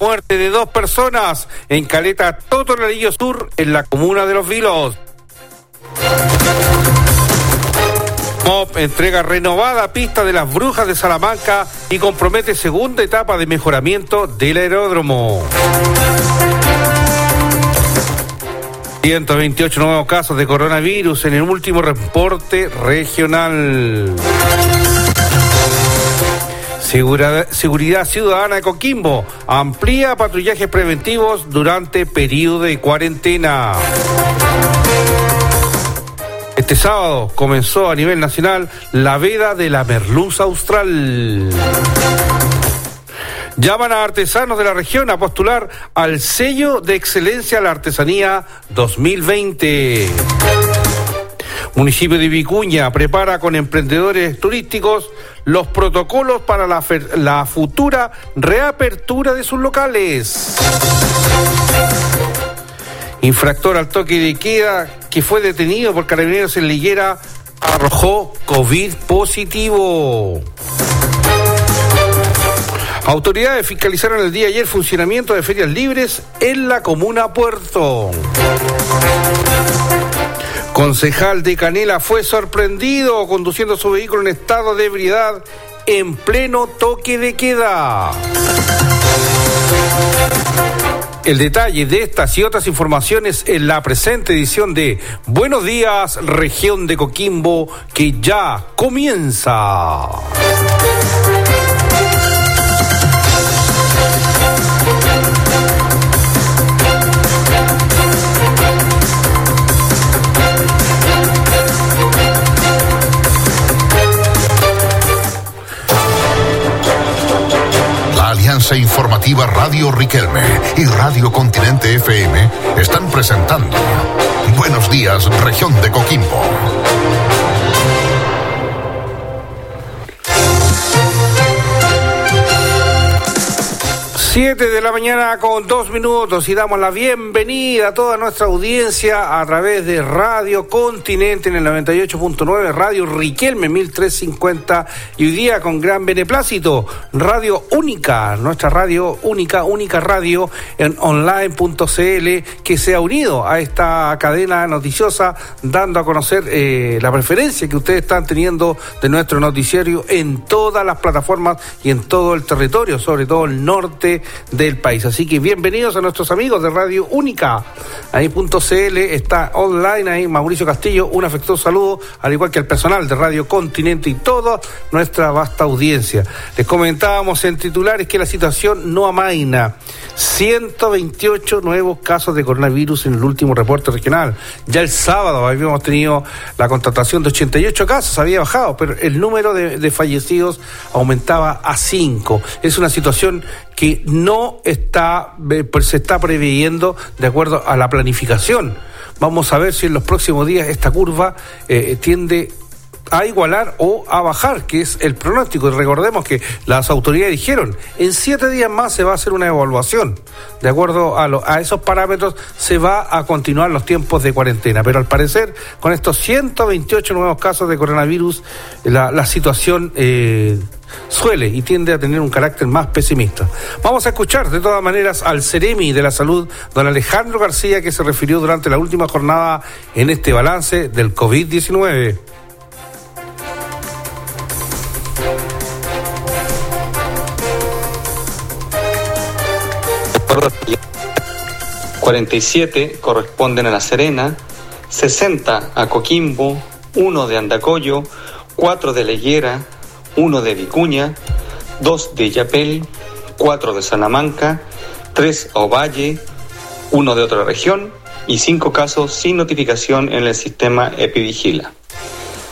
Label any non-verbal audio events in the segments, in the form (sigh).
Muerte de dos personas en Caleta Totonarillo Sur, en la comuna de Los Vilos. MOP entrega renovada pista de las brujas de Salamanca y compromete segunda etapa de mejoramiento del aeródromo. 128 nuevos casos de coronavirus en el último reporte regional. Seguridad, Ciudadana de Coquimbo amplía patrullajes preventivos durante periodo de cuarentena. Este sábado comenzó a nivel nacional la veda de la merluza austral. Llaman a artesanos de la región a postular al sello de excelencia a la artesanía 2020. Municipio de Vicuña prepara con emprendedores turísticos los protocolos para la, futura reapertura de sus locales. Infractor al toque de queda que fue detenido por carabineros en Liguera arrojó COVID positivo. Autoridades fiscalizaron el día ayer funcionamiento de ferias libres en la comuna Puerto. Concejal de Canela fue sorprendido conduciendo su vehículo en estado de ebriedad en pleno toque de queda. El detalle de estas y otras informaciones en la presente edición de Buenos días, región de Coquimbo, que ya comienza. Informativa Radio Riquelme y Radio Continente FM están presentando Buenos días, región de Coquimbo. 7 de la mañana con dos minutos y damos la bienvenida a toda nuestra audiencia a través de Radio Continente en el 98.9, Radio Riquelme 1350 y hoy día con gran beneplácito, Radio Única, nuestra radio única, única radio en online.cl que se ha unido a esta cadena noticiosa dando a conocer eh, la preferencia que ustedes están teniendo de nuestro noticiario en todas las plataformas y en todo el territorio, sobre todo el norte del país. Así que bienvenidos a nuestros amigos de Radio Única. Ahí .cl está online ahí Mauricio Castillo, un afectuoso saludo, al igual que al personal de Radio Continente y toda nuestra vasta audiencia. Les comentábamos en titulares que la situación no amaina. 128 nuevos casos de coronavirus en el último reporte regional. Ya el sábado habíamos tenido la contratación de 88 casos, había bajado, pero el número de, de fallecidos aumentaba a 5. Es una situación que no está, eh, pues, se está previendo de acuerdo a la planificación. Vamos a ver si en los próximos días esta curva eh, tiende a igualar o a bajar, que es el pronóstico. Y recordemos que las autoridades dijeron, en siete días más se va a hacer una evaluación. De acuerdo a, a esos parámetros se va a continuar los tiempos de cuarentena. Pero al parecer, con estos 128 nuevos casos de coronavirus, la, la situación... Eh, suele y tiende a tener un carácter más pesimista. Vamos a escuchar de todas maneras al Ceremi de la Salud, don Alejandro García, que se refirió durante la última jornada en este balance del COVID-19. 47 corresponden a La Serena, 60 a Coquimbo, 1 de Andacoyo, 4 de Leyera, 1 de Vicuña, 2 de Yapel, 4 de Salamanca, 3 a Ovalle, uno de otra región y cinco casos sin notificación en el sistema Epivigila.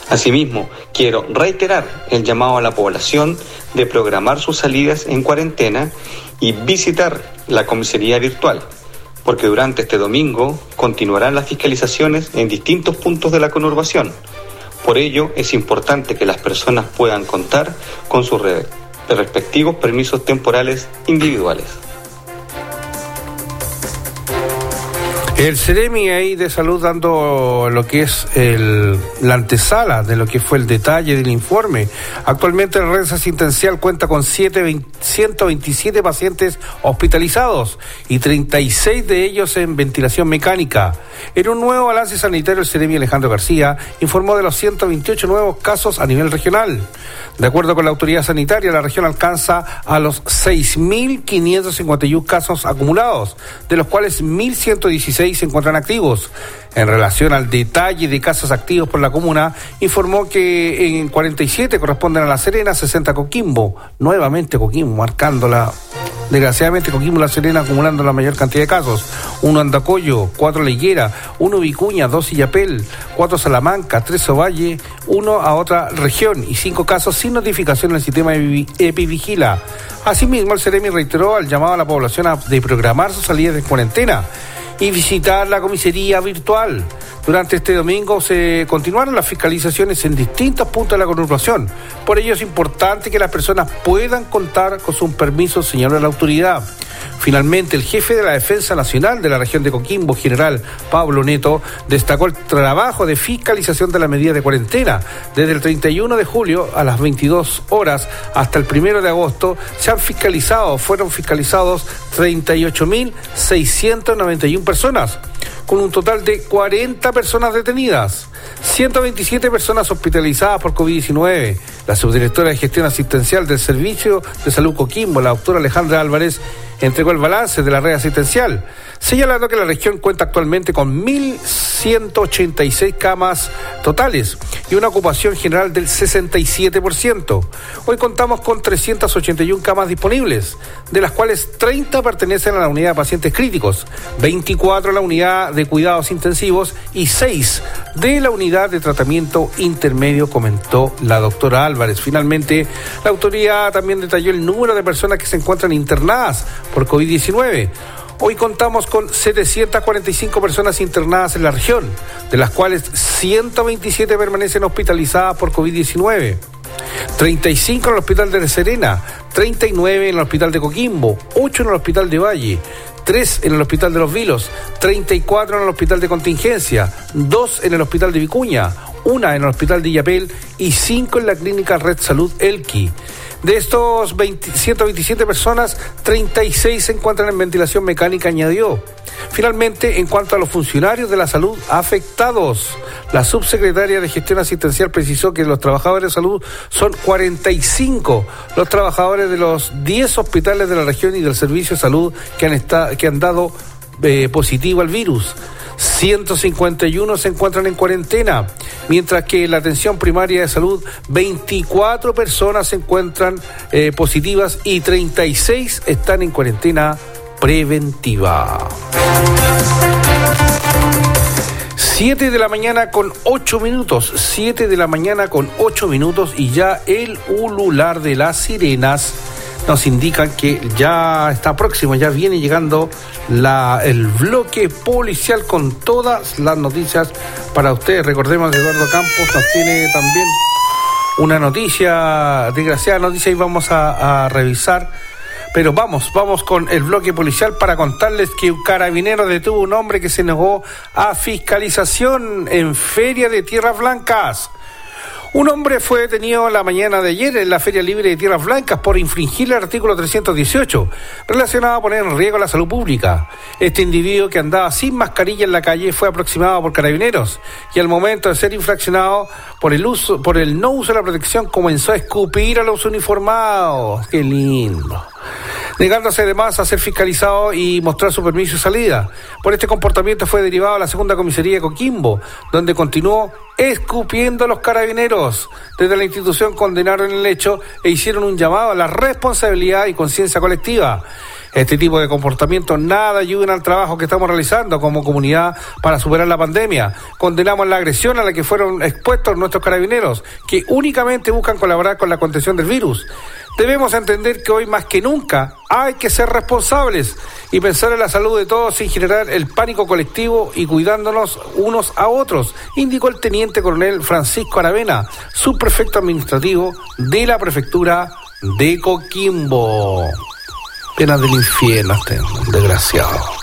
Asimismo, quiero reiterar el llamado a la población de programar sus salidas en cuarentena y visitar la comisaría virtual, porque durante este domingo continuarán las fiscalizaciones en distintos puntos de la conurbación. Por ello, es importante que las personas puedan contar con sus respectivos permisos temporales individuales. El Ceremi ahí de salud dando lo que es el, la antesala de lo que fue el detalle del informe. Actualmente la red asistencial cuenta con 7, 127 pacientes hospitalizados y 36 de ellos en ventilación mecánica. En un nuevo balance sanitario, el Ceremi Alejandro García informó de los 128 nuevos casos a nivel regional. De acuerdo con la autoridad sanitaria, la región alcanza a los 6.551 casos acumulados, de los cuales 1.116 se encuentran activos. En relación al detalle de casos activos por la comuna, informó que en 47 corresponden a La Serena, 60 Coquimbo. Nuevamente Coquimbo, marcándola. Desgraciadamente Coquimbo La Serena acumulando la mayor cantidad de casos. Uno Andacoyo, cuatro Liguera, uno Vicuña, dos Illapel, cuatro Salamanca, tres Ovalle, uno a otra región y cinco casos sin notificación en el sistema Epivigila. Asimismo, el Ceremi reiteró al llamado a la población a de programar sus salidas de cuarentena y visitar la comisaría virtual. Durante este domingo se continuaron las fiscalizaciones en distintos puntos de la conurbación. Por ello es importante que las personas puedan contar con sus permisos, señaló la autoridad. Finalmente, el jefe de la Defensa Nacional de la región de Coquimbo, general Pablo Neto, destacó el trabajo de fiscalización de la medida de cuarentena. Desde el 31 de julio a las 22 horas hasta el 1 de agosto se han fiscalizado, fueron fiscalizados 38.691 personas con un total de 40 personas detenidas, 127 personas hospitalizadas por COVID-19. La subdirectora de gestión asistencial del Servicio de Salud Coquimbo, la doctora Alejandra Álvarez, entregó el balance de la red asistencial, señalando que la región cuenta actualmente con 1.186 camas totales y una ocupación general del 67%. Hoy contamos con 381 camas disponibles, de las cuales 30 pertenecen a la unidad de pacientes críticos, 24 a la unidad de cuidados intensivos y 6 de la unidad de tratamiento intermedio, comentó la doctora Álvarez. Finalmente, la autoridad también detalló el número de personas que se encuentran internadas por COVID-19. Hoy contamos con 745 personas internadas en la región, de las cuales 127 permanecen hospitalizadas por COVID-19. 35 en el hospital de Serena, 39 en el hospital de Coquimbo, 8 en el hospital de Valle, 3 en el hospital de Los Vilos, 34 en el hospital de Contingencia, 2 en el hospital de Vicuña, 1 en el hospital de Illapel y 5 en la clínica Red Salud Elqui. De estos 127 personas, 36 se encuentran en ventilación mecánica, añadió. Finalmente, en cuanto a los funcionarios de la salud afectados, la subsecretaria de Gestión Asistencial precisó que los trabajadores de salud son 45 los trabajadores de los 10 hospitales de la región y del Servicio de Salud que han, que han dado eh, positivo al virus. 151 se encuentran en cuarentena, mientras que en la atención primaria de salud 24 personas se encuentran eh, positivas y 36 están en cuarentena preventiva. 7 de la mañana con 8 minutos, 7 de la mañana con 8 minutos y ya el ulular de las sirenas nos indican que ya está próximo, ya viene llegando la, el bloque policial con todas las noticias para ustedes. Recordemos que Eduardo Campos nos tiene también una noticia, desgraciada noticia, y vamos a, a revisar. Pero vamos, vamos con el bloque policial para contarles que un carabinero detuvo un hombre que se negó a fiscalización en Feria de Tierras Blancas. Un hombre fue detenido la mañana de ayer en la Feria Libre de Tierras Blancas por infringir el artículo 318, relacionado a poner en riesgo la salud pública. Este individuo que andaba sin mascarilla en la calle fue aproximado por carabineros y al momento de ser infraccionado por el uso, por el no uso de la protección comenzó a escupir a los uniformados. Qué lindo negándose además a ser fiscalizado y mostrar su permiso de salida. Por este comportamiento fue derivado a la segunda comisaría de Coquimbo, donde continuó escupiendo a los carabineros. Desde la institución condenaron el hecho e hicieron un llamado a la responsabilidad y conciencia colectiva. Este tipo de comportamientos nada ayudan al trabajo que estamos realizando como comunidad para superar la pandemia. Condenamos la agresión a la que fueron expuestos nuestros carabineros, que únicamente buscan colaborar con la contención del virus. Debemos entender que hoy más que nunca hay que ser responsables y pensar en la salud de todos sin generar el pánico colectivo y cuidándonos unos a otros, indicó el teniente coronel Francisco Aravena, subprefecto administrativo de la prefectura de Coquimbo. Penas del infierno, este desgraciado.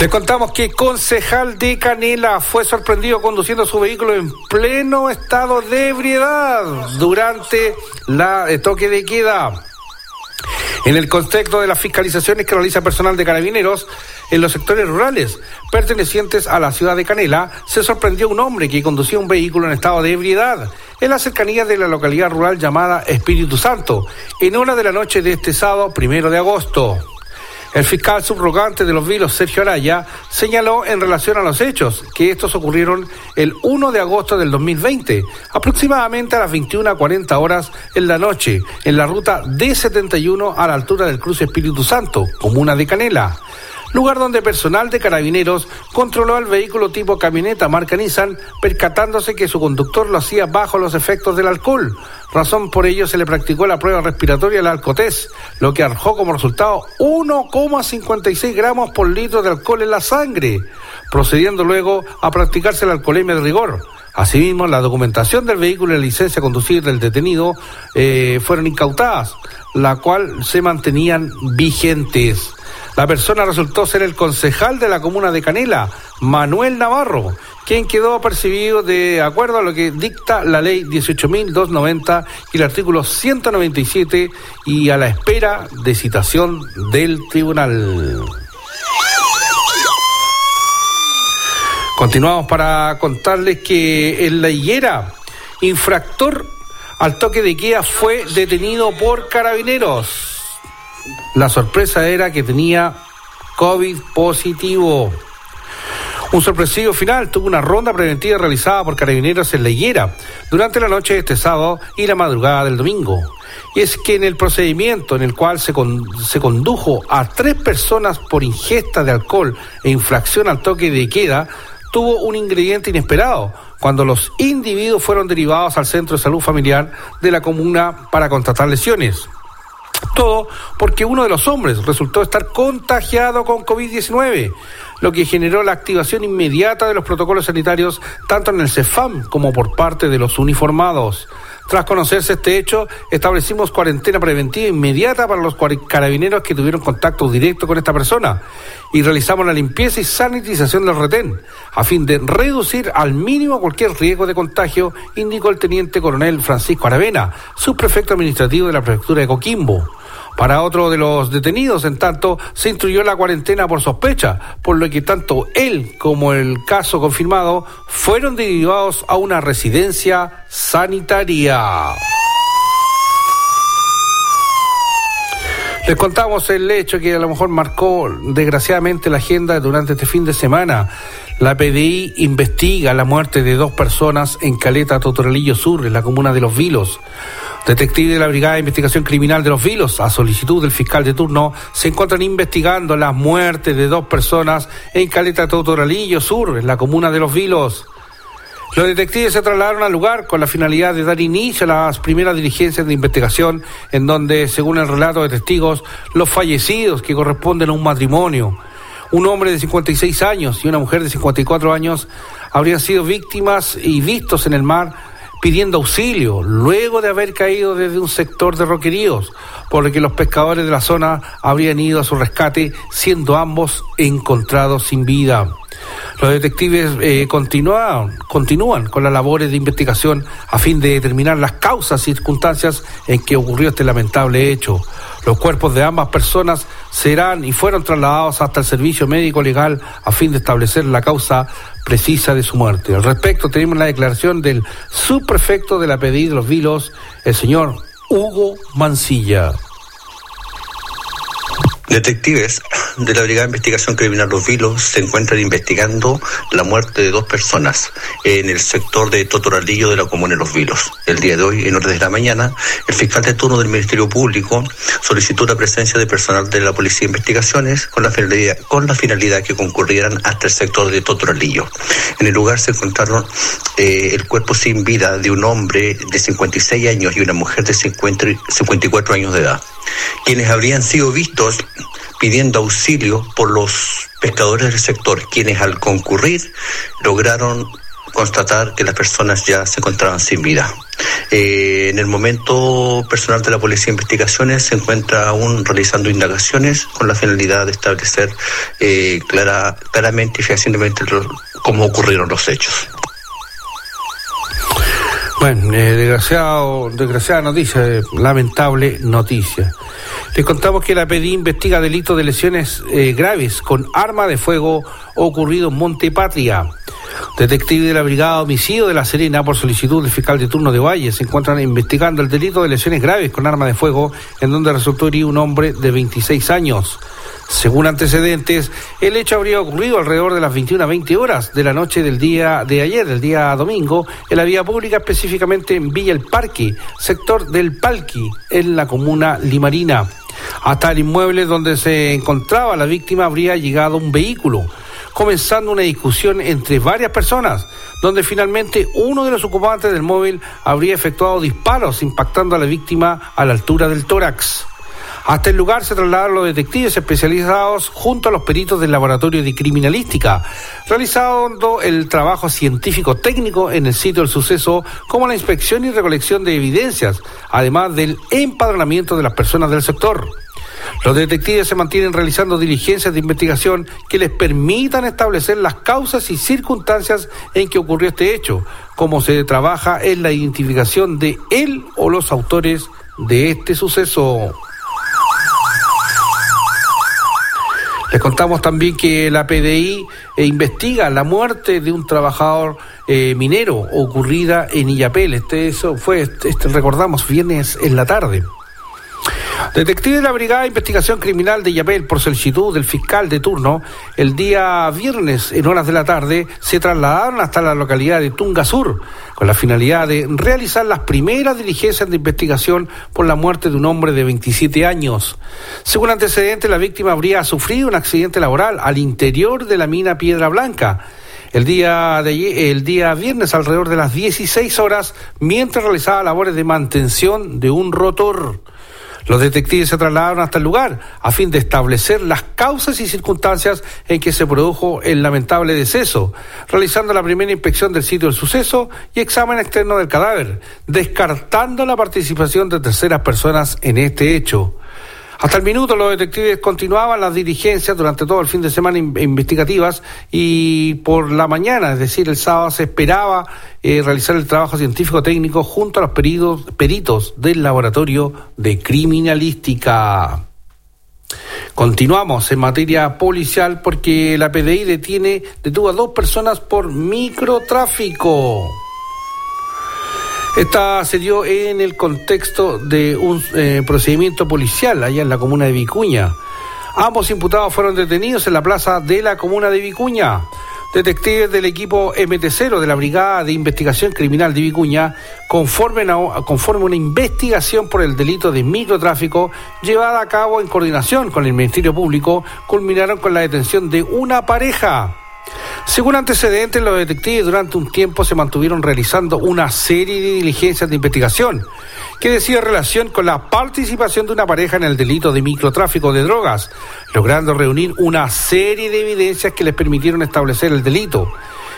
Les contamos que concejal de Canela fue sorprendido conduciendo su vehículo en pleno estado de ebriedad durante la toque de queda. En el contexto de las fiscalizaciones que realiza personal de carabineros en los sectores rurales pertenecientes a la ciudad de Canela, se sorprendió un hombre que conducía un vehículo en estado de ebriedad en la cercanía de la localidad rural llamada Espíritu Santo, en hora de la noche de este sábado primero de agosto. El fiscal subrogante de los vilos, Sergio Araya, señaló en relación a los hechos que estos ocurrieron el 1 de agosto del 2020, aproximadamente a las 21.40 horas en la noche, en la ruta D71 a la altura del cruce Espíritu Santo, comuna de Canela lugar donde personal de carabineros controló el vehículo tipo camioneta marca Nissan, percatándose que su conductor lo hacía bajo los efectos del alcohol. Razón por ello se le practicó la prueba respiratoria, la alcotés, lo que arrojó como resultado 1,56 gramos por litro de alcohol en la sangre, procediendo luego a practicarse la alcoholemia de rigor. Asimismo, la documentación del vehículo y la licencia conducir del detenido eh, fueron incautadas, la cual se mantenían vigentes. La persona resultó ser el concejal de la comuna de Canela, Manuel Navarro, quien quedó percibido de acuerdo a lo que dicta la ley 18.290 y el artículo 197 y a la espera de citación del tribunal. Continuamos para contarles que en la higuera, infractor al toque de queda fue detenido por carabineros. La sorpresa era que tenía COVID positivo. Un sorpresivo final tuvo una ronda preventiva realizada por carabineros en la durante la noche de este sábado y la madrugada del domingo. Y es que en el procedimiento en el cual se, se condujo a tres personas por ingesta de alcohol e infracción al toque de queda, tuvo un ingrediente inesperado cuando los individuos fueron derivados al centro de salud familiar de la comuna para contratar lesiones. Todo porque uno de los hombres resultó estar contagiado con COVID-19, lo que generó la activación inmediata de los protocolos sanitarios tanto en el CEFAM como por parte de los uniformados. Tras conocerse este hecho, establecimos cuarentena preventiva inmediata para los carabineros que tuvieron contacto directo con esta persona y realizamos la limpieza y sanitización del retén a fin de reducir al mínimo cualquier riesgo de contagio, indicó el teniente coronel Francisco Aravena, subprefecto administrativo de la prefectura de Coquimbo. Para otro de los detenidos, en tanto, se instruyó la cuarentena por sospecha, por lo que tanto él como el caso confirmado fueron derivados a una residencia sanitaria. Les contamos el hecho que a lo mejor marcó desgraciadamente la agenda durante este fin de semana. La PDI investiga la muerte de dos personas en Caleta Totoralillo Sur, en la comuna de Los Vilos. Detectives de la Brigada de Investigación Criminal de Los Vilos, a solicitud del fiscal de turno, se encuentran investigando las muertes de dos personas en Caleta Totoralillo Sur, en la comuna de Los Vilos. Los detectives se trasladaron al lugar con la finalidad de dar inicio a las primeras diligencias de investigación, en donde, según el relato de testigos, los fallecidos que corresponden a un matrimonio, un hombre de 56 años y una mujer de 54 años, habrían sido víctimas y vistos en el mar pidiendo auxilio luego de haber caído desde un sector de roqueríos, por lo que los pescadores de la zona habrían ido a su rescate, siendo ambos encontrados sin vida. Los detectives eh, continúan, continúan con las labores de investigación a fin de determinar las causas y circunstancias en que ocurrió este lamentable hecho. Los cuerpos de ambas personas serán y fueron trasladados hasta el servicio médico legal a fin de establecer la causa precisa de su muerte. Al respecto tenemos la declaración del subprefecto de la PDI de los Vilos, el señor Hugo Mancilla. Detectives de la Brigada de Investigación Criminal Los Vilos se encuentran investigando la muerte de dos personas en el sector de Totoralillo de la comuna de Los Vilos. El día de hoy, en orden de la mañana, el fiscal de turno del Ministerio Público solicitó la presencia de personal de la Policía de Investigaciones con la finalidad, con la finalidad que concurrieran hasta el sector de Totoralillo. En el lugar se encontraron eh, el cuerpo sin vida de un hombre de 56 años y una mujer de 50, 54 años de edad, quienes habrían sido vistos pidiendo auxilio por los pescadores del sector, quienes al concurrir lograron constatar que las personas ya se encontraban sin vida. Eh, en el momento, personal de la Policía de Investigaciones se encuentra aún realizando indagaciones con la finalidad de establecer eh, clara, claramente y fehacientemente cómo ocurrieron los hechos. Bueno, eh, desgraciado, desgraciada noticia, eh, lamentable noticia. Les contamos que la PDI investiga delitos de lesiones eh, graves con arma de fuego ocurrido en Montepatria. Detectives de la Brigada Homicidio de La Serena, por solicitud del fiscal de turno de Valle, se encuentran investigando el delito de lesiones graves con arma de fuego, en donde resultó herido un hombre de 26 años. Según antecedentes, el hecho habría ocurrido alrededor de las 21 a 20 horas de la noche del día de ayer, del día domingo, en la vía pública, específicamente en Villa El Parque, sector del Palqui, en la comuna limarina. Hasta el inmueble donde se encontraba la víctima habría llegado un vehículo, comenzando una discusión entre varias personas, donde finalmente uno de los ocupantes del móvil habría efectuado disparos impactando a la víctima a la altura del tórax. Hasta el lugar se trasladaron los detectives especializados junto a los peritos del Laboratorio de Criminalística, realizando el trabajo científico técnico en el sitio del suceso, como la inspección y recolección de evidencias, además del empadronamiento de las personas del sector. Los detectives se mantienen realizando diligencias de investigación que les permitan establecer las causas y circunstancias en que ocurrió este hecho, como se trabaja en la identificación de él o los autores de este suceso. Les contamos también que la PDI eh, investiga la muerte de un trabajador eh, minero ocurrida en Illapel. Este, eso fue, este, recordamos, viernes en la tarde. Detectives de la Brigada de Investigación Criminal de Yapel, por solicitud del fiscal de turno, el día viernes en horas de la tarde se trasladaron hasta la localidad de Tunga Sur con la finalidad de realizar las primeras diligencias de investigación por la muerte de un hombre de 27 años. Según antecedentes, la víctima habría sufrido un accidente laboral al interior de la mina Piedra Blanca. El día, el día viernes alrededor de las 16 horas mientras realizaba labores de mantención de un rotor. Los detectives se trasladaron hasta el lugar a fin de establecer las causas y circunstancias en que se produjo el lamentable deceso, realizando la primera inspección del sitio del suceso y examen externo del cadáver, descartando la participación de terceras personas en este hecho. Hasta el minuto los detectives continuaban las diligencias durante todo el fin de semana investigativas y por la mañana, es decir, el sábado se esperaba eh, realizar el trabajo científico técnico junto a los peritos, peritos del laboratorio de criminalística. Continuamos en materia policial porque la PDI detiene, detuvo a dos personas por microtráfico. Esta se dio en el contexto de un eh, procedimiento policial allá en la comuna de Vicuña. Ambos imputados fueron detenidos en la plaza de la comuna de Vicuña. Detectives del equipo MT0 de la Brigada de Investigación Criminal de Vicuña conformen a, conforme una investigación por el delito de microtráfico llevada a cabo en coordinación con el Ministerio Público, culminaron con la detención de una pareja. Según antecedentes, los detectives durante un tiempo se mantuvieron realizando una serie de diligencias de investigación que decía relación con la participación de una pareja en el delito de microtráfico de drogas, logrando reunir una serie de evidencias que les permitieron establecer el delito.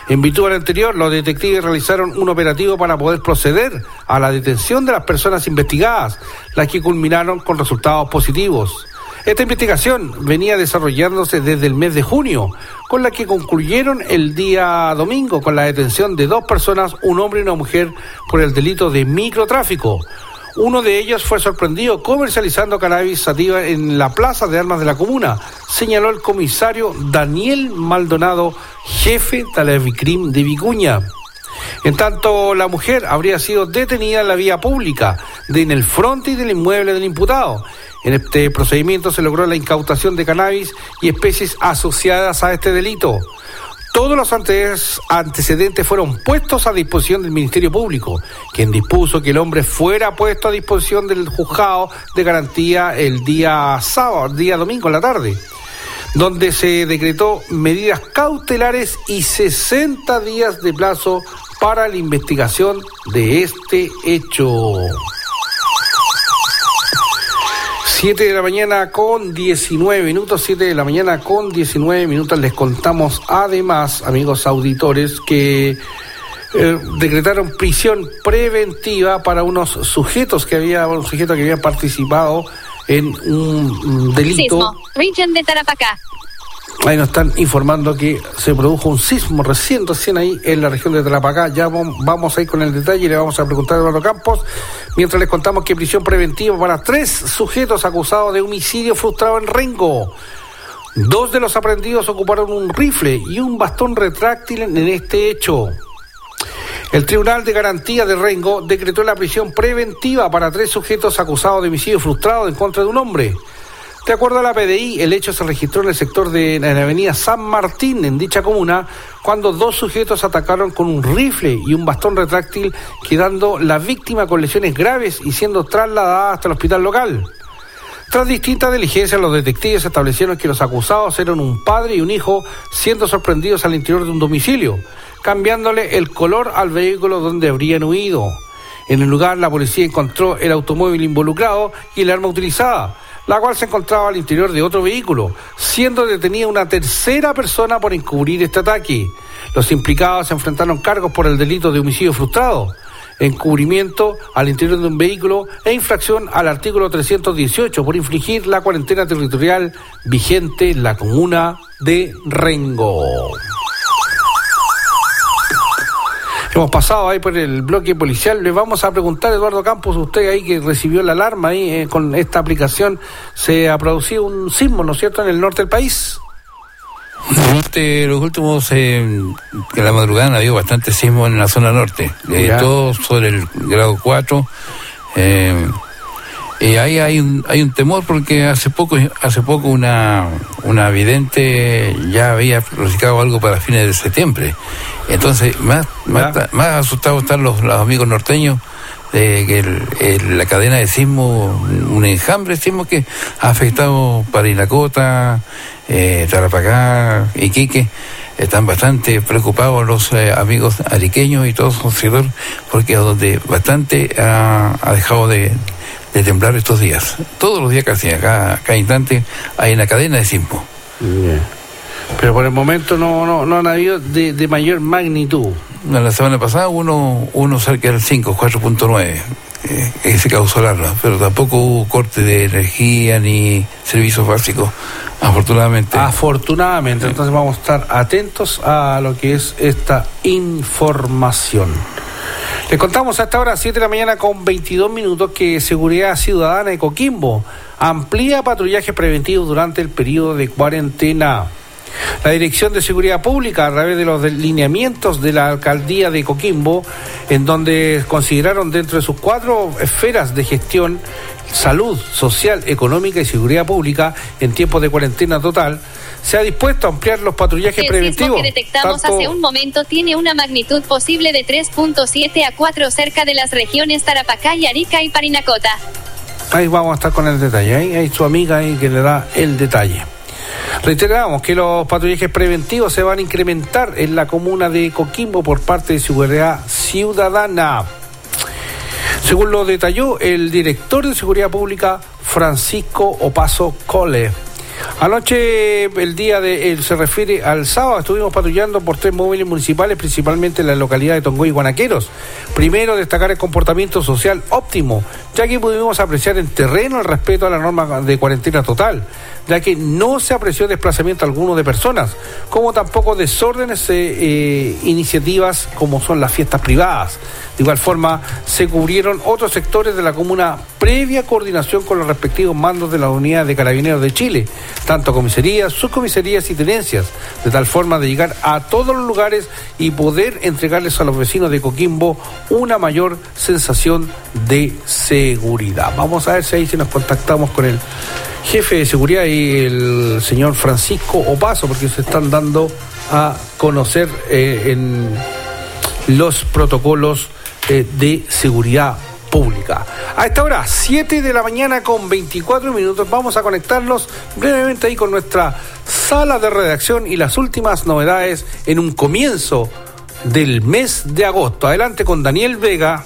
En virtud del anterior, los detectives realizaron un operativo para poder proceder a la detención de las personas investigadas, las que culminaron con resultados positivos. Esta investigación venía desarrollándose desde el mes de junio, con la que concluyeron el día domingo con la detención de dos personas, un hombre y una mujer, por el delito de microtráfico. Uno de ellos fue sorprendido comercializando cannabis sativa en la plaza de armas de la comuna, señaló el comisario Daniel Maldonado, jefe de la Vicrim de Vicuña. En tanto, la mujer habría sido detenida en la vía pública, de en el frente y del inmueble del imputado, En este procedimiento se logró la incautación de cannabis y especies asociadas a este delito. Todos los antecedentes fueron puestos a disposición del Ministerio Público, quien dispuso que el hombre fuera puesto a disposición del juzgado de garantía el día sábado, el día domingo en la tarde, donde se decretó medidas cautelares y 60 días de plazo para la investigación de este hecho. 7 de la mañana con 19 minutos, 7 de la mañana con 19 minutos. Les contamos además, amigos auditores, que eh, decretaron prisión preventiva para unos sujetos que había, un que había participado en un delito. Sismo, de Tarapacá. Ahí nos están informando que se produjo un sismo recién, recién ahí en la región de Tarapacá. Ya vamos a ir con el detalle y le vamos a preguntar a Eduardo Campos. Mientras les contamos que prisión preventiva para tres sujetos acusados de homicidio frustrado en Rengo. Dos de los aprendidos ocuparon un rifle y un bastón retráctil en este hecho. El Tribunal de Garantía de Rengo decretó la prisión preventiva para tres sujetos acusados de homicidio frustrado en contra de un hombre. De acuerdo a la PDI, el hecho se registró en el sector de la avenida San Martín, en dicha comuna, cuando dos sujetos atacaron con un rifle y un bastón retráctil, quedando la víctima con lesiones graves y siendo trasladada hasta el hospital local. Tras distintas diligencias, los detectives establecieron que los acusados eran un padre y un hijo, siendo sorprendidos al interior de un domicilio, cambiándole el color al vehículo donde habrían huido. En el lugar, la policía encontró el automóvil involucrado y el arma utilizada la cual se encontraba al interior de otro vehículo, siendo detenida una tercera persona por encubrir este ataque. Los implicados se enfrentaron cargos por el delito de homicidio frustrado, encubrimiento al interior de un vehículo e infracción al artículo 318 por infligir la cuarentena territorial vigente en la comuna de Rengo. Hemos pasado ahí por el bloque policial. Le vamos a preguntar, Eduardo Campos, usted ahí que recibió la alarma ahí eh, con esta aplicación, ¿se ha producido un sismo, ¿no es cierto?, en el norte del país. Durante los últimos, eh, en la madrugada ha habido bastante sismo en la zona norte, eh, todo sobre el grado 4. Eh, y ahí hay un, hay un temor porque hace poco hace poco una, una vidente ya había pronosticado algo para fines de septiembre. Entonces, más, más, asustados están los, los amigos norteños de que la cadena de sismo, un enjambre de sismo que ha afectado Parinacota, eh, Tarapacá, Iquique. Están bastante preocupados los eh, amigos ariqueños y todos los seguidores porque donde bastante ha dejado de, de temblar estos días. Todos los días casi, acá, cada instante hay una cadena de sismo. Pero por el momento no, no, no han habido de, mayor magnitud. La semana pasada uno, uno cerca del 5, 4.9, eh, que se causó alarma, pero tampoco hubo corte de energía ni servicios básicos, afortunadamente. Afortunadamente, entonces vamos a estar atentos a lo que es esta información. Les contamos a esta hora, 7 de la mañana, con 22 minutos, que Seguridad Ciudadana de Coquimbo amplía patrullaje preventivo durante el periodo de cuarentena. La Dirección de Seguridad Pública, a través de los lineamientos de la Alcaldía de Coquimbo, en donde consideraron dentro de sus cuatro esferas de gestión salud, social, económica y seguridad pública en tiempos de cuarentena total, se ha dispuesto a ampliar los patrullajes preventivos. El que detectamos hace un momento tiene una magnitud posible de 3.7 a 4 cerca de las regiones Tarapacá Arica y Parinacota. Ahí vamos a estar con el detalle, ahí hay su amiga ahí que le da el detalle. Reiteramos que los patrullajes preventivos se van a incrementar en la comuna de Coquimbo por parte de Seguridad Ciudadana. Según lo detalló el director de Seguridad Pública, Francisco Opaso Cole. Anoche, el día de, él se refiere al sábado, estuvimos patrullando por tres móviles municipales, principalmente en la localidad de Tongoy y Guanaqueros. Primero, destacar el comportamiento social óptimo, ya que pudimos apreciar en terreno el respeto a la norma de cuarentena total, ya que no se apreció desplazamiento alguno de personas, como tampoco desórdenes e iniciativas como son las fiestas privadas. De igual forma, se cubrieron otros sectores de la comuna previa coordinación con los respectivos mandos de la Unidad de Carabineros de Chile, tanto comisarías, subcomisarías y tenencias, de tal forma de llegar a todos los lugares y poder entregarles a los vecinos de Coquimbo una mayor sensación de seguridad. Vamos a ver si ahí si nos contactamos con el jefe de seguridad y el señor Francisco Opaso, porque se están dando a conocer eh, en los protocolos eh, de seguridad pública. A esta hora, 7 de la mañana con 24 minutos, vamos a conectarlos brevemente ahí con nuestra sala de redacción y las últimas novedades en un comienzo del mes de agosto. Adelante con Daniel Vega.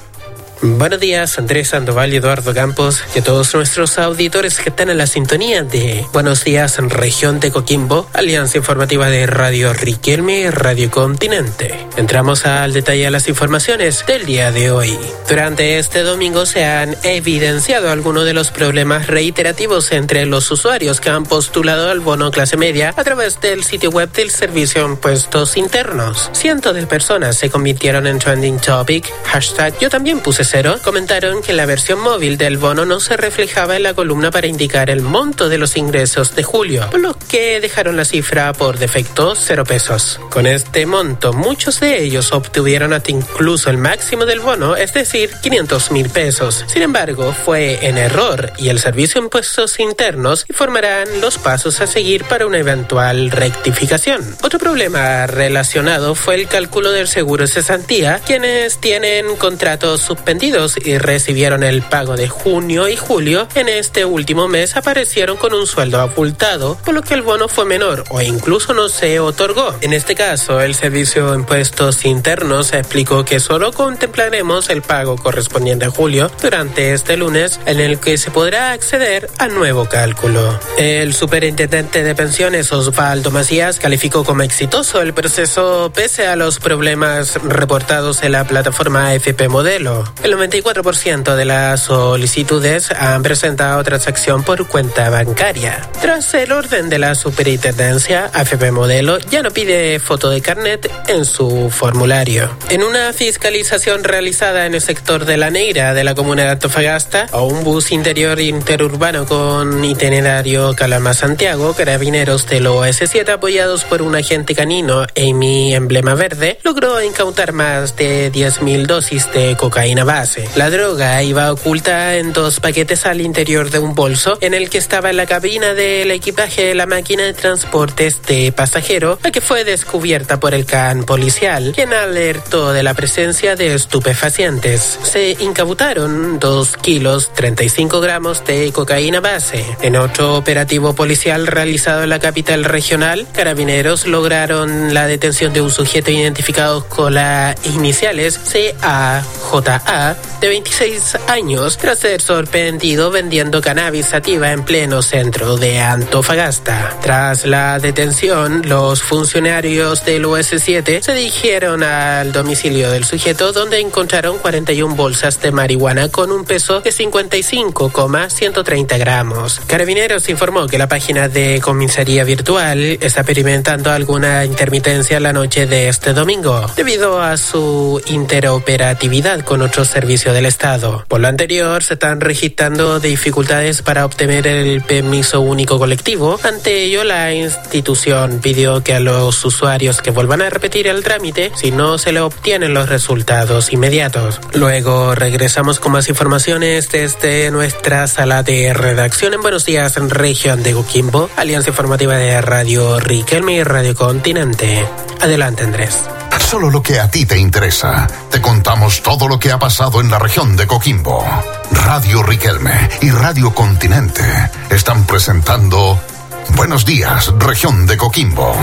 Buenos días, Andrés Sandoval y Eduardo Campos y a todos nuestros auditores que están en la sintonía de Buenos días en región de Coquimbo, Alianza Informativa de Radio Riquelme y Radio Continente. Entramos al detalle de las informaciones del día de hoy. Durante este domingo se han evidenciado algunos de los problemas reiterativos entre los usuarios que han postulado al bono clase media a través del sitio web del Servicio de Impuestos Internos. Cientos de personas se convirtieron en trending topic, hashtag yo también puse comentaron que la versión móvil del bono no se reflejaba en la columna para indicar el monto de los ingresos de julio, por lo que dejaron la cifra por defecto cero pesos. Con este monto, muchos de ellos obtuvieron hasta incluso el máximo del bono, es decir, 500 mil pesos. Sin embargo, fue en error y el Servicio de Impuestos Internos informarán los pasos a seguir para una eventual rectificación. Otro problema relacionado fue el cálculo del seguro cesantía, quienes tienen contratos suspendidos y recibieron el pago de junio y julio, en este último mes aparecieron con un sueldo abultado, por lo que el bono fue menor o incluso no se otorgó. En este caso, el Servicio de Impuestos Internos explicó que solo contemplaremos el pago correspondiente a julio durante este lunes, en el que se podrá acceder al nuevo cálculo. El superintendente de pensiones Osvaldo Macías calificó como exitoso el proceso pese a los problemas reportados en la plataforma AFP Modelo. El 94% de las solicitudes han presentado transacción por cuenta bancaria. Tras el orden de la superintendencia, AFP Modelo ya no pide foto de carnet en su formulario. En una fiscalización realizada en el sector de la Neira de la comuna de Antofagasta, a un bus interior interurbano con itinerario Calama-Santiago, carabineros del OS7 apoyados por un agente canino, Amy Emblema Verde, logró incautar más de 10.000 dosis de cocaína La droga iba oculta en dos paquetes al interior de un bolso en el que estaba la cabina del equipaje de la máquina de transportes de pasajero, la que fue descubierta por el CAN policial, quien alertó de la presencia de estupefacientes. Se incautaron 2 kilos 35 gramos de cocaína base. En otro operativo policial realizado en la capital regional, carabineros lograron la detención de un sujeto identificado con las iniciales CAJA de 26 años tras ser sorprendido vendiendo cannabis sativa en pleno centro de Antofagasta. Tras la detención, los funcionarios del US7 se dirigieron al domicilio del sujeto donde encontraron 41 bolsas de marihuana con un peso de 55,130 gramos. Carabineros informó que la página de comisaría virtual está experimentando alguna intermitencia la noche de este domingo debido a su interoperatividad con otros servicio del Estado. Por lo anterior, se están registrando dificultades para obtener el permiso único colectivo. Ante ello, la institución pidió que a los usuarios que vuelvan a repetir el trámite si no se le obtienen los resultados inmediatos. Luego regresamos con más informaciones desde nuestra sala de redacción en Buenos Días en región de Coquimbo, Alianza Informativa de Radio Riquelme y Radio Continente. Adelante, Andrés. Solo lo que a ti te interesa. Te contamos todo lo que ha pasado en la región de Coquimbo. Radio Riquelme y Radio Continente están presentando Buenos días, región de Coquimbo.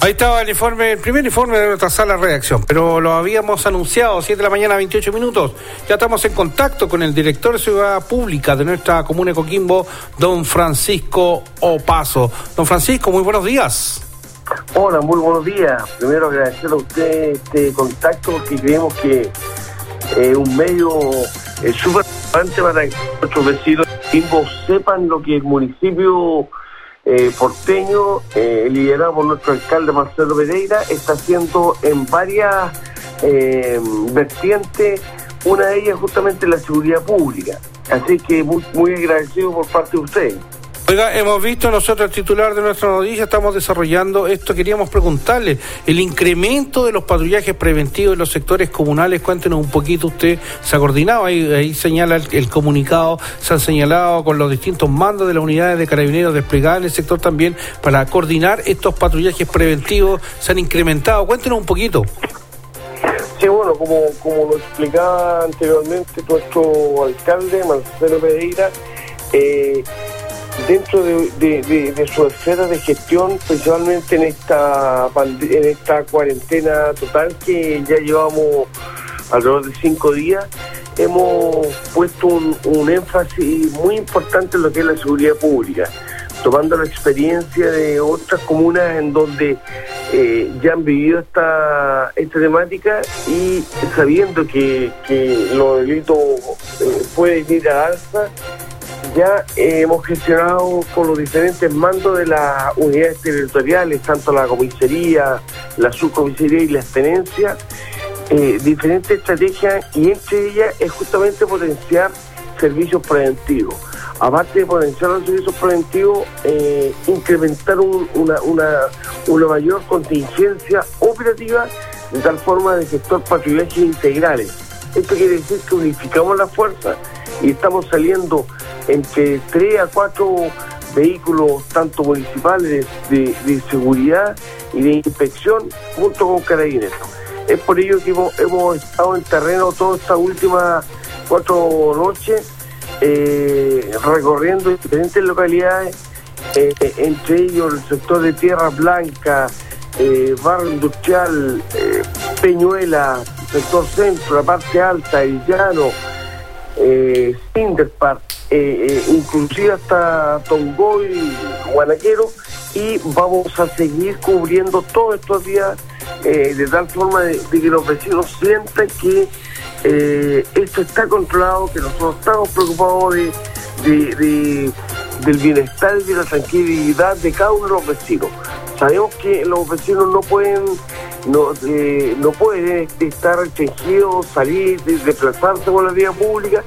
Ahí estaba el informe, el primer informe de nuestra sala de redacción, pero lo habíamos anunciado, 7 de la mañana, 28 minutos. Ya estamos en contacto con el director de Ciudad Pública de nuestra comuna de Coquimbo, don Francisco Opaso. Don Francisco, muy buenos días. Hola, muy buenos días. Primero agradecer a usted este contacto porque creemos que es eh, un medio es súper importante para que nuestros vecinos sepan lo que el municipio eh, porteño, eh, liderado por nuestro alcalde Marcelo Pereira, está haciendo en varias eh, vertientes, una de ellas justamente la seguridad pública. Así que muy, muy agradecido por parte de usted. Oiga, hemos visto nosotros el titular de nuestra noticia, estamos desarrollando esto, queríamos preguntarle, el incremento de los patrullajes preventivos en los sectores comunales, cuéntenos un poquito, usted se ha coordinado, ahí, señala el, comunicado, se han señalado con los distintos mandos de las unidades de carabineros desplegadas en el sector también para coordinar estos patrullajes preventivos, se han incrementado, cuéntenos un poquito. Sí, bueno, como, como lo explicaba anteriormente nuestro alcalde, Marcelo Pereira, eh, dentro de, su esfera de gestión, principalmente en esta en esta cuarentena total que ya llevamos alrededor de cinco días, hemos puesto un, énfasis muy importante en lo que es la seguridad pública, tomando la experiencia de otras comunas en donde eh, ya han vivido esta, esta temática y sabiendo que, los delitos eh, pueden ir a alza, ya hemos gestionado con los diferentes mandos de las unidades territoriales, tanto la comisaría, la subcomisaría y la extenencia, eh, diferentes estrategias y entre ellas es justamente potenciar servicios preventivos. Aparte de potenciar los servicios preventivos, eh, incrementar una mayor contingencia operativa de tal forma de gestor patrullajes integrales. Esto quiere decir que unificamos las fuerzas y estamos saliendo entre 3 a 4 vehículos, tanto municipales de, seguridad y de inspección, junto con carabineros. Es por ello que hemos, estado en terreno todas estas últimas cuatro noches, eh, recorriendo diferentes localidades, eh, entre ellos el sector de Tierra Blanca, eh, Barrio Industrial, Peñuela, sector centro, la parte alta, el llano, eh, eh, eh, inclusive hasta Tongoy, Guanaquero, y vamos a seguir cubriendo todos estos días eh, de tal forma de, que los vecinos sientan que esto está controlado, que nosotros estamos preocupados de, del bienestar y de la tranquilidad de cada uno de los vecinos. Sabemos que los vecinos no pueden no, no pueden estar restringidos, salir, desplazarse por la vía pública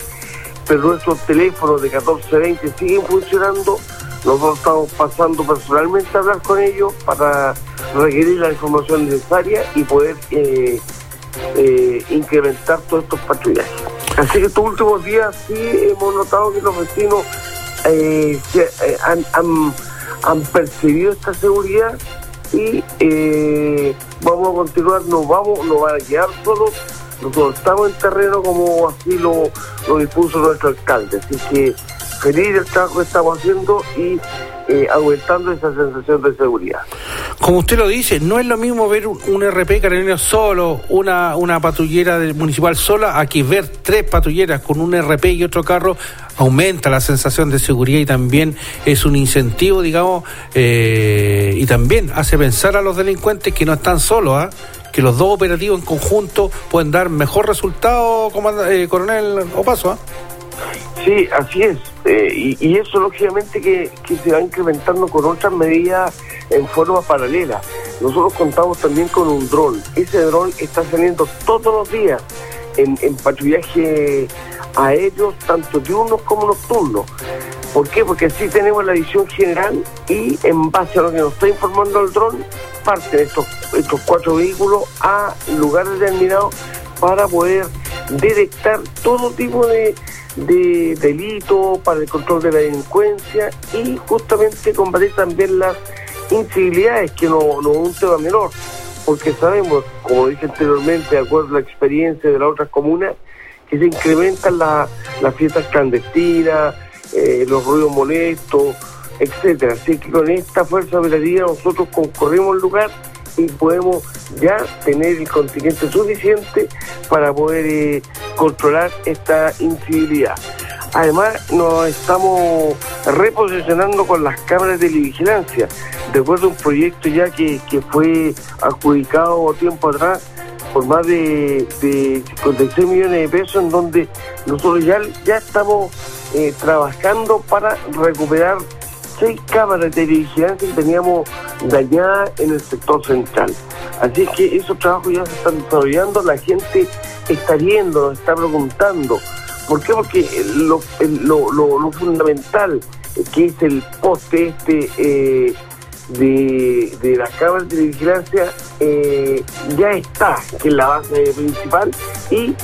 pero nuestros teléfonos de 1420 siguen funcionando. Nosotros estamos pasando personalmente a hablar con ellos para requerir la información necesaria y poder eh, eh, incrementar todos estos patrullajes. Así que estos últimos días sí hemos notado que los vecinos eh, han, han, percibido esta seguridad y vamos a continuar, nos vamos, nos van a quedar solos nosotros estamos en terreno como así lo, lo dispuso nuestro alcalde. Así que feliz del trabajo que estamos haciendo y eh, aumentando esa sensación de seguridad. Como usted lo dice, no es lo mismo ver un, RP carabinero solo, una, una patrullera del municipal sola, a que ver tres patrulleras con un RP y otro carro, aumenta la sensación de seguridad y también es un incentivo, digamos, eh, y también hace pensar a los delincuentes que no están solos, ¿ah? que los dos operativos en conjunto pueden dar mejor resultado, eh, coronel Opaso. Sí, así es. Eh, y, eso lógicamente que, se va incrementando con otras medidas en forma paralela. Nosotros contamos también con un dron. Ese dron está saliendo todos los días en, en patrullaje aéreo, tanto diurnos como nocturnos. ¿Por qué? Porque así tenemos la visión general y en base a lo que nos está informando el dron, parte de estos, estos cuatro vehículos a lugares determinados para poder detectar todo tipo de, de delitos para el control de la delincuencia y justamente combatir también las incivilidades, que no, no es un tema menor, porque sabemos, como dije anteriormente, de acuerdo a la experiencia de las otras comunas, que se incrementan las fiestas clandestinas, eh, los ruidos molestos, etcétera. Así que con esta fuerza operativa nosotros concurrimos al lugar y podemos ya tener el contingente suficiente para poder eh, controlar esta incivilidad. Además, nos estamos reposicionando con las cámaras de vigilancia, a un proyecto ya que, que fue adjudicado tiempo atrás por más de, de 56 millones de pesos, en donde nosotros ya, ya estamos eh, trabajando para recuperar seis cámaras de vigilancia que teníamos dañadas en el sector central. Así que esos trabajos ya se están desarrollando, la gente está viendo, está preguntando. ¿Por qué? Porque lo, lo, lo, fundamental que es el poste este eh, de, de las cámaras de vigilancia, eh, ya está, que es la base principal, y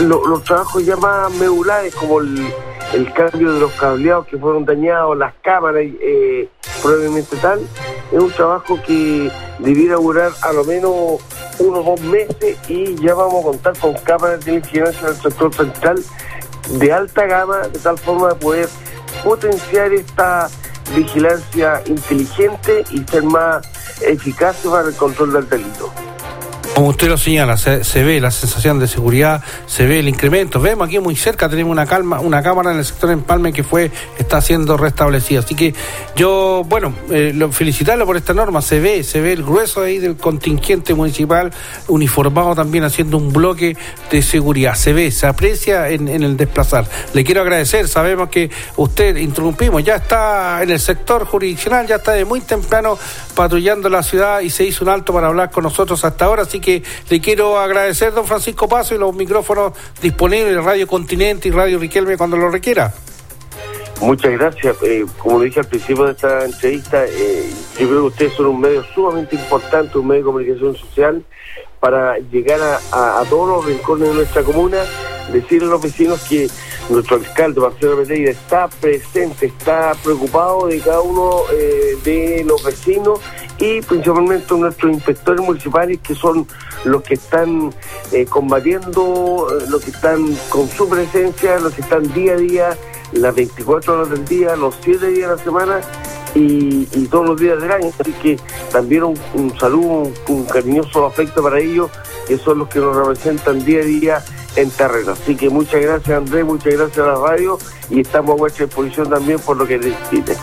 los trabajos ya más medulares, como el, cambio de los cableados que fueron dañados, las cámaras, eh, probablemente tal, es un trabajo que debiera durar a lo menos unos dos meses y ya vamos a contar con cámaras de vigilancia del sector central de alta gama, de tal forma de poder potenciar esta vigilancia inteligente y ser más eficaz para el control del delito. Como usted lo señala, se, ve la sensación de seguridad, se ve el incremento. Vemos aquí muy cerca, tenemos una calma, una cámara en el sector Empalme que fue, está siendo restablecida. Así que yo, bueno, eh, felicitarlo por esta norma. Se ve, se ve el grueso ahí del contingente municipal uniformado también haciendo un bloque de seguridad. Se ve, se aprecia en, en el desplazar. Le quiero agradecer, sabemos que usted interrumpimos, ya está en el sector jurisdiccional, ya está de muy temprano patrullando la ciudad y se hizo un alto para hablar con nosotros hasta ahora. Así que le quiero agradecer, don Francisco Paso, y los micrófonos disponibles, Radio Continente y Radio Riquelme cuando lo requiera. Muchas gracias. Eh, como dije al principio de esta entrevista, eh, yo creo que ustedes son un medio sumamente importante, un medio de comunicación social, para llegar a, todos los rincones de nuestra comuna, decirle a los vecinos que nuestro alcalde, Marcelo Pereira, está presente, está preocupado de cada uno eh, de los vecinos y principalmente nuestros inspectores municipales que son los que están eh, combatiendo, eh, los que están con su presencia, los que están día a día, las 24 horas del día, los 7 días de la semana y, todos los días del año. Así que también un, saludo, un, cariñoso afecto para ellos, que son los que nos representan día a día en terreno. Así que muchas gracias Andrés, muchas gracias a la radio y estamos a vuestra disposición también por lo que necesiten.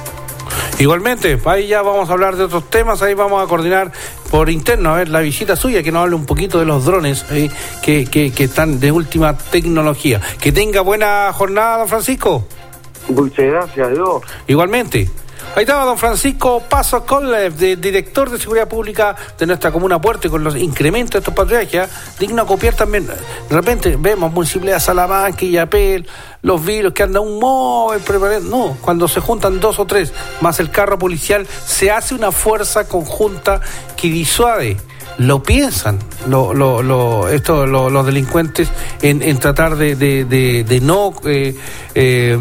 Igualmente, ahí ya vamos a hablar de otros temas, ahí vamos a coordinar por interno, a ver, la visita suya, que nos hable un poquito de los drones que, que, que están de última tecnología. Que tenga buena jornada, don Francisco. Muchas gracias, Dios. Igualmente. Ahí estaba don Francisco Paso Collev, director de Seguridad Pública de nuestra comuna Puerto, con los incrementos de estos patrullajes, digno copiar también. De repente vemos Municipalidad Salamanca y Yapel, los virus que andan un móvil preparando. No, cuando se juntan dos o tres más el carro policial, se hace una fuerza conjunta que disuade lo piensan esto, los delincuentes en, tratar de, no eh, eh,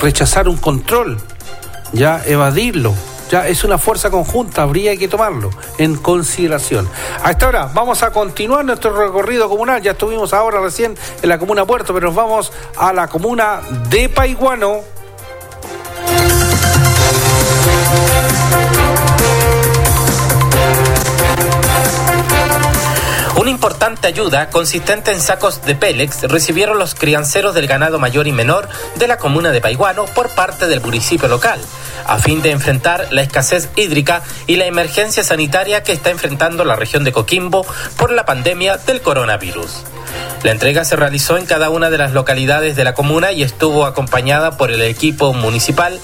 rechazar un control ya evadirlo. Ya es una fuerza conjunta, habría que tomarlo en consideración. A esta hora vamos a continuar nuestro recorrido comunal. Ya estuvimos ahora recién en la comuna Puerto, pero nos vamos a la comuna de Paiguano. Una importante ayuda, consistente en sacos de Pélex, recibieron los crianceros del ganado mayor y menor de la comuna de Paiguano por parte del municipio local, a fin de enfrentar la escasez hídrica y la emergencia sanitaria que está enfrentando la región de Coquimbo por la pandemia del coronavirus. La entrega se realizó en cada una de las localidades de la comuna y estuvo acompañada por el equipo municipal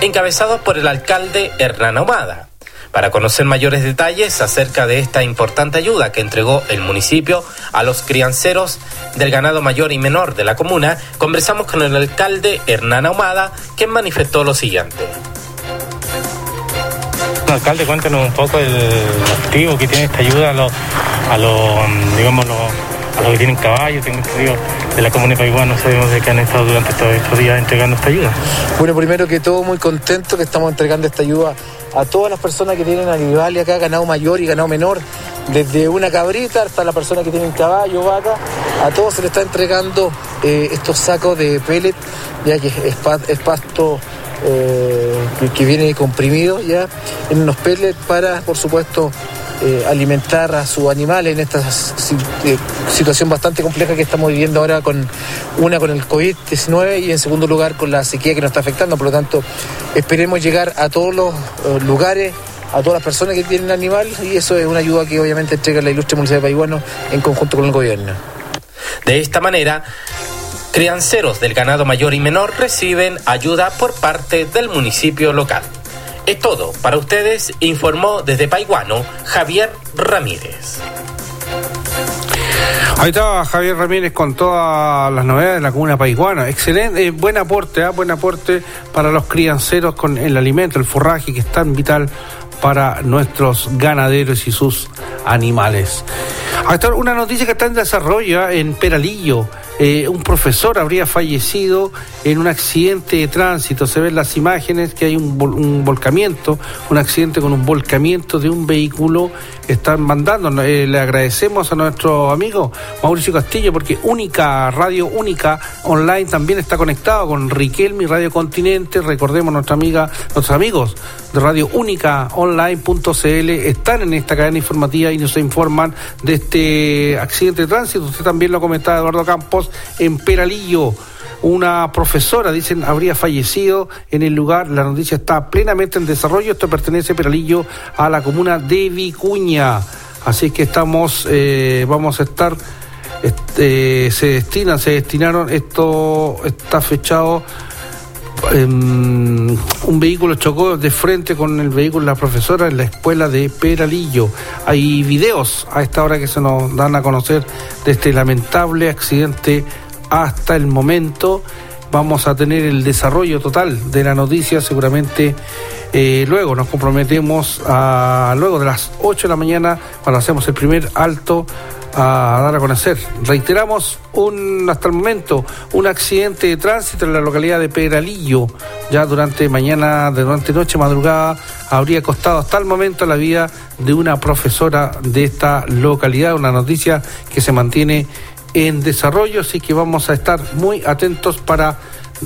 encabezado por el alcalde Hernán Ahumada. Para conocer mayores detalles acerca de esta importante ayuda que entregó el municipio a los crianceros del ganado mayor y menor de la comuna, conversamos con el alcalde Hernán Ahumada, quien manifestó lo siguiente. Alcalde, cuéntanos un poco el motivo que tiene esta ayuda a los, a los digamos, a los que tienen caballos, tengo entendido de la comunidad no sabemos de que han estado durante todos estos días entregando esta ayuda. Bueno, primero que todo, muy contento que estamos entregando esta ayuda a todas las personas que tienen animales acá, ganado mayor y ganado menor, desde una cabrita hasta la persona que tiene caballo, vaca, a todos se le está entregando eh, estos sacos de pellet, ya que es, pasto eh, que, viene comprimido ya en unos pellets para, por supuesto, eh, alimentar a sus animales en esta eh, situación bastante compleja que estamos viviendo ahora con una con el COVID-19 y en segundo lugar con la sequía que nos está afectando. Por lo tanto, esperemos llegar a todos los eh, lugares a todas las personas que tienen animal y eso es una ayuda que obviamente entrega la ilustre Municipalidad de Paiguano en conjunto con el gobierno. De esta manera, crianceros del ganado mayor y menor reciben ayuda por parte del municipio local. Es todo. Para ustedes informó desde Paiguano Javier Ramírez. Ahí estaba Javier Ramírez con todas las novedades de la comuna paiguana. Excelente, eh, buen aporte, ¿eh? buen aporte para los crianceros con el alimento, el forraje que es tan vital para nuestros ganaderos y sus animales. Ahí una noticia que está en desarrollo ¿eh? en Peralillo. Eh, un profesor habría fallecido en un accidente de tránsito. Se ven las imágenes que hay un, volcamiento, un accidente con un volcamiento de un vehículo que están mandando. Eh, le agradecemos a nuestro amigo Mauricio Castillo porque Única, Radio Única Online también está conectado con Riquelme y Radio Continente. Recordemos nuestra amiga, nuestros amigos de Radio Única Online.cl están en esta cadena informativa y nos informan de este accidente de tránsito. Usted también lo comentaba Eduardo Campos en Peralillo. Una profesora, dicen, habría fallecido en el lugar. La noticia está plenamente en desarrollo. Esto pertenece, Peralillo, a la comuna de Vicuña. Así que estamos, eh, vamos a estar, este, se destina, se destinaron, esto está fechado. Un vehículo chocó de frente con el vehículo de la profesora en la escuela de Peralillo. Hay videos a esta hora que se nos dan a conocer de este lamentable accidente hasta el momento. Vamos a tener el desarrollo total de la noticia seguramente eh, luego. Nos comprometemos a luego de las 8 de la mañana cuando hacemos el primer alto a dar a conocer. Reiteramos un hasta el momento un accidente de tránsito en la localidad de Peralillo. Ya durante mañana, durante noche, madrugada, habría costado hasta el momento la vida de una profesora de esta localidad. Una noticia que se mantiene en desarrollo, así que vamos a estar muy atentos para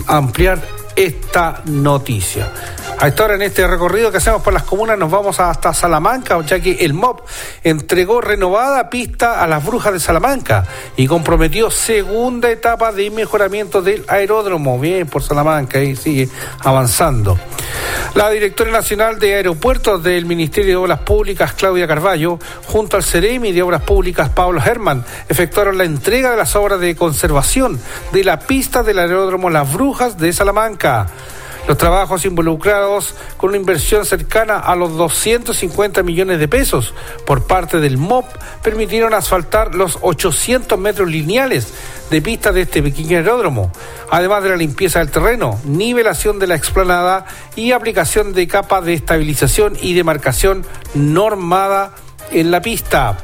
ampliar esta noticia. A esta hora en este recorrido que hacemos por las comunas nos vamos hasta Salamanca, ya que el MOB entregó renovada pista a las brujas de Salamanca y comprometió segunda etapa de mejoramiento del aeródromo. Bien por Salamanca, y sigue avanzando. La directora nacional de aeropuertos del Ministerio de Obras Públicas, Claudia Carballo, junto al CEREMI de Obras Públicas, Pablo Herman, efectuaron la entrega de las obras de conservación de la pista del aeródromo Las Brujas de Salamanca. Los trabajos involucrados con una inversión cercana a los 250 millones de pesos por parte del MOP permitieron asfaltar los 800 metros lineales de pista de este pequeño aeródromo, además de la limpieza del terreno, nivelación de la explanada y aplicación de capas de estabilización y demarcación normada en la pista.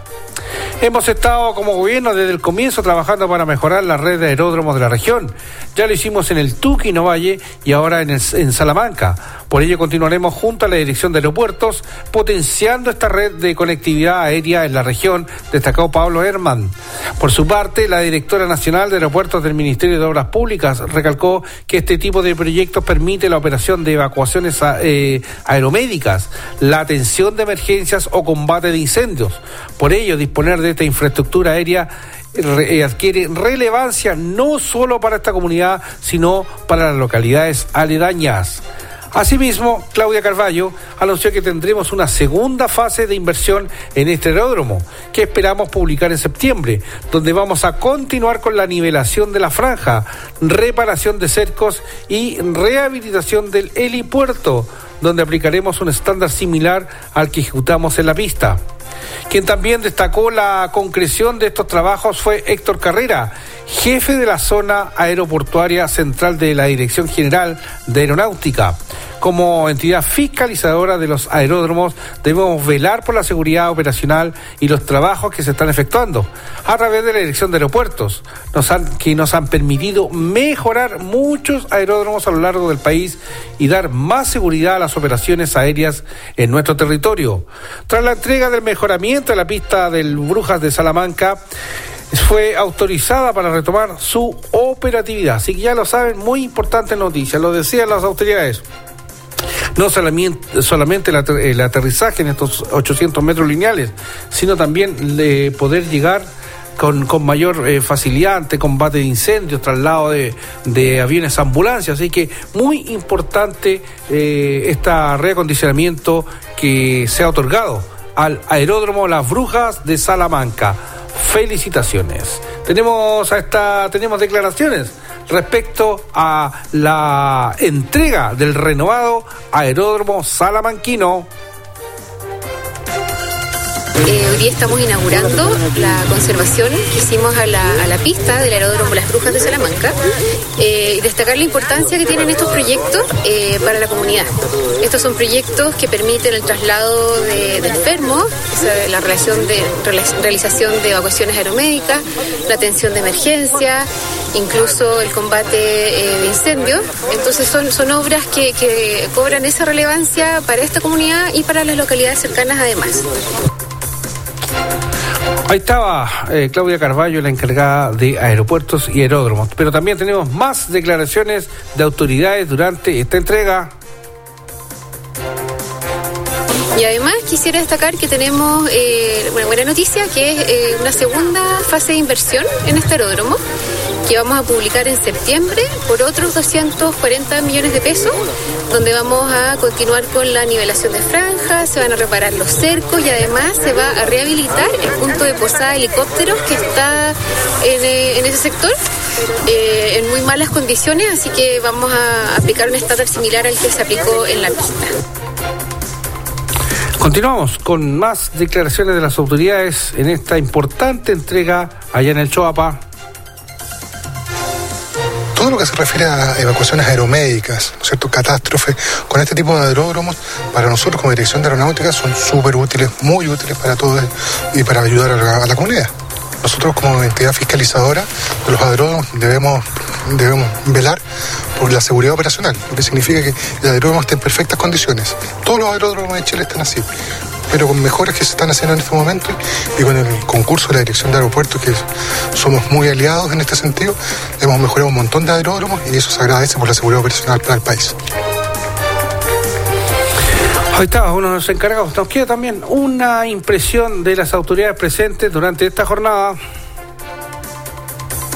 Hemos estado como gobierno desde el comienzo trabajando para mejorar la red de aeródromos de la región. Ya lo hicimos en el Tuqui, Valle y ahora en, en Salamanca. Por ello continuaremos junto a la Dirección de Aeropuertos potenciando esta red de conectividad aérea en la región, destacó Pablo Herman. Por su parte, la directora nacional de Aeropuertos del Ministerio de Obras Públicas recalcó que este tipo de proyectos permite la operación de evacuaciones eh, aeromédicas, la atención de emergencias o combate de incendios. Por ello, disponer de esta infraestructura aérea eh, adquiere relevancia no solo para esta comunidad, sino para las localidades aledañas. Asimismo, Claudia Carballo anunció que tendremos una segunda fase de inversión en este aeródromo, que esperamos publicar en septiembre, donde vamos a continuar con la nivelación de la franja, reparación de cercos y rehabilitación del helipuerto, donde aplicaremos un estándar similar al que ejecutamos en la pista. Quien también destacó la concreción de estos trabajos fue Héctor Carrera, jefe de la zona aeroportuaria central de la Dirección General de Aeronáutica. Como entidad fiscalizadora de los aeródromos, debemos velar por la seguridad operacional y los trabajos que se están efectuando a través de la Dirección de Aeropuertos, que nos han permitido mejorar muchos aeródromos a lo largo del país y dar más seguridad a las operaciones aéreas en nuestro territorio. Tras la entrega del mejoramiento de la pista del Brujas de Salamanca, fue autorizada para retomar su operatividad. Así que ya lo saben, muy importante noticia, lo decían las autoridades. No solamente el aterrizaje en estos 800 metros lineales, sino también de poder llegar con, mayor eh, facilidad ante combate de incendios, traslado de, aviones ambulancias. Así que muy importante eh, este reacondicionamiento que se ha otorgado al aeródromo Las Brujas de Salamanca. Felicitaciones. Tenemos a esta, tenemos declaraciones respecto a la entrega del renovado aeródromo salamanquino Eh, hoy día estamos inaugurando la conservación que hicimos a la, pista del aeródromo Las Brujas de Salamanca eh, y destacar la importancia que tienen estos proyectos eh, para la comunidad. Estos son proyectos que permiten el traslado de, de enfermos, la realización de evacuaciones aeromédicas, la atención de emergencia, incluso el combate de incendios. Entonces son, obras que cobran esa relevancia para esta comunidad y para las localidades cercanas además. Ahí estaba eh, Claudia Carballo, la encargada de aeropuertos y aeródromos. Pero también tenemos más declaraciones de autoridades durante esta entrega. Y además quisiera destacar que tenemos eh, una buena noticia, que es eh, una segunda fase de inversión en este aeródromo que vamos a publicar en septiembre por otros 240 millones de pesos, donde vamos a continuar con la nivelación de franjas, se van a reparar los cercos y además se va a rehabilitar el punto de posada de helicópteros que está en, eh, ese sector. Eh, en muy malas condiciones, así que vamos a aplicar un estándar similar al que se aplicó en la pista. Continuamos con más declaraciones de las autoridades en esta importante entrega allá en el Choapa todo lo que se refiere a evacuaciones aeromédicas, ¿cierto? catástrofes, con este tipo de aeródromos, para nosotros como Dirección de Aeronáutica son súper útiles, muy útiles para todos y para ayudar a la, comunidad. Nosotros como entidad fiscalizadora de los aeródromos debemos, debemos velar por la seguridad operacional, lo que significa que el aeródromo esté en perfectas condiciones. Todos los aeródromos de Chile están así pero con mejoras que se están haciendo en este momento y con el concurso de la Dirección de Aeropuertos, que somos muy aliados en este sentido, hemos mejorado un montón de aeródromos y eso se agradece por la seguridad operacional para el país. Ahí está, uno de los encargados. Nos queda también una impresión de las autoridades presentes durante esta jornada.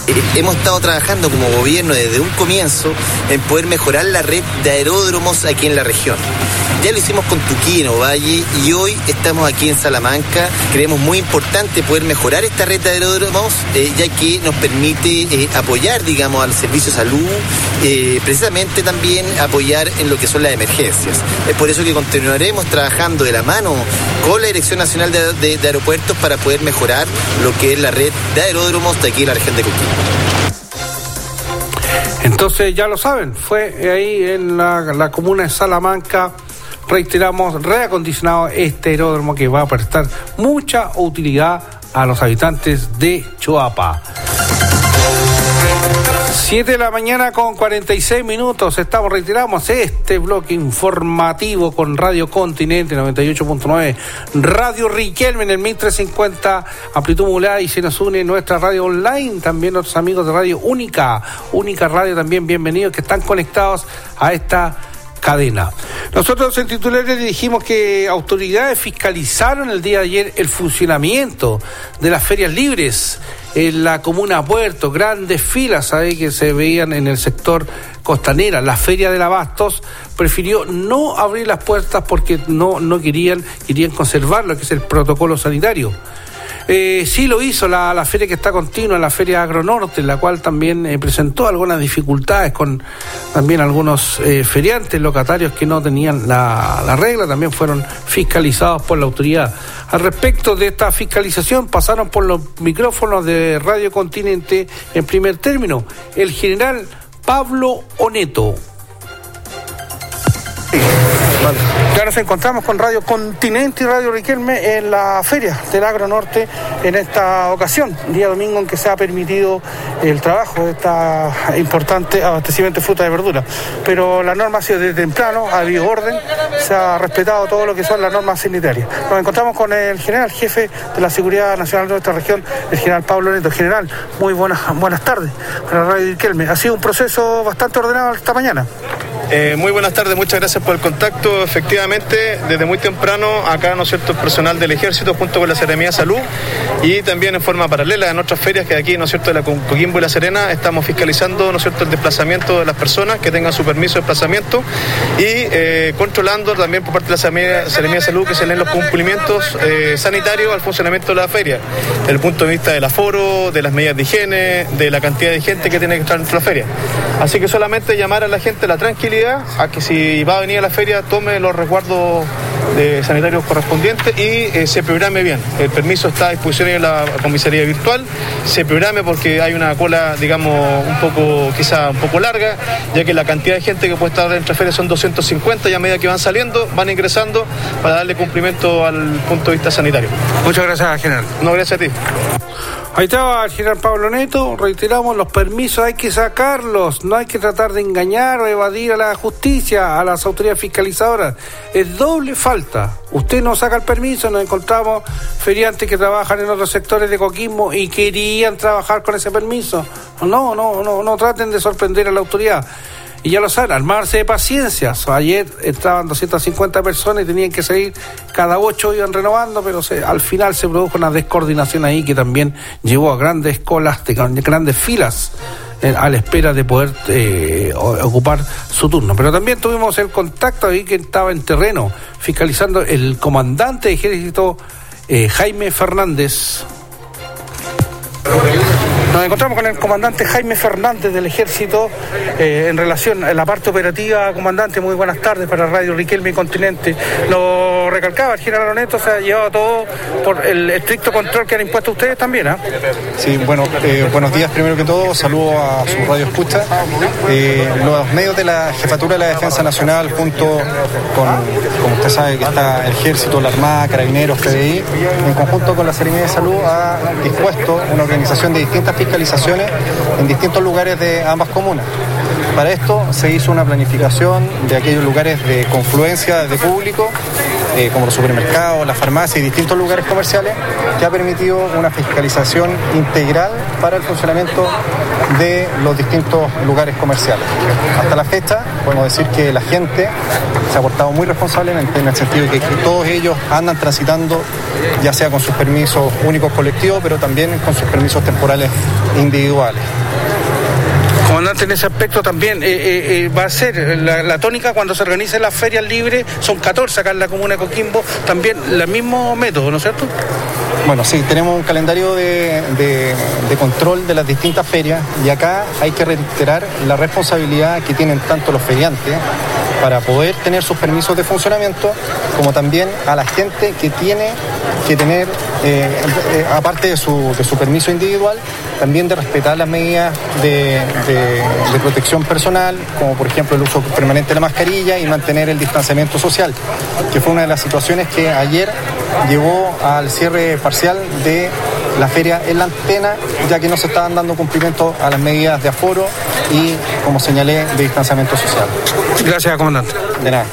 Eh, hemos estado trabajando como gobierno desde un comienzo en poder mejorar la red de aeródromos aquí en la región. Ya lo hicimos con Tuquino, Valle, y hoy estamos aquí en Salamanca. Creemos muy importante poder mejorar esta red de aeródromos, eh, ya que nos permite eh, apoyar, digamos, al servicio de salud, precisamente también apoyar en lo que son las emergencias. Es por eso que continuaremos trabajando de la mano con la Dirección Nacional de, de Aeropuertos para poder mejorar lo que es la red de aeródromos de aquí en la región de Coquimbo. Entonces ya lo saben, fue ahí en la, comuna de Salamanca, reiteramos, reacondicionado este aeródromo que va a prestar mucha utilidad a los habitantes de Choapa. 7 de la mañana con 46 minutos. Estamos, retiramos este bloque informativo con Radio Continente 98.9, Radio Riquelme en el 1350, amplitud modulada y se nos une nuestra radio online, también nuestros amigos de Radio Única, Única Radio también, bienvenidos que están conectados a esta cadena. Nosotros en titulares dijimos que autoridades fiscalizaron el día de ayer el funcionamiento de las ferias libres en la comuna Puerto, grandes filas ahí que se veían en el sector costanera. La Feria de Abastos prefirió no abrir las puertas porque no, no querían, querían conservar lo que es el protocolo sanitario. Eh, sí lo hizo la, feria que está continua, la feria Agronorte, la cual también eh, presentó algunas dificultades con también algunos eh, feriantes locatarios que no tenían la, la, regla, también fueron fiscalizados por la autoridad. Al respecto de esta fiscalización, pasaron por los micrófonos de Radio Continente en primer término el general Pablo Oneto. Ya nos encontramos con Radio Continente y Radio Riquelme en la feria del Agro Norte en esta ocasión, día domingo en que se ha permitido el trabajo de esta importante abastecimiento de fruta y verdura. Pero la norma ha sido desde temprano, ha habido orden, se ha respetado todo lo que son las normas sanitarias. Nos encontramos con el general jefe de la Seguridad Nacional de nuestra región, el general Pablo Neto. General, muy buenas, buenas tardes para Radio Riquelme. Ha sido un proceso bastante ordenado esta mañana. Eh, muy buenas tardes, muchas gracias por el contacto. Efectivamente, desde muy temprano, acá, ¿no es cierto?, el personal del Ejército junto con la Seremía Salud y también en forma paralela en otras ferias que aquí, ¿no es cierto?, de la Coquimbo y La Serena, estamos fiscalizando, ¿no es cierto?, el desplazamiento de las personas que tengan su permiso de desplazamiento y eh, controlando también por parte de la Seremía Salud que se den los cumplimientos eh, sanitarios al funcionamiento de la feria, desde el punto de vista del aforo, de las medidas de higiene, de la cantidad de gente que tiene que estar en la feria. Así que solamente llamar a la gente la tranquilidad a que si va a venir a la feria tome los resguardos sanitarios correspondientes y se programe bien. El permiso está a disposición en la comisaría virtual, se programe porque hay una cola, digamos, un poco, quizá un poco larga, ya que la cantidad de gente que puede estar en ferias son 250 y a medida que van saliendo, van ingresando para darle cumplimiento al punto de vista sanitario. Muchas gracias, general. No, gracias a ti. Ahí estaba el general Pablo Neto, reiteramos, los permisos hay que sacarlos, no hay que tratar de engañar o evadir a la justicia, a las autoridades fiscalizadoras. Es doble falta. Usted no saca el permiso, nos encontramos feriantes que trabajan en otros sectores de Coquimbo y querían trabajar con ese permiso. No, no, no, no traten de sorprender a la autoridad. Y ya lo saben, armarse de paciencia. Ayer estaban 250 personas y tenían que salir, cada ocho iban renovando, pero al final se produjo una descoordinación ahí que también llevó a grandes colas, de grandes filas eh, a la espera de poder eh, ocupar su turno. Pero también tuvimos el contacto ahí que estaba en terreno, fiscalizando el comandante de ejército eh, Jaime Fernández. Nos encontramos con el comandante Jaime Fernández del Ejército eh, en relación a la parte operativa. Comandante, muy buenas tardes para Radio Riquelme y Continente. Lo recalcaba el general Oneto, se ha llevado todo por el estricto control que han impuesto ustedes también. ¿ah? Sí, bueno, eh, buenos días primero que todo. Saludo a su radio escucha. Eh, los medios de la Jefatura de la Defensa Nacional, junto con, como usted sabe, que está el Ejército, la Armada, Carabineros, PDI, en conjunto con la Serenidad de Salud, ha dispuesto una organización de distintas fiscalizaciones en distintos lugares de ambas comunas. Para esto se hizo una planificación de aquellos lugares de confluencia de público, eh, como los supermercados, las farmacias y distintos lugares comerciales, que ha permitido una fiscalización integral para el funcionamiento de los distintos lugares comerciales. Hasta la fecha, podemos decir que la gente se ha portado muy responsablemente en el sentido de que todos ellos andan transitando, ya sea con sus permisos únicos colectivos, pero también con sus permisos temporales individuales. En ese aspecto también eh, eh, eh, va a ser la, tónica cuando se organicen las ferias libres, son 14 acá en la comuna de Coquimbo, también el mismo método, ¿no es cierto? Bueno, sí, tenemos un calendario de, control de las distintas ferias y acá hay que reiterar la responsabilidad que tienen tanto los feriantes para poder tener sus permisos de funcionamiento, como también a la gente que tiene que tener, aparte de su, permiso individual, también de respetar las medidas de, de, protección personal, como por ejemplo el uso permanente de la mascarilla y mantener el distanciamiento social, que fue una de las situaciones que ayer llevó al cierre parcial de la feria en la antena, ya que no se estaban dando cumplimiento a las medidas de aforo y, como señalé, de distanciamiento social. Gracias, comandante. De nada.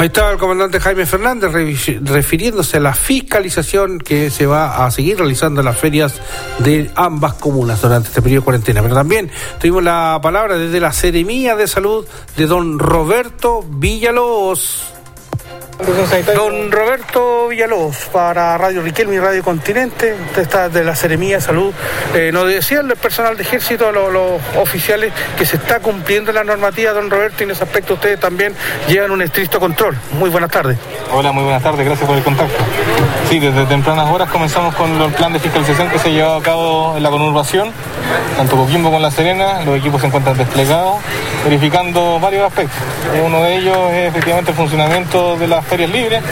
Ahí estaba el comandante Jaime Fernández refiriéndose a la fiscalización que se va a seguir realizando en las ferias de ambas comunas durante este periodo de cuarentena. Pero también tuvimos la palabra desde la Seremía de Salud de don Roberto Villalobos. Don Roberto Villalobos, para Radio Riquelme y Radio Continente, usted está de la Seremía Salud. Eh, nos decía el personal de ejército, los, oficiales, que se está cumpliendo la normativa, don Roberto, y en ese aspecto ustedes también llevan un estricto control. Muy buenas tardes. Hola, muy buenas tardes, gracias por el contacto. Sí, desde tempranas horas comenzamos con el plan de fiscalización que se llevado a cabo en la conurbación, tanto Coquimbo como La Serena, los equipos se encuentran desplegados, verificando varios aspectos. Uno de ellos es efectivamente el funcionamiento de las ferias libres,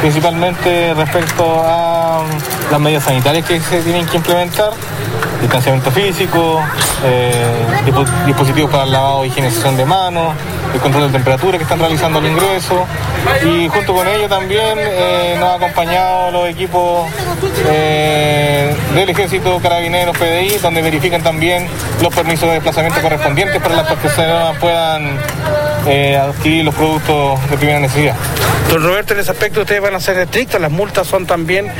principalmente respecto a las medidas sanitarias que se tienen que implementar, distanciamiento físico, eh, dispositivos para el lavado y higienización de manos, el control de temperatura que están realizando el ingreso. Y junto con ello también eh, nos ha acompañado los equipos eh, del Ejército Carabineros PDI donde verifican también los permisos de desplazamiento correspondientes para las personas puedan eh, adquirir los productos de primera necesidad. Don Roberto, en ese aspecto ustedes van a ser estrictos, las multas son también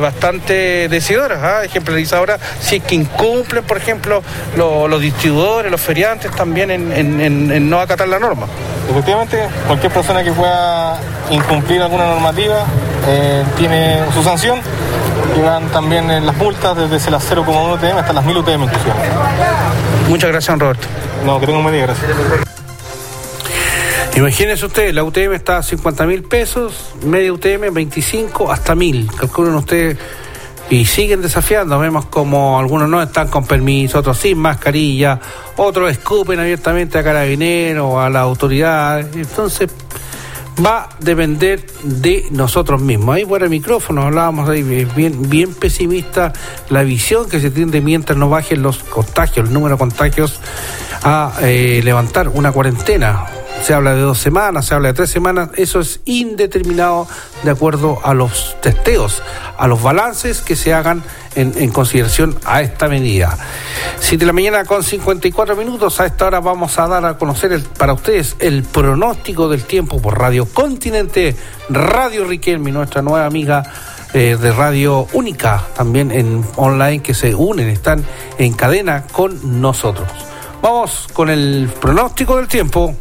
bastante decidoras, ¿ah? ejemplarizadoras, si es que incumplen, por ejemplo, los distribuidores, los feriantes también en no acatar la norma. Efectivamente, cualquier persona que pueda incumplir alguna normativa eh, tiene su sanción. Llegan también en las multas desde las 0,1 UTM hasta las 1000 UTM inclusive. Muchas gracias, Roberto. No, que tenga un buen día, gracias. Imagínense ustedes, la UTM está a 50 mil pesos, media UTM 25 hasta 1000. Calculen ustedes y siguen desafiando. Vemos como algunos no están con permiso, otros sin mascarilla, otros escupen abiertamente a carabineros, a la autoridad. Entonces, va a depender de nosotros mismos. Ahí fuera el micrófono hablábamos ahí bien, bien pesimista la visión que se tiene mientras no bajen los contagios, el número de contagios, a eh, levantar una cuarentena se habla de dos semanas, se habla de tres semanas, eso es indeterminado de acuerdo a los testeos, a los balances que se hagan en, consideración a esta medida. Siete de la mañana con 54 minutos, a esta hora vamos a dar a conocer para ustedes el pronóstico del tiempo por Radio Continente, Radio Riquelme, nuestra nueva amiga eh, de radio única también en online que se unen, están en cadena con nosotros. Vamos con el pronóstico del tiempo.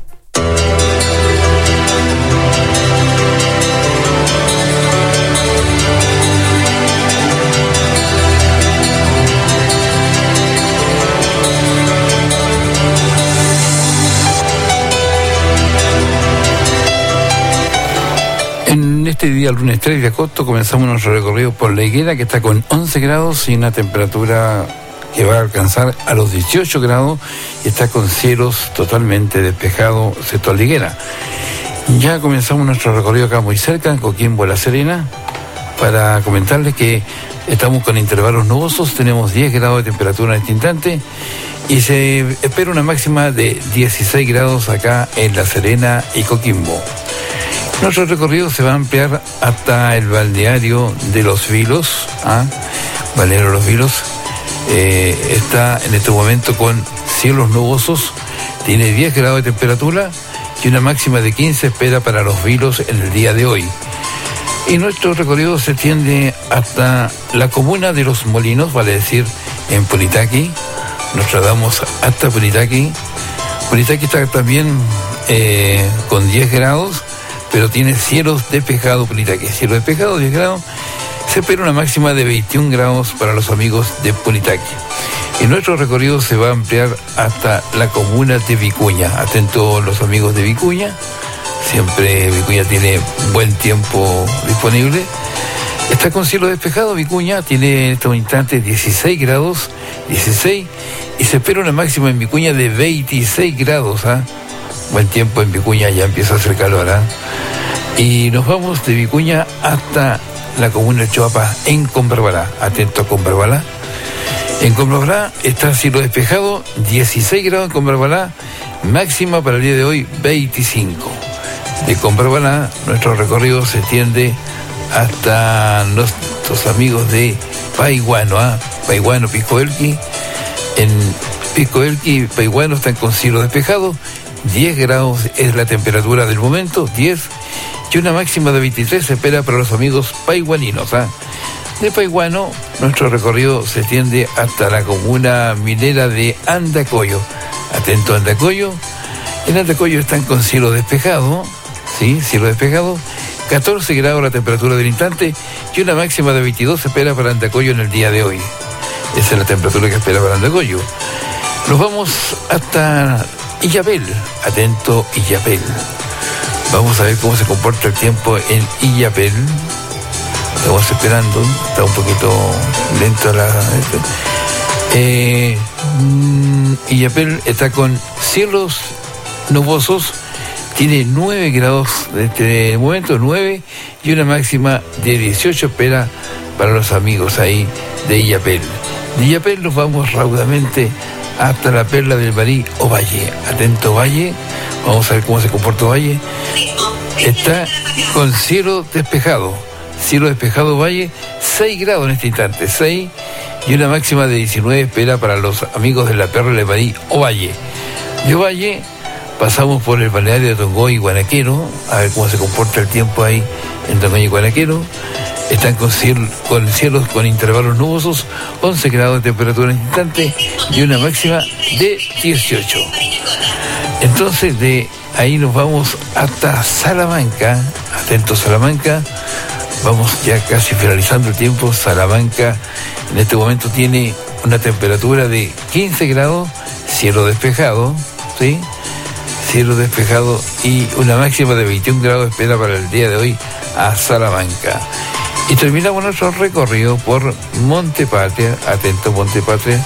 En este día, lunes 3 de agosto, comenzamos nuestro recorrido por la higuera que está con 11 grados y una temperatura que va a alcanzar a los 18 grados y está con cielos totalmente despejados, sector Liguera. Ya comenzamos nuestro recorrido acá muy cerca, en Coquimbo La Serena, para comentarles que estamos con intervalos nubosos, tenemos 10 grados de temperatura en este instante y se espera una máxima de 16 grados acá en La Serena y Coquimbo. Nuestro recorrido se va a ampliar hasta el balneario de Los Vilos, ¿ah? Balneario Los Vilos, eh, está en este momento con cielos nubosos, tiene 10 grados de temperatura y una máxima de 15 espera para los vilos en el día de hoy. Y nuestro recorrido se extiende hasta la comuna de Los Molinos, vale decir, en Politaqui. Nos trasladamos hasta Politaqui. Politaqui está también eh, con 10 grados, pero tiene cielos despejados, Politaqui. Cielo despejado, 10 grados se espera una máxima de 21 grados para los amigos de Politaqui. Y nuestro recorrido se va a ampliar hasta la comuna de Vicuña. Atentos los amigos de Vicuña. Siempre Vicuña tiene buen tiempo disponible. Está con cielo despejado, Vicuña tiene en estos instantes 16 grados, 16, y se espera una máxima en Vicuña de 26 grados. ¿ah? Buen tiempo en Vicuña, ya empieza a hacer calor. ¿ah? Y nos vamos de Vicuña hasta la comuna de Choapa en Combarbalá. Atento a Combarbalá. En Combarbalá está cielo despejado, 16 grados en Combarbalá, máxima para el día de hoy 25. De Combarbalá, nuestro recorrido se extiende hasta nuestros amigos de Paiguano, ¿ah? Paiguano, Piscoelqui. En Piscoelqui y Paiguano están con cielo despejado, 10 grados es la temperatura del momento, 10 y una máxima de 23 se espera para los amigos paiguaninos. ¿ah? De Paiguano, nuestro recorrido se extiende hasta la comuna minera de Andacoyo. Atento a Andacoyo. En Andacoyo están con cielo despejado, ¿sí? Cielo despejado. 14 grados la temperatura del instante y una máxima de 22 se espera para Andacoyo en el día de hoy. Esa es la temperatura que espera para Andacoyo. Nos vamos hasta Illapel. Atento Illapel. Vamos a ver cómo se comporta el tiempo en Illapel. Estamos esperando, está un poquito lento la. Eh, mm, Illapel está con cielos nubosos, tiene 9 grados de este momento, 9, y una máxima de 18 espera para los amigos ahí de Illapel. De Illapel nos vamos raudamente hasta la perla del Barí o Valle. Atento Valle, vamos a ver cómo se comporta Valle. Está con cielo despejado, cielo despejado Valle, 6 grados en este instante, 6 y una máxima de 19 espera para los amigos de la perla del Barí o Valle. De Valle pasamos por el balneario de Tongoy y Guanaquero, a ver cómo se comporta el tiempo ahí en Tongoy y Guanaquero están con, cielos con intervalos nubosos, 11 grados de temperatura en instante y una máxima de 18. Entonces de ahí nos vamos hasta Salamanca, atento Salamanca, vamos ya casi finalizando el tiempo, Salamanca en este momento tiene una temperatura de 15 grados, cielo despejado, ¿sí? Cielo despejado y una máxima de 21 grados espera para el día de hoy a Salamanca. Y terminamos nuestro recorrido por Montepatria, atento Montepatria,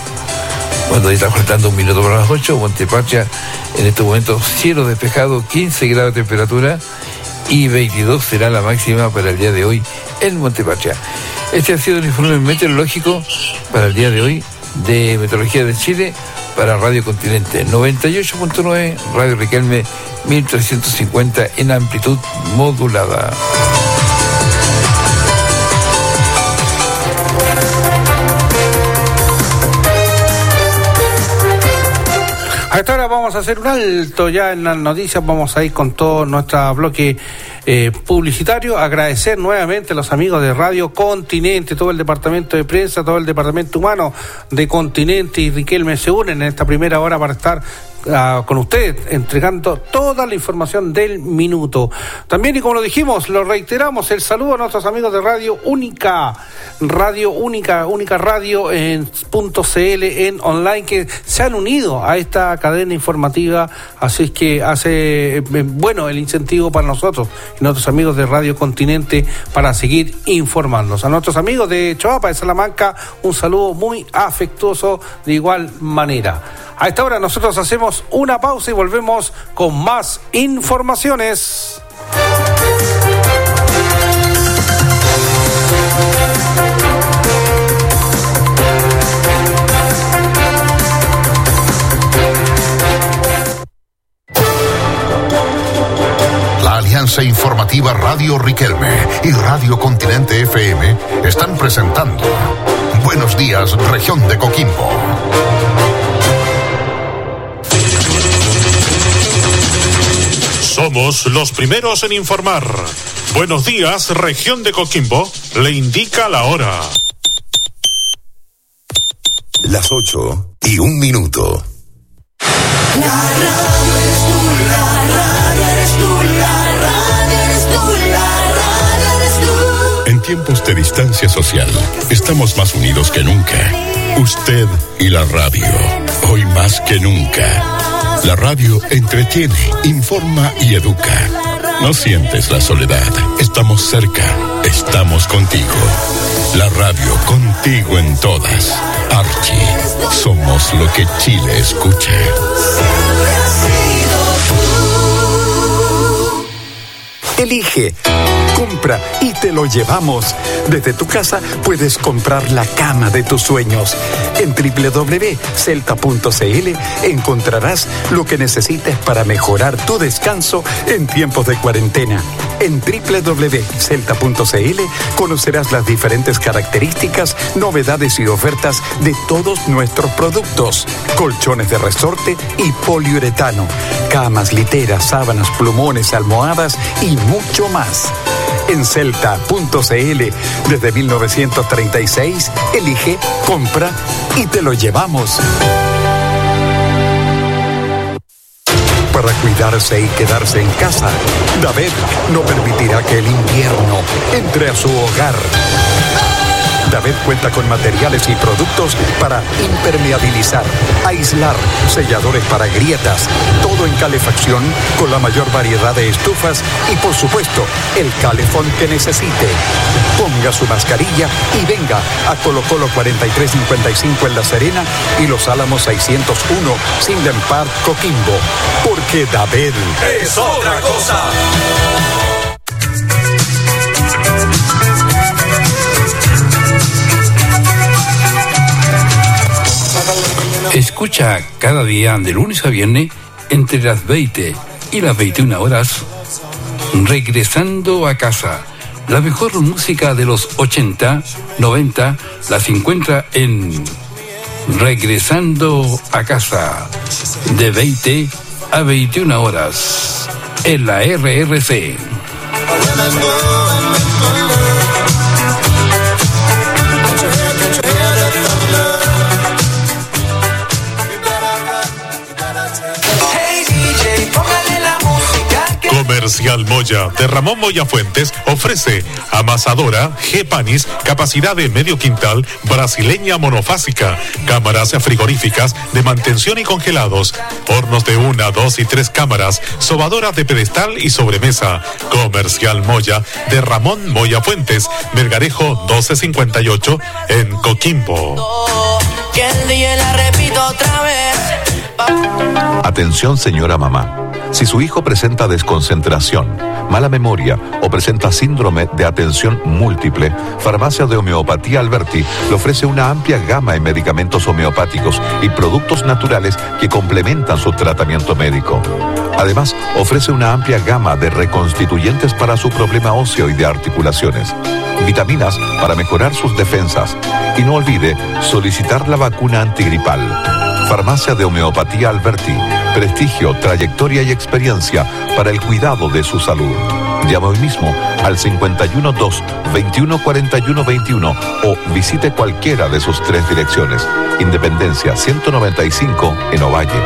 cuando está faltando un minuto para las 8, Montepatria en este momento cielo despejado, 15 grados de temperatura y 22 será la máxima para el día de hoy en Montepatria. Este ha sido el informe meteorológico para el día de hoy de Meteorología de Chile para Radio Continente 98.9, Radio Riquelme 1350 en amplitud modulada. Vamos a hacer un alto ya en las noticias, vamos a ir con todo nuestro bloque eh, publicitario, agradecer nuevamente a los amigos de Radio Continente, todo el departamento de prensa, todo el departamento humano de Continente y Riquelme se unen en esta primera hora para estar con usted, entregando toda la información del minuto. También, y como lo dijimos, lo reiteramos, el saludo a nuestros amigos de Radio Única, Radio Única, Única Radio en punto .cl en online, que se han unido a esta cadena informativa, así es que hace eh, bueno el incentivo para nosotros y nuestros amigos de Radio Continente para seguir informándonos. A nuestros amigos de Choapa, de Salamanca, un saludo muy afectuoso de igual manera. A esta hora nosotros hacemos una pausa y volvemos con más informaciones. La Alianza Informativa Radio Riquelme y Radio Continente FM están presentando Buenos días, región de Coquimbo. Somos los primeros en informar. Buenos días, región de Coquimbo. Le indica la hora. Las 8 y un minuto. La radio eres tú, la radio eres tú, tiempos de distancia social, estamos más unidos que nunca. Usted y la radio, hoy más que nunca. La radio entretiene, informa y educa. No sientes la soledad. Estamos cerca. Estamos contigo. La radio contigo en todas. Archie. Somos lo que Chile escucha. Elige, compra y te lo llevamos. Desde tu casa puedes comprar la cama de tus sueños. En www.celta.cl encontrarás lo que necesites para mejorar tu descanso en tiempos de cuarentena. En www.celta.cl conocerás las diferentes características, novedades y ofertas de todos nuestros productos. Colchones de resorte y poliuretano, camas, literas, sábanas, plumones, almohadas y mucho más. En celta.cl desde 1936 elige, compra y te lo llevamos. Para cuidarse y quedarse en casa, David no permitirá que el invierno entre a su hogar. David cuenta con materiales y productos para impermeabilizar, aislar, selladores para grietas, todo en calefacción con la mayor variedad de estufas y por supuesto el calefón que necesite. Ponga su mascarilla y venga a Colo Colo 4355 en La Serena y Los Álamos 601 Sinden Park Coquimbo. Porque David Es otra cosa. Escucha cada día de lunes a viernes entre las 20 y las 21 horas Regresando a casa. La mejor música de los 80, 90 las encuentra en Regresando a casa de 20 a 21 horas en la RRC. Comercial Moya de Ramón Moya Fuentes ofrece amasadora G-Panis, capacidad de medio quintal, brasileña monofásica, cámaras frigoríficas de mantención y congelados, hornos de una, dos y tres cámaras, sobadoras de pedestal y sobremesa. Comercial Moya de Ramón Moya Fuentes, Melgarejo 1258 en Coquimbo. Atención señora mamá. Si su hijo presenta desconcentración, mala memoria o presenta síndrome de atención múltiple, Farmacia de Homeopatía Alberti le ofrece una amplia gama de medicamentos homeopáticos y productos naturales que complementan su tratamiento médico. Además, ofrece una amplia gama de reconstituyentes para su problema óseo y de articulaciones, vitaminas para mejorar sus defensas y no olvide solicitar la vacuna antigripal. Farmacia de Homeopatía Alberti, prestigio, trayectoria y experiencia para el cuidado de su salud. Llama hoy mismo al 512 2141 21 o visite cualquiera de sus tres direcciones. Independencia 195 en Ovalle,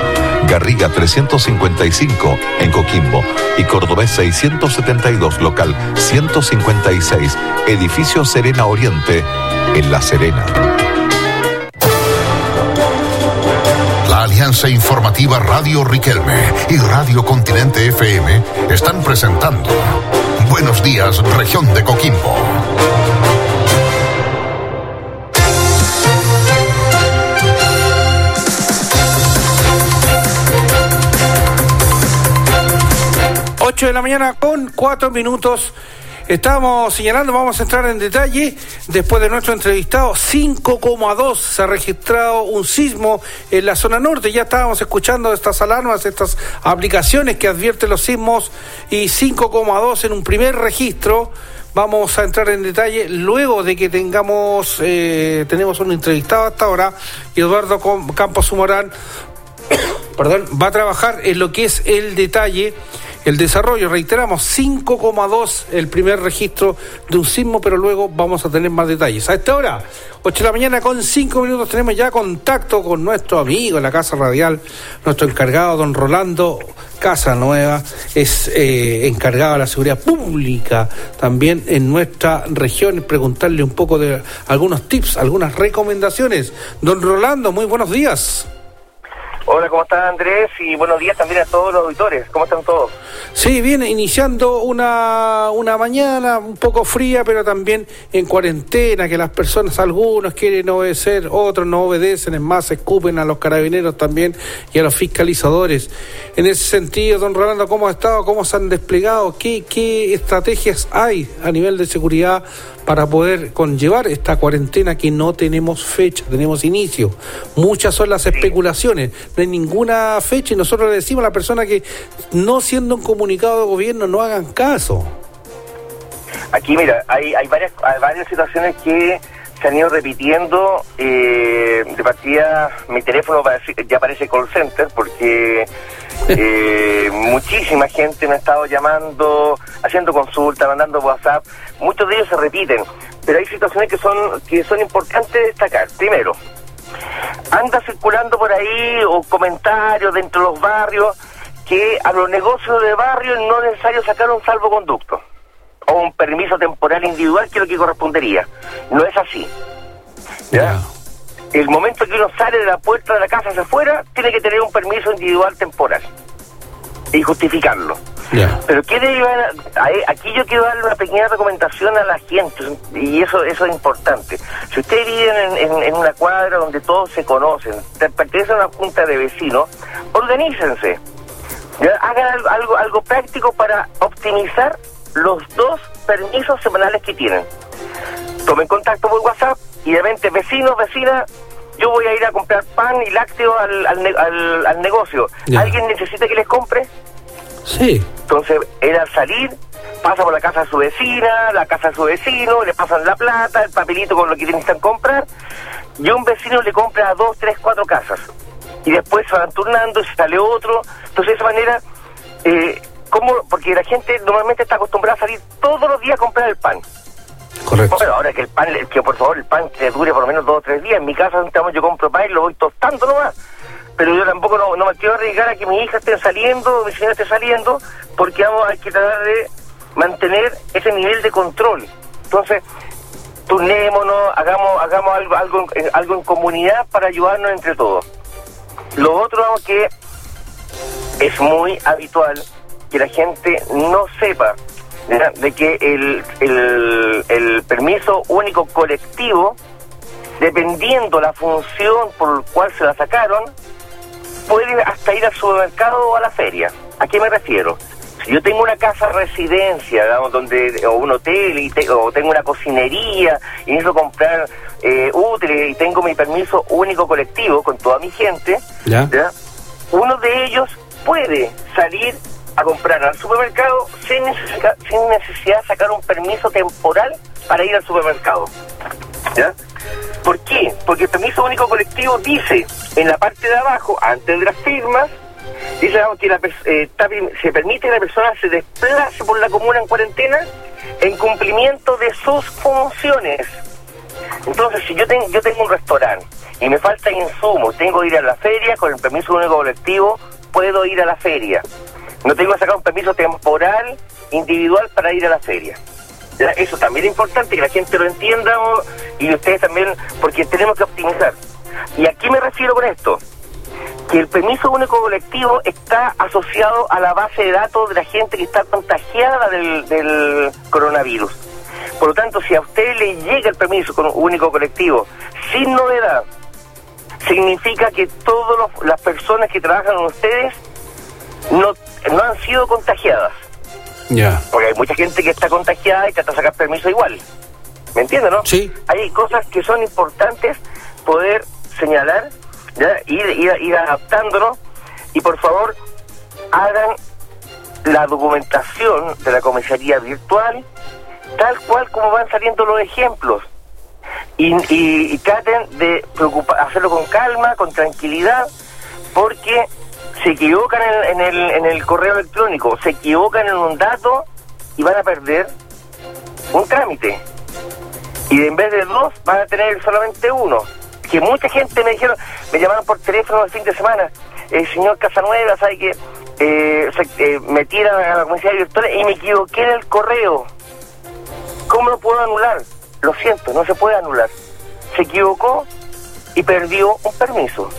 Garriga 355 en Coquimbo y Cordobés 672 local 156, edificio Serena Oriente en La Serena. Alianza Informativa Radio Riquelme y Radio Continente FM están presentando Buenos Días, Región de Coquimbo. Ocho de la mañana con cuatro minutos. Estamos señalando, vamos a entrar en detalle. Después de nuestro entrevistado, 5,2 se ha registrado un sismo en la zona norte. Ya estábamos escuchando estas alarmas, estas aplicaciones que advierten los sismos y 5,2 en un primer registro. Vamos a entrar en detalle luego de que tengamos, eh, tenemos un entrevistado hasta ahora, Eduardo Campos Humorán, (coughs) perdón, va a trabajar en lo que es el detalle, el desarrollo. Reiteramos, 5,2 el primer registro de un sismo, pero luego vamos a tener más detalles. A esta hora, 8 de la mañana con 5 minutos, tenemos ya contacto con nuestro amigo en la Casa Radial, nuestro encargado, don Rolando Casa Nueva, es eh, encargado de la seguridad pública también en nuestra región. Preguntarle un poco de algunos tips, algunas recomendaciones. Don Rolando, muy buenos días. Hola, ¿cómo estás Andrés? Y buenos días también a todos los auditores. ¿Cómo están todos? Sí, bien, iniciando una, una mañana un poco fría, pero también en cuarentena, que las personas, algunos quieren obedecer, otros no obedecen, es más, escupen a los carabineros también y a los fiscalizadores. En ese sentido, don Rolando, ¿cómo ha estado? ¿Cómo se han desplegado? ¿Qué, qué estrategias hay a nivel de seguridad para poder conllevar esta cuarentena que no tenemos fecha, tenemos inicio? Muchas son las especulaciones, no hay ninguna fecha y nosotros le decimos a la persona que no siendo un comunicado de gobierno no hagan caso. Aquí, mira, hay, hay, varias, hay varias situaciones que se han ido repitiendo. eh, de partida, mi teléfono ya parece call center porque eh, muchísima gente me ha estado llamando, haciendo consultas, mandando WhatsApp. Muchos de ellos se repiten, pero hay situaciones que son, que son importantes destacar. Primero, anda circulando por ahí o comentarios dentro de los barrios que a los negocios de barrio no es necesario sacar un salvoconducto o un permiso temporal individual que es lo que correspondería. No es así. ¿Ya? El momento que uno sale de la puerta de la casa hacia afuera, tiene que tener un permiso individual temporal y justificarlo. Pero ¿qué debe llevar a- aquí yo quiero darle una pequeña recomendación a la gente y eso eso es importante. Si ustedes viven en, en- en una cuadra donde todos se conocen, te- pertenecen a una junta de vecinos, organícense. ¿ya? Hagan algo, algo, algo práctico para optimizar los dos permisos semanales que tienen. Tomen contacto por WhatsApp y de repente, vecinos, vecinas, yo voy a ir a comprar pan y lácteos al, al, ne- al- al negocio. Ya. ¿Alguien necesita que les compre? Sí. Entonces, él al salir, pasa por la casa de su vecina, la casa de su vecino, le pasan la plata, el papelito con lo que necesitan comprar, y un vecino le compra a dos, tres, cuatro casas. Y después se van turnando y sale otro. Entonces, de esa manera, eh, ¿cómo? porque la gente normalmente está acostumbrada a salir todos los días a comprar el pan. Correcto. Bueno, ahora que el pan, que por favor el pan que dure por lo menos dos o tres días. En mi casa estamos, yo compro pan y lo voy tostando nomás. Pero yo tampoco no, me quiero arriesgar a que mi hija esté saliendo, mi señora esté saliendo, porque vamos a que tratar de mantener ese nivel de control. Entonces, turnémonos, hagamos, hagamos algo, algo, en- algo en comunidad para ayudarnos entre todos. Lo otro que es muy habitual que la gente no sepa de que el, el, el permiso único colectivo, dependiendo la función por la cual se la sacaron, puede hasta ir al supermercado o a la feria. ¿A qué me refiero? Si yo tengo una casa residencia, digamos, donde, o un hotel, y te- o tengo una cocinería, y necesito comprar eh, útiles, y tengo mi permiso único colectivo con toda mi gente, ¿Ya? ¿ya? uno de ellos puede salir a comprar al supermercado sin necesidad, sin necesidad de sacar un permiso temporal para ir al supermercado. ¿Ya? ¿Por qué? Porque el permiso único colectivo dice en la parte de abajo, antes de las firmas, dice digamos, que la eh, se permite que la persona se desplace por la comuna en cuarentena en cumplimiento de sus funciones. Entonces, si yo, tengo yo tengo un restaurante y me falta insumos, tengo que ir a la feria, con el permiso único colectivo, puedo ir a la feria. No tengo que sacar un permiso temporal, individual, para ir a la feria. Eso también es importante que la gente lo entienda y ustedes también, porque tenemos que optimizar. ¿Y a qué me refiero con esto? Que el permiso único colectivo está asociado a la base de datos de la gente que está contagiada del, del coronavirus. Por lo tanto, si a usted le llega el permiso único colectivo sin novedad, significa que todas las personas que trabajan con ustedes no, no han sido contagiadas. Ya. Porque hay mucha gente que está contagiada y trata de sacar permiso igual. ¿Me entiendes, no? Sí. Hay cosas que son importantes poder señalar, ¿ya? Ir, ir, ir adaptándonos y por favor hagan la documentación de la comisaría virtual tal cual como van saliendo los ejemplos y, y- y traten de preocupa- hacerlo con calma, con tranquilidad, porque se equivocan en, en el, en el correo electrónico, se equivocan en un dato y van a perder un trámite. Y en vez de dos, van a tener solamente uno. Que mucha gente me dijeron, me llamaron por teléfono el fin de semana, el señor Casanueva, ¿sabe que eh, eh, me tiran a la comisaría virtual y me equivoqué en el correo? ¿Cómo lo puedo anular? Lo siento, no se puede anular. Se equivocó y perdió un permiso.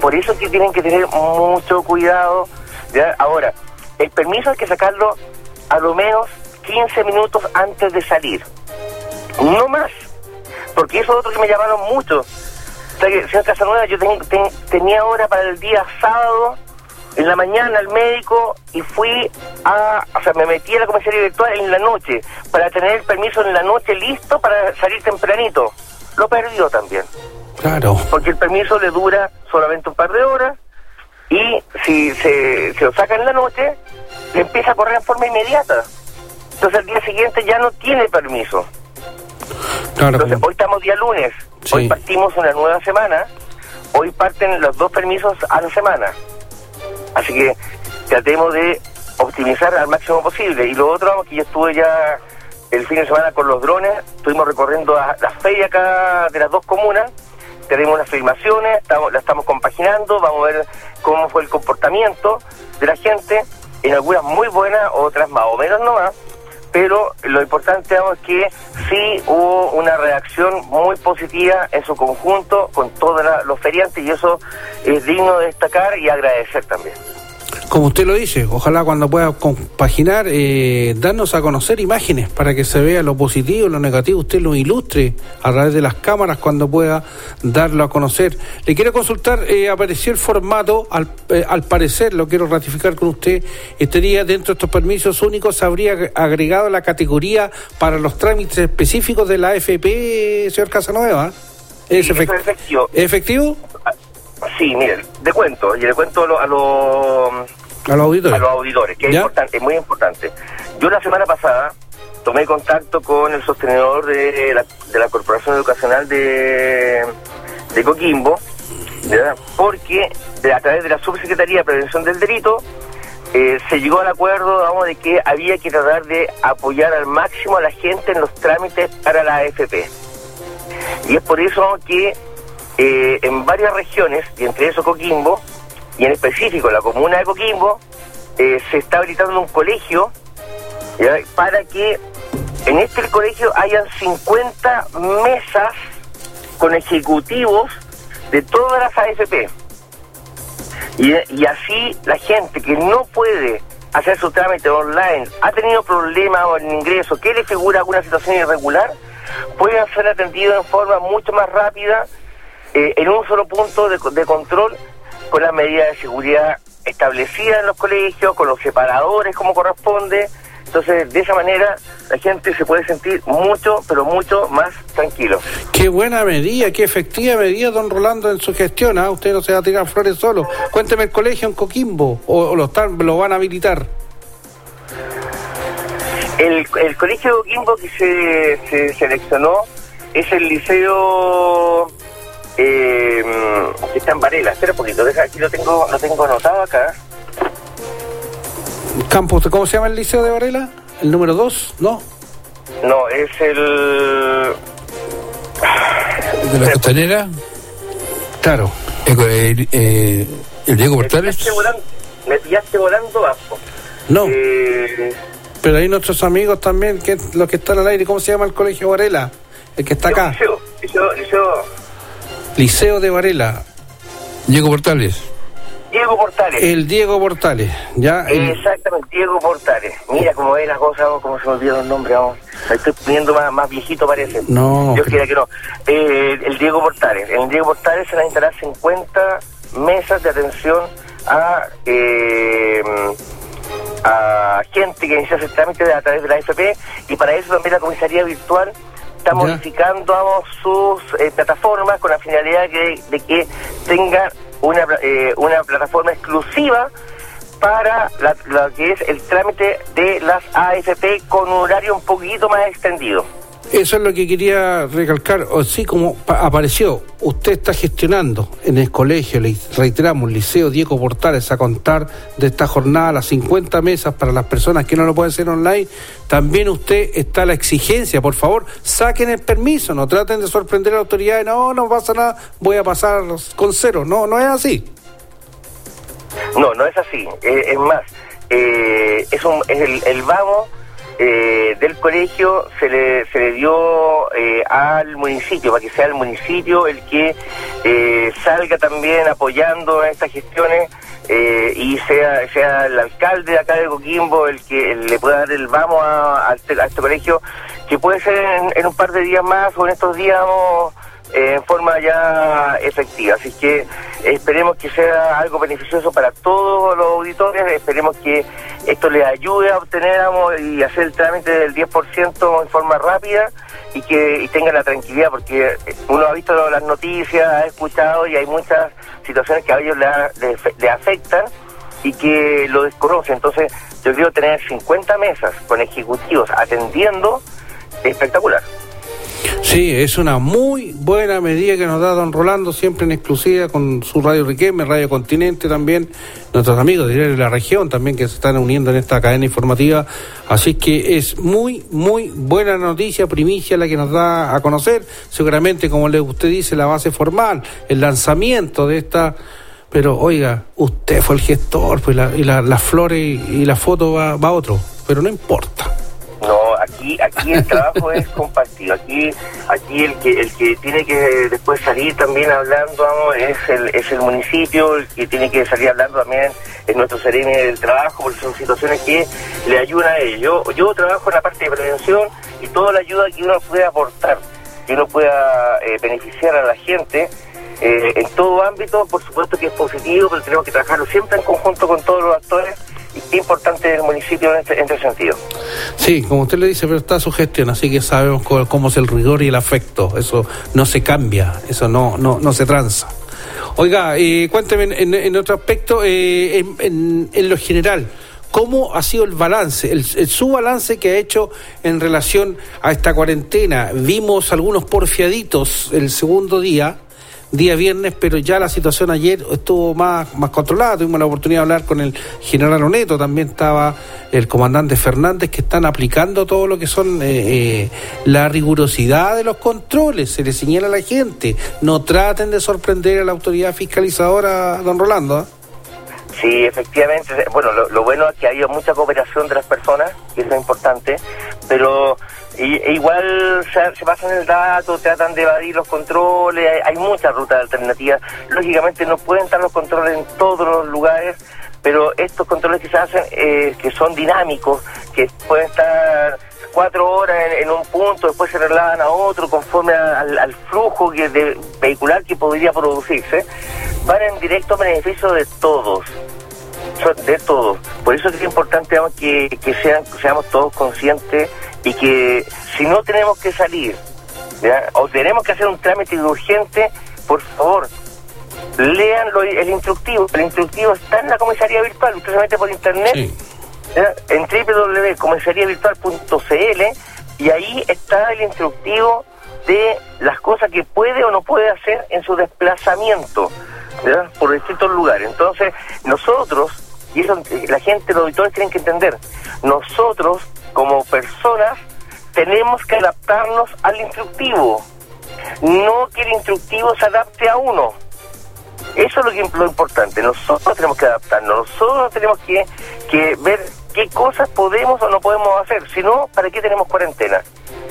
Por eso es que tienen que tener mucho cuidado. ¿ya? Ahora, el permiso hay que sacarlo a lo menos 15 minutos antes de salir. No más. Porque eso es otro que me llamaron mucho. O sea que, señor Casanueva, yo ten- ten- tenía hora para el día sábado, en la mañana al médico, y fui a... O sea, me metí a la comisaría virtual en la noche, para tener el permiso en la noche listo para salir tempranito. Lo perdió también Claro. porque el permiso le dura solamente un par de horas y si se, se lo saca en la noche, le empieza a correr en forma inmediata. Entonces al día siguiente ya no tiene permiso. Claro. Entonces hoy estamos día lunes, hoy partimos una nueva semana, hoy parten los dos permisos a la semana. Así que tratemos de optimizar al máximo posible. Y lo otro, que yo estuve ya el fin de semana con los drones, estuvimos recorriendo la- las ferias acá de las dos comunas, tenemos las filmaciones, estamos, las estamos compaginando, vamos a ver cómo fue el comportamiento de la gente, en algunas muy buenas, otras más o menos no más, pero lo importante es que sí hubo una reacción muy positiva en su conjunto con todos la- los feriantes y eso es digno de destacar y agradecer también. Como usted lo dice, ojalá cuando pueda compaginar, eh, darnos a conocer imágenes para que se vea lo positivo, lo negativo, usted lo ilustre a través de las cámaras cuando pueda darlo a conocer. Le quiero consultar, eh, apareció el formato, al, eh, al parecer, lo quiero ratificar con usted, estaría dentro de estos permisos únicos, se habría agregado la categoría para los trámites específicos de la AFP, señor Casanueva. ¿Es Sí, efect- es efectivo. efectivo? Sí, mire, de cuento, y le cuento a los... A los A los auditores. a los auditores, que es importante, es muy importante. Yo la semana pasada tomé contacto con el sostenedor de la, de la Corporación Educacional de, de Coquimbo, porque de- a través de la Subsecretaría de Prevención del Delito eh, se llegó al acuerdo de que había que tratar de apoyar al máximo a la gente en los trámites para la AFP. Y es por eso que eh, en varias regiones, y entre eso Coquimbo, y en específico la comuna de Coquimbo, eh, se está habilitando un colegio para que en este colegio hayan 50 mesas con ejecutivos de todas las AFP. Y, así la gente que no puede hacer su trámite online, ha tenido problemas en ingreso, que le figura alguna situación irregular, pueden ser atendidos en forma mucho más rápida, eh, en un solo punto de, de control con las medidas de seguridad establecidas en los colegios, con los separadores como corresponde. Entonces, de esa manera, la gente se puede sentir mucho, pero mucho más tranquilo. Qué buena medida, qué efectiva medida, don Rolando, en su gestión. ¿ah? Usted no se va a tirar flores solo. Cuénteme el colegio en Coquimbo, o, o lo, están, lo van a habilitar. El, el colegio de Coquimbo que se, se seleccionó es el liceo eh, que está en Varela. Espera un poquito, deja, aquí lo tengo, lo tengo anotado acá. Campos, ¿cómo se llama el liceo de Varela? ¿El número 2? ¿No? No, es el... ¿De la costanera? Claro. El, eh, el Diego Me Portales. pillaste volando, me pillaste volando bajo. No. Eh, Pero hay nuestros amigos también, que los que están al aire. ¿Cómo se llama el colegio Varela? El que está acá. liceo, liceo, liceo Liceo de Varela. Diego Portales. Diego Portales. El Diego Portales. Ya. el- Exactamente, Diego Portales. Mira cómo es la cosa, cómo se me olvidó el nombre, vamos. Me estoy poniendo más, más viejito parece. No, Yo quería que no. Eh, el Diego Portales. En el Diego Portales se van a instalar 50 mesas de atención a, eh, a gente que inicia ese trámite a través de la AFP y para eso también la comisaría virtual está modificando vamos, sus eh, plataformas con la finalidad que- de que tengan una, eh, una plataforma exclusiva para la- lo que es el trámite de las AFP con un horario un poquito más extendido. Eso es lo que quería recalcar. O sí, como pa- apareció, usted está gestionando en el colegio, le reiteramos, Liceo Diego Portales, a contar de esta jornada las 50 mesas para las personas que no lo pueden hacer online. También usted está a la exigencia, por favor, saquen el permiso, no traten de sorprender a la autoridad, no, no pasa nada, voy a pasar con cero. No, no es así. No, no es así. Eh, es más, eh, es, un, es el, el vamos eh, del colegio se le, se le dio eh, al municipio, para que sea el municipio el que eh, salga también apoyando estas gestiones eh, y sea, sea el alcalde de acá de Coquimbo el que le pueda dar el vamos a, a este, a este colegio, que puede ser en, en un par de días más o en estos días vamos, en forma ya efectiva. Así que esperemos que sea algo beneficioso para todos los auditores, esperemos que esto les ayude a obtener y hacer el trámite del 10% en forma rápida y que tengan la tranquilidad, porque uno ha visto las noticias, ha escuchado y hay muchas situaciones que a ellos le, ha- le fe- le afectan y que lo desconocen. Entonces, yo quiero tener 50 mesas con ejecutivos atendiendo, espectacular. Sí, es una muy buena medida que nos da don Rolando, siempre en exclusiva con su Radio Riquelme, Radio Continente también, nuestros amigos de la región también que se están uniendo en esta cadena informativa. Así que es muy, muy buena noticia, primicia la que nos da a conocer. Seguramente, como usted dice, la base formal, el lanzamiento de esta... Pero oiga, usted fue el gestor, pues la, y la- las flores y, y la foto va, va a otro, pero no importa. No, aquí aquí el trabajo es (laughs) compartido. Aquí aquí el que el que tiene que después salir también hablando vamos, es el es el municipio, el que tiene que salir hablando también es nuestro seremi del trabajo, porque son situaciones que le ayudan a ellos. Yo, yo trabajo en la parte de prevención y toda la ayuda que uno puede aportar, que uno pueda eh, beneficiar a la gente. eh, en todo ámbito, por supuesto que es positivo, pero tenemos que trabajarlo siempre en conjunto con todos los actores importante es el municipio en este, en este sentido. Sí, como usted le dice, pero está su gestión, así que sabemos cómo es el rigor y el afecto. Eso no se cambia, eso no, no, no se tranza. Oiga, eh, cuénteme en, en- otro aspecto, eh, en, en- lo general, ¿cómo ha sido el balance, el- su balance que ha hecho en relación a esta cuarentena? Vimos algunos porfiaditos el segundo día, día viernes, pero ya la situación ayer estuvo más, más controlada. Tuvimos la oportunidad de hablar con el general Oneto, también estaba el comandante Fernández, que están aplicando todo lo que son eh, eh, la rigurosidad de los controles. Se le señala a la gente, no traten de sorprender a la autoridad fiscalizadora, don Rolando. ¿ah? Sí, efectivamente. Bueno, lo, lo bueno es que ha habido mucha cooperación de las personas, y eso es importante, pero i- e igual se, se pasan el dato, tratan de evadir los controles, hay, hay muchas rutas alternativas. Lógicamente no pueden estar los controles en todos los lugares, pero estos controles que se hacen, eh, que son dinámicos, que pueden estar cuatro horas en, en un punto, después se trasladan a otro conforme al flujo que de, vehicular que podría producirse, van en directo beneficio de todos. De todos. Por eso es importante digamos, que, que sean, seamos todos conscientes y que si no tenemos que salir ¿ya? o tenemos que hacer un trámite urgente, por favor, lean lo- el instructivo. El instructivo está en la comisaría virtual, usted se mete por internet ¿ya? en www.comisariavirtual.cl y ahí está el instructivo de las cosas que puede o no puede hacer en su desplazamiento ¿ya? por distintos lugares. Entonces, nosotros, y eso la gente, los auditores tienen que entender, nosotros como personas tenemos que adaptarnos al instructivo, no que el instructivo se adapte a uno. Eso es lo, que, lo importante. Nosotros tenemos que adaptarnos. Nosotros tenemos que, que ver qué cosas podemos o no podemos hacer. Si no, ¿para qué tenemos cuarentena?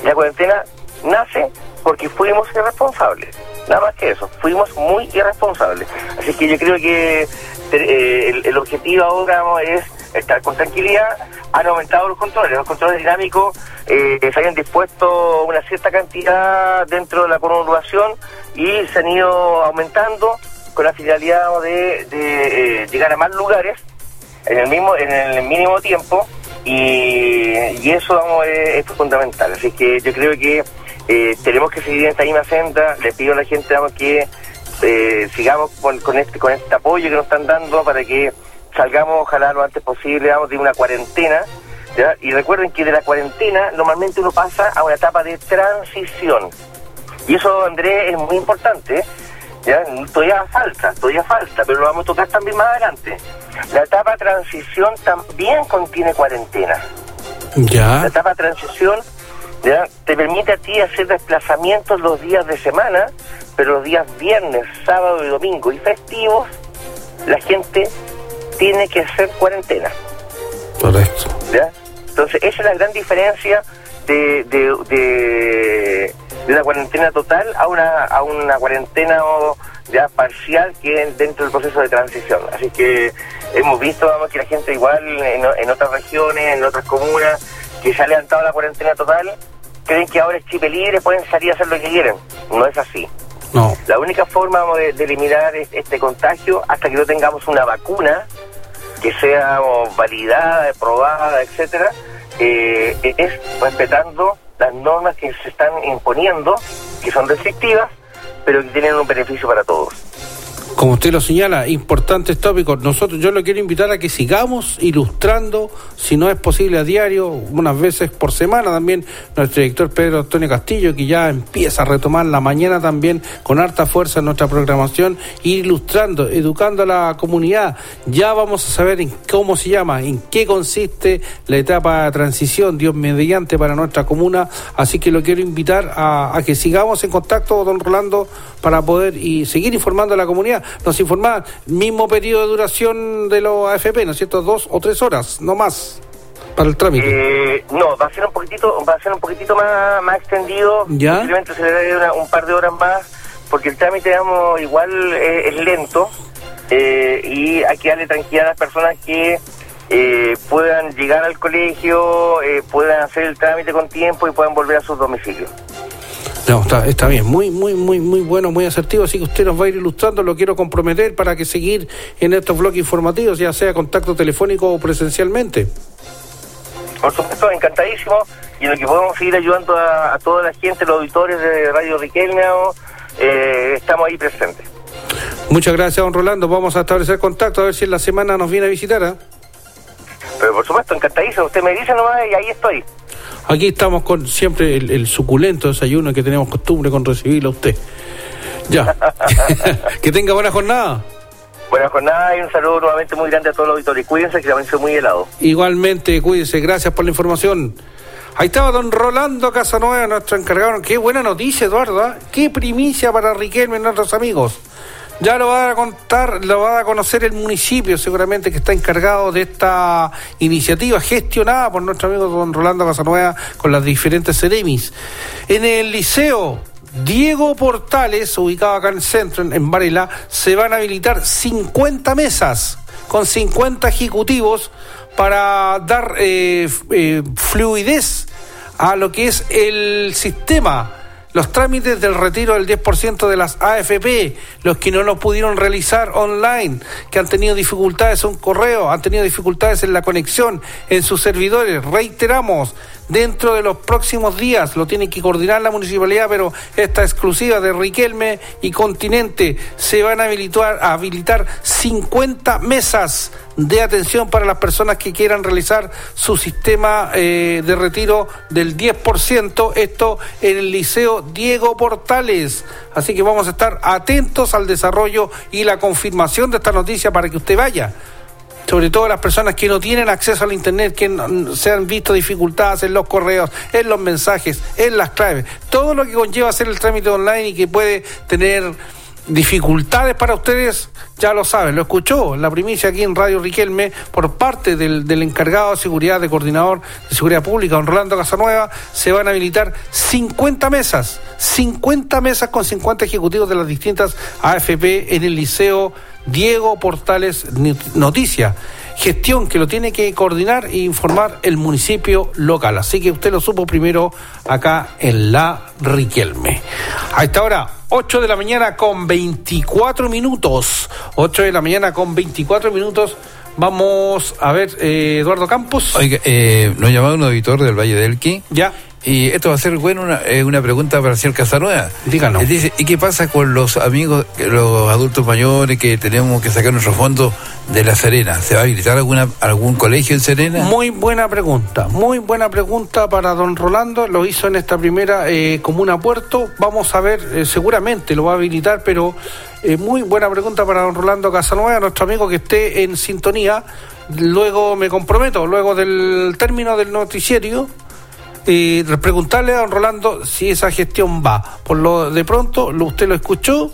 La cuarentena nace porque fuimos irresponsables. Nada más que eso. Fuimos muy irresponsables. Así que yo creo que eh, el, objetivo ahora ¿no? es estar con tranquilidad. Han aumentado los controles. Los controles dinámicos eh, se habían dispuesto una cierta cantidad dentro de la conurbación y se han ido aumentando con la finalidad de, eh, llegar a más lugares en el mismo en el mínimo tiempo y, y eso vamos, es, es fundamental así que yo creo que eh, tenemos que seguir en esta misma senda le pido a la gente vamos, que eh, sigamos con, con este con este apoyo que nos están dando para que salgamos ojalá lo antes posible vamos de una cuarentena ¿ya? y recuerden que de la cuarentena normalmente uno pasa a una etapa de transición y eso Andrés es muy importante. ¿ya? Todavía falta, todavía falta, pero lo vamos a tocar también más adelante. La etapa de transición también contiene cuarentena. Ya. La etapa de transición ¿ya? te permite a ti hacer desplazamientos los días de semana, pero los días viernes, sábado y domingo y festivos, la gente tiene que hacer cuarentena. Correcto. ¿ya? Entonces, esa es la gran diferencia de, de, de, de una cuarentena total a una, a una cuarentena ya parcial que es dentro del proceso de transición. Así que hemos visto vamos, que la gente igual en, en otras regiones, en otras comunas, que se ha levantado la cuarentena total, creen que ahora es chipe libre, pueden salir a hacer lo que quieren. No es así. No. La única forma de, de eliminar es- este contagio hasta que no tengamos una vacuna que sea validada, probada, etcétera, eh, es respetando las normas que se están imponiendo, que son restrictivas, pero que tienen un beneficio para todos. Como usted lo señala, importantes tópicos. Nosotros, yo lo quiero invitar a que sigamos ilustrando, si no es posible a diario, unas veces por semana también, nuestro director Pedro Antonio Castillo, que ya empieza a retomar la mañana también con harta fuerza en nuestra programación, ilustrando, educando a la comunidad. Ya vamos a saber en cómo se llama, en qué consiste la etapa de transición, Dios mediante, para nuestra comuna. Así que lo quiero invitar a, a que sigamos en contacto, don Rolando, para poder y seguir informando a la comunidad. Nos informaban, mismo periodo de duración de los AFP, ¿no es cierto? Dos o tres horas, no más, para el trámite. Eh, no, va a ser un poquitito, va a ser un poquitito más, más extendido. ¿Ya? Posiblemente se le una- un par de horas más, porque el trámite, digamos, igual eh, es lento eh, y hay que darle tranquilidad a las personas que eh, puedan llegar al colegio, eh, puedan hacer el trámite con tiempo y puedan volver a sus domicilios. No, está, está bien, muy, muy, muy, muy bueno, muy asertivo, así que usted nos va a ir ilustrando, lo quiero comprometer para que seguir en estos bloques informativos, ya sea contacto telefónico o presencialmente. Por supuesto, encantadísimo y en lo que podemos seguir ayudando a, a toda la gente, los auditores de Radio Riquelme, eh, estamos ahí presentes. Muchas gracias, don Rolando, vamos a establecer contacto, a ver si en la semana nos viene a visitar. ¿ah? Pero por supuesto, encantadísimo. Usted me dice nomás y ahí estoy. Aquí estamos con siempre el, el suculento desayuno que tenemos costumbre con recibirlo a usted. Ya. (laughs) que tenga buena jornada. Buena jornada y un saludo nuevamente muy grande a todos los auditores. Cuídense que también soy muy helado. Igualmente, cuídese, gracias por la información. Ahí estaba don Rolando Casanueva, nuestro encargado. Qué buena noticia, Eduardo. ¿ah? Qué primicia para Riquelme y nuestros amigos. Ya lo va a contar, lo va a conocer el municipio, seguramente que está encargado de esta iniciativa gestionada por nuestro amigo don Rolando Casanueva con las diferentes Ceremis. En el liceo Diego Portales, ubicado acá en el centro, en, Varela, se van a habilitar 50 mesas con 50 ejecutivos para dar eh, eh, fluidez a lo que es el sistema los trámites del retiro del 10% de las AFP, los que no lo pudieron realizar online, que han tenido dificultades en correo, han tenido dificultades en la conexión, en sus servidores. Reiteramos, dentro de los próximos días lo tiene que coordinar la municipalidad, pero esta exclusiva de Riquelme y Continente se van a habilitar, a habilitar 50 mesas de atención para las personas que quieran realizar su sistema eh, de retiro del 10%, esto en el Liceo Diego Portales. Así que vamos a estar atentos al desarrollo y la confirmación de esta noticia para que usted vaya sobre todo las personas que no tienen acceso al Internet, que no- se han visto dificultades en los correos, en los mensajes, en las claves, todo lo que conlleva hacer el trámite online y que puede tener dificultades para ustedes, ya lo saben, lo escuchó la primicia aquí en Radio Riquelme por parte del, del encargado de seguridad, de coordinador de seguridad pública, don Rolando Casanueva, se van a habilitar 50 mesas, 50 mesas con 50 ejecutivos de las distintas AFP en el Liceo Diego Portales Noticia. Gestión que lo tiene que coordinar e informar el municipio local. Así que usted lo supo primero acá en La Riquelme. A esta hora, 8 de la mañana con 24 minutos. 8 de la mañana con 24 minutos. Vamos a ver, eh, Eduardo Campos. Oiga, eh, nos llamaba un auditor del Valle del Elqui. Ya. Y esto va a ser bueno, una, eh, una pregunta para el señor Casanueva. Díganos. Dice, ¿y qué pasa con los amigos, los adultos mayores que tenemos que sacar nuestros fondos de La Serena? ¿Se va a habilitar alguna, algún colegio en Serena? Muy buena pregunta, muy buena pregunta para don Rolando. Lo hizo en esta primera eh, comuna puerto. Vamos a ver, eh, seguramente lo va a habilitar, pero eh, muy buena pregunta para don Rolando Casanueva, nuestro amigo que esté en sintonía. Luego me comprometo, luego del término del noticiero, eh, preguntarle a don Rolando si esa gestión va. Por lo de pronto, lo, usted lo escuchó.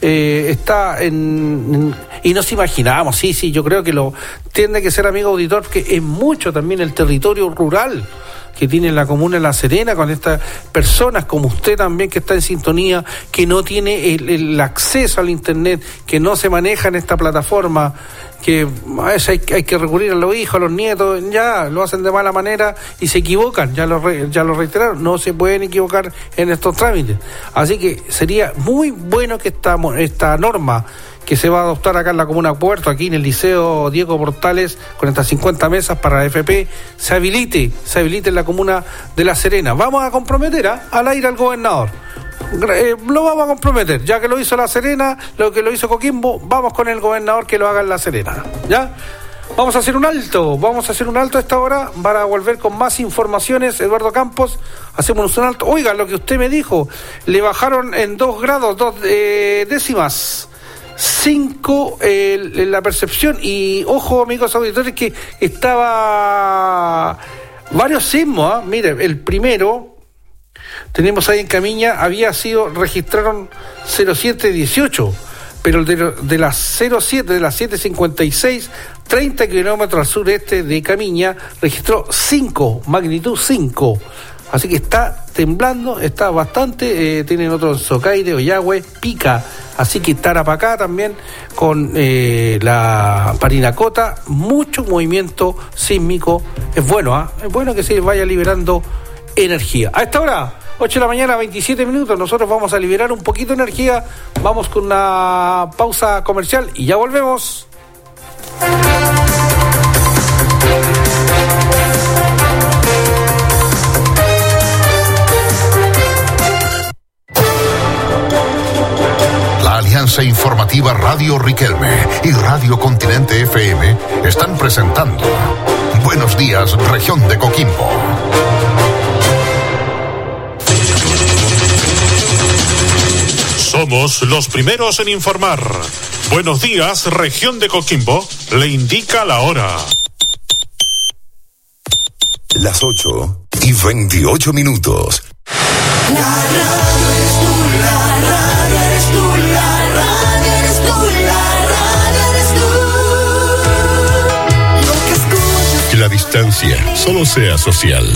eh, está en, y nos imaginábamos, sí, sí, yo creo que lo tiene que ser amigo auditor porque es mucho también el territorio rural que tiene la comuna La Serena con estas personas como usted también que está en sintonía, que no tiene el, acceso al internet, que no se maneja en esta plataforma, que a veces hay, hay que recurrir a los hijos, a los nietos, ya lo hacen de mala manera y se equivocan, ya lo, re- ya lo reiteraron, no se pueden equivocar en estos trámites. Así que sería muy bueno que esta, esta norma que se va a adoptar acá en la Comuna Puerto, aquí en el Liceo Diego Portales, con estas 50 mesas para FP, se habilite, se habilite en la Comuna de La Serena. Vamos a comprometer ¿ah? al aire al gobernador. Eh, lo vamos a comprometer, ya que lo hizo La Serena, lo que lo hizo Coquimbo, vamos con el gobernador que lo haga en La Serena. ¿Ya? Vamos a hacer un alto, vamos a hacer un alto a esta hora para volver con más informaciones. Eduardo Campos, hacemos un alto. Oiga, lo que usted me dijo, le bajaron en dos grados, dos eh, décimas. Cinco eh, la percepción y ojo amigos auditores que estaba varios sismos, ¿ah? mire, el primero tenemos ahí en Camiña, había sido, registraron 0718, pero de, de las 07, de las 756, 30 kilómetros al sureste de Camiña, registró 5, magnitud 5. Así que está temblando, está bastante, eh, tienen otros Socaire, Oyagüe, Pica, así que Tarapacá también con eh, la Parinacota, mucho movimiento sísmico, es bueno, ¿ah? es bueno que se vaya liberando energía. A esta hora, 8 de la mañana, 27 minutos, nosotros vamos a liberar un poquito de energía, vamos con una pausa comercial y ya volvemos. Alianza Informativa Radio Riquelme y Radio Continente FM están presentando Buenos Días, Región de Coquimbo. Somos los primeros en informar. Buenos días, región de Coquimbo. Le indica la hora. Las 8 y 28 minutos. La radio tú, la radio tú, distancia solo sea social.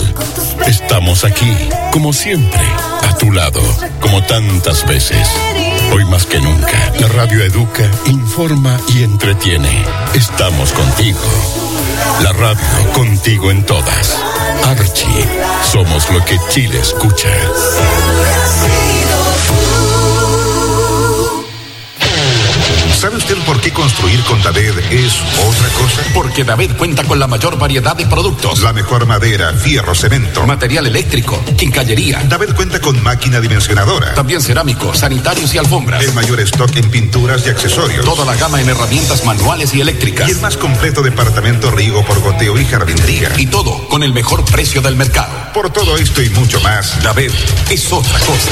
Estamos aquí, como siempre, a tu lado, como tantas veces. Hoy más que nunca, la radio educa, informa y entretiene. Estamos contigo. La radio contigo en todas. Archie, somos lo que Chile escucha. ¿Sabe usted por qué construir con David es otra cosa? Porque David cuenta con la mayor variedad de productos. La mejor madera, fierro, cemento. Material eléctrico, quincallería. David cuenta con máquina dimensionadora. También cerámicos, sanitarios y alfombras. El mayor stock en pinturas y accesorios. Toda la gama en herramientas manuales y eléctricas. Y el más completo departamento riego por goteo y jardinería. Y todo con el mejor precio del mercado. Por todo esto y mucho más, David es otra cosa.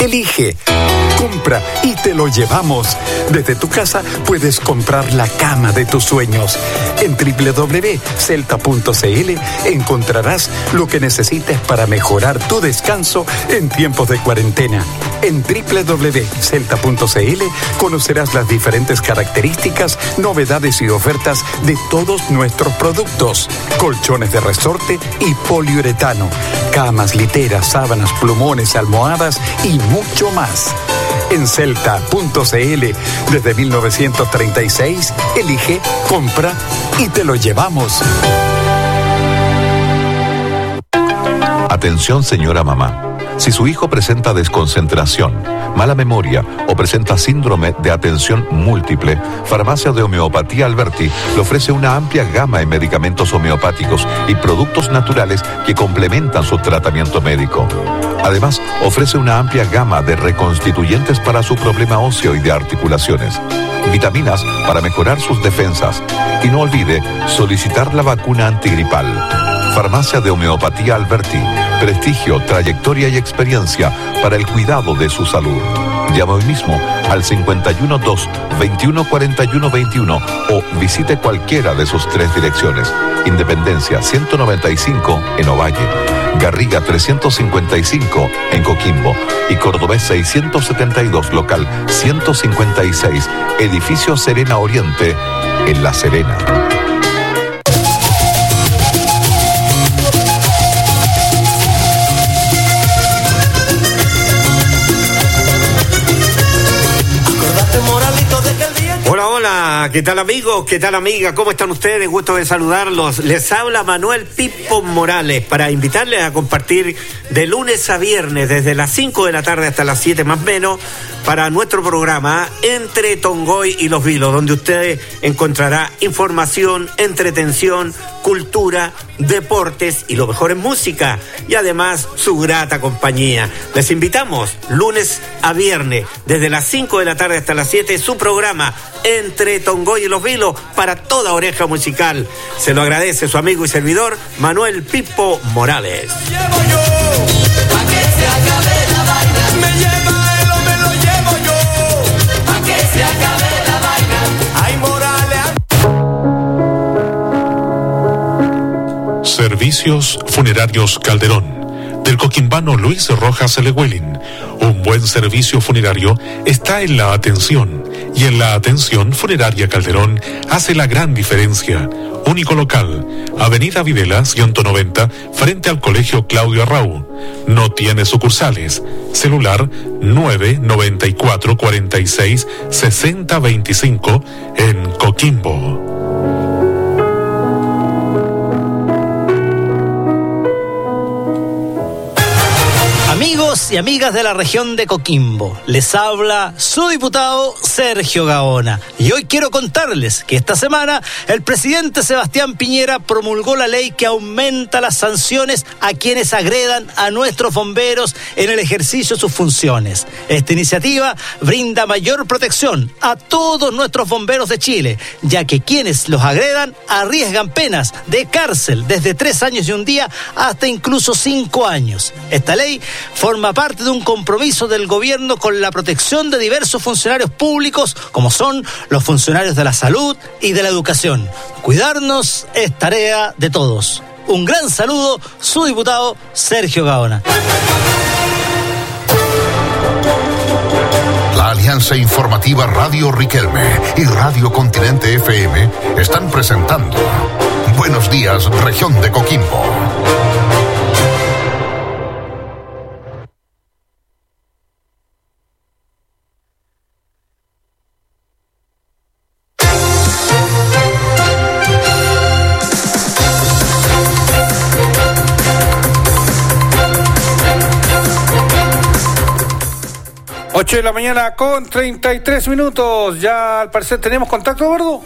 Elige, compra y te lo llevamos. Desde tu casa puedes comprar la cama de tus sueños. En www.celta.cl encontrarás lo que necesites para mejorar tu descanso en tiempos de cuarentena. En www.celta.cl conocerás las diferentes características, novedades y ofertas de todos nuestros productos. Colchones de resorte y poliuretano, camas, literas, sábanas, plumones, almohadas y mucho más. En celta.cl desde 1936 elige, compra y te lo llevamos. Atención señora mamá. Si su hijo presenta desconcentración, mala memoria o presenta síndrome de atención múltiple, Farmacia de Homeopatía Alberti le ofrece una amplia gama de medicamentos homeopáticos y productos naturales que complementan su tratamiento médico. Además, ofrece una amplia gama de reconstituyentes para su problema óseo y de articulaciones, vitaminas para mejorar sus defensas y no olvide solicitar la vacuna antigripal. Farmacia de Homeopatía Alberti. Prestigio, trayectoria y experiencia para el cuidado de su salud. Llama hoy mismo al 512 2141 21 o visite cualquiera de sus tres direcciones. Independencia 195 en Ovalle, Garriga 355 en Coquimbo y Cordobés 672 local 156, edificio Serena Oriente en La Serena. ¿Qué tal amigos? ¿Qué tal amigas? ¿Cómo están ustedes? Gusto de saludarlos. Les habla Manuel Pipo Morales para invitarles a compartir de lunes a viernes desde las 5 de la tarde hasta las 7 más menos para nuestro programa Entre Tongoy y Los Vilos, donde usted encontrará información, entretención, cultura, deportes y lo mejor en música y además su grata compañía. Les invitamos lunes a viernes desde las 5 de la tarde hasta las 7 su programa Entre Tongoy y Los Vilos para toda oreja musical. Se lo agradece su amigo y servidor Manuel Pipo Morales. Me Servicios Funerarios Calderón. Del coquimbano Luis Rojas Lewelin. Un buen servicio funerario está en la atención. Y en la atención funeraria Calderón hace la gran diferencia. Único local, Avenida Videla 190, frente al Colegio Claudio Arrau. No tiene sucursales. Celular 994 46 60 25 en Coquimbo. Y amigas de la región de Coquimbo, les habla su diputado Sergio Gaona. Y hoy quiero contarles que esta semana el presidente Sebastián Piñera promulgó la ley que aumenta las sanciones a quienes agredan a nuestros bomberos en el ejercicio de sus funciones. Esta iniciativa brinda mayor protección a todos nuestros bomberos de Chile, ya que quienes los agredan arriesgan penas de cárcel desde tres años y un día hasta incluso cinco años. Esta ley forma parte de un compromiso del gobierno con la protección de diversos funcionarios públicos, como son los funcionarios de la salud y de la educación. Cuidarnos es tarea de todos. Un gran saludo, su diputado Sergio Gaona. La Alianza Informativa Radio Riquelme y Radio Continente FM están presentando Buenos días, región de Coquimbo. 8 de la mañana con 33 minutos. Ya al parecer tenemos contacto, Eduardo.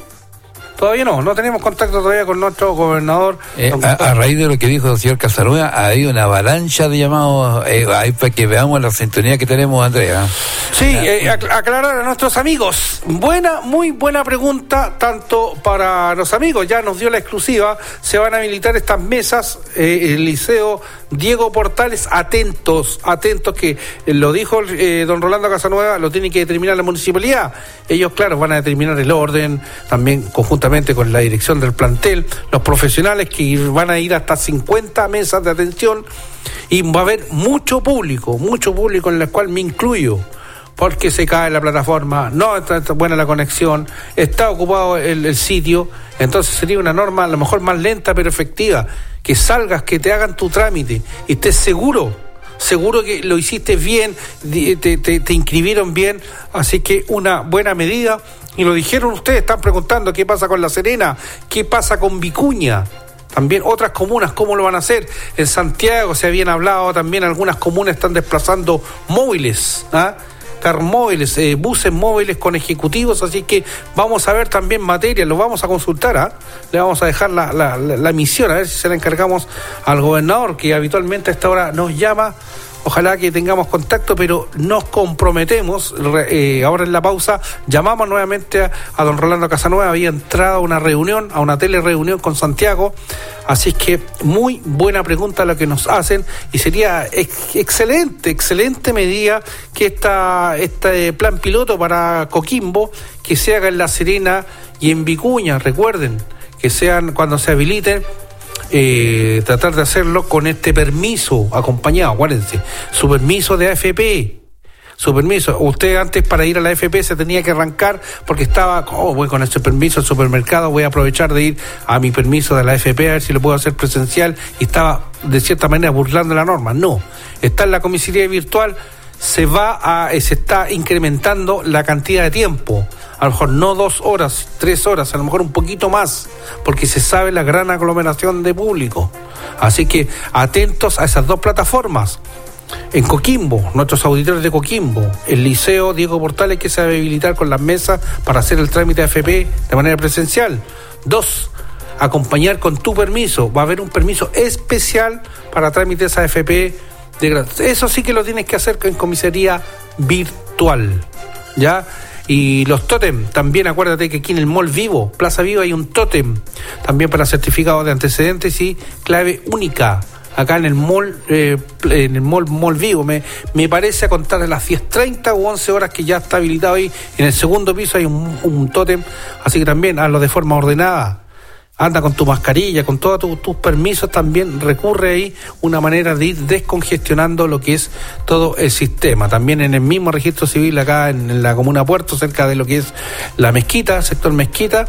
Todavía no, no tenemos contacto todavía con nuestro gobernador. Eh, a, a raíz de lo que dijo el señor Casanueva, ha habido una avalancha de llamados eh, ahí para que veamos la sintonía que tenemos, Andrea. Sí, eh, ac- aclarar a nuestros amigos. Buena, muy buena pregunta, tanto para los amigos, ya nos dio la exclusiva, se van a habilitar estas mesas, eh, el Liceo Diego Portales, atentos, atentos que lo dijo eh, don Rolando Casanueva, lo tiene que determinar la municipalidad. Ellos, claro, van a determinar el orden, también con la dirección del plantel, los profesionales que van a ir hasta 50 mesas de atención y va a haber mucho público, mucho público en el cual me incluyo porque se cae la plataforma, no está está buena la conexión, está ocupado el, el sitio, entonces sería una norma a lo mejor más lenta pero efectiva, que salgas, que te hagan tu trámite y estés seguro, seguro que lo hiciste bien, te- te inscribieron bien, así que una buena medida. Y lo dijeron ustedes, están preguntando qué pasa con La Serena, qué pasa con Vicuña. También otras comunas, ¿cómo lo van a hacer? En Santiago se habían hablado, también algunas comunas están desplazando móviles, ¿ah? Móviles, eh, buses móviles con ejecutivos, así que vamos a ver también materia, lo vamos a consultar, ¿ah? le vamos a dejar la, la, la- la misión, a ver si se la encargamos al gobernador, que habitualmente a esta hora nos llama. Ojalá que tengamos contacto, pero nos comprometemos. eh, ahora en la pausa llamamos nuevamente a, don Rolando Casanueva. Había entrado a una reunión, a una telereunión con Santiago. Así es que muy buena pregunta la que nos hacen y sería ex- excelente, excelente medida que esta, este plan piloto para Coquimbo que se haga en La Serena y en Vicuña. Recuerden que sean cuando se habiliten eh, tratar de hacerlo con este permiso acompañado, acuérdense, su permiso de AFP. Su permiso. Usted antes para ir a la AFP se tenía que arrancar porque estaba, oh, voy con este permiso al supermercado, voy a aprovechar de ir a mi permiso de la AFP a ver si lo puedo hacer presencial y estaba de cierta manera burlando la norma. No, está en la comisaría virtual, se va a, eh, se está incrementando la cantidad de tiempo. A lo mejor no dos horas, tres horas, a lo mejor un poquito más, porque se sabe la gran aglomeración de público. Así que atentos a esas dos plataformas. En Coquimbo, nuestros auditores de Coquimbo, el Liceo Diego Portales que se va a habilitar con las mesas para hacer el trámite de AFP de manera presencial. Dos, acompañar con tu permiso. Va a haber un permiso especial para trámites AFP. Eso sí que lo tienes que hacer en comisaría virtual. ¿Ya? Y los tótem, también acuérdate que aquí en el Mall Vivo, Plaza Vivo, hay un tótem, también para certificado de antecedentes y clave única. Acá en el mall, eh, en el mall, mall Vivo, me, me parece a contar de las 10.30 o 11 horas que ya está habilitado ahí. En el segundo piso hay un, un tótem, así que también hazlo de forma ordenada. Anda con tu mascarilla, con todos tu- tus permisos, también recurre ahí una manera de ir descongestionando lo que es todo el sistema. También en el mismo registro civil acá en la comuna Puerto, cerca de lo que es la mezquita, sector mezquita,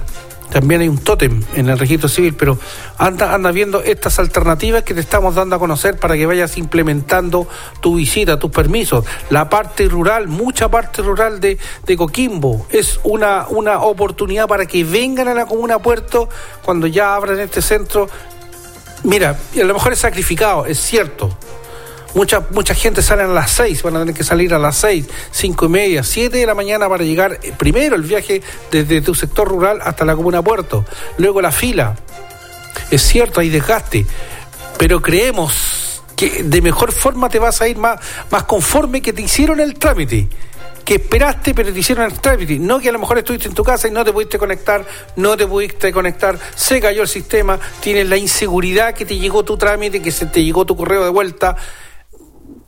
también hay un tótem en el registro civil, pero anda, anda viendo estas alternativas que te estamos dando a conocer para que vayas implementando tu visita, tus permisos. La parte rural, mucha parte rural de, de Coquimbo, es una, una oportunidad para que vengan a la comuna Puerto cuando ya abran este centro. Mira, a lo mejor es sacrificado, es cierto. Mucha, mucha gente sale a las 6, van a tener que salir a las 6, 5 y media, 7 de la mañana para llegar eh, primero el viaje desde tu sector rural hasta la comuna Puerto, luego la fila. Es cierto, hay desgaste, pero creemos que de mejor forma te vas a ir más, más conforme que te hicieron el trámite. Que esperaste, pero te hicieron el trámite. No que a lo mejor estuviste en tu casa y no te pudiste conectar, no te pudiste conectar, se cayó el sistema, tienes la inseguridad que te llegó tu trámite, que se te llegó tu correo de vuelta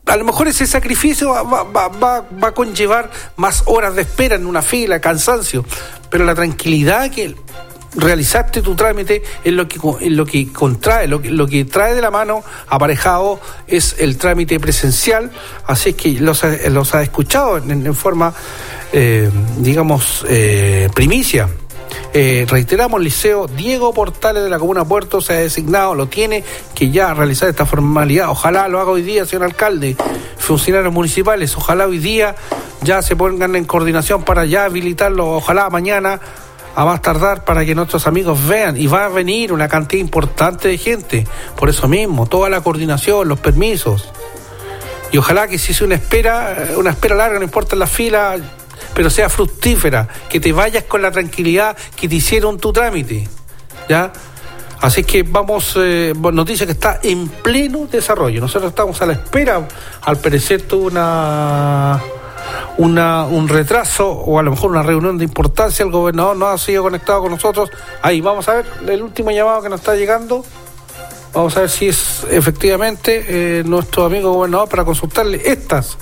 a lo mejor ese sacrificio va, va- va- va- a conllevar más horas de espera en una fila, cansancio, pero la tranquilidad que realizaste tu trámite es lo que es lo que contrae, lo que, lo que trae de la mano aparejado es el trámite presencial, así es que los, los ha escuchado en, en forma, eh, digamos, eh, primicia. Eh, reiteramos, Liceo Diego Portales de la Comuna Puerto se ha designado, lo tiene que ya realizar esta formalidad. Ojalá lo haga hoy día, señor alcalde, funcionarios municipales, ojalá hoy día ya se pongan en coordinación para ya habilitarlo, ojalá mañana a más tardar para que nuestros amigos vean y va a venir una cantidad importante de gente. Por eso mismo, toda la coordinación, los permisos. Y ojalá que si es una espera, una espera larga, no importa la fila, pero sea fructífera, que te vayas con la tranquilidad que te hicieron tu trámite. ¿Ya? Así que vamos, eh, noticia que está en pleno desarrollo. Nosotros estamos a la espera, al parecer tuvo una, una, un retraso o a lo mejor una reunión de importancia. El gobernador no ha sido conectado con nosotros. Ahí vamos a ver el último llamado que nos está llegando. Vamos a ver si es efectivamente eh, nuestro amigo gobernador para consultarle estas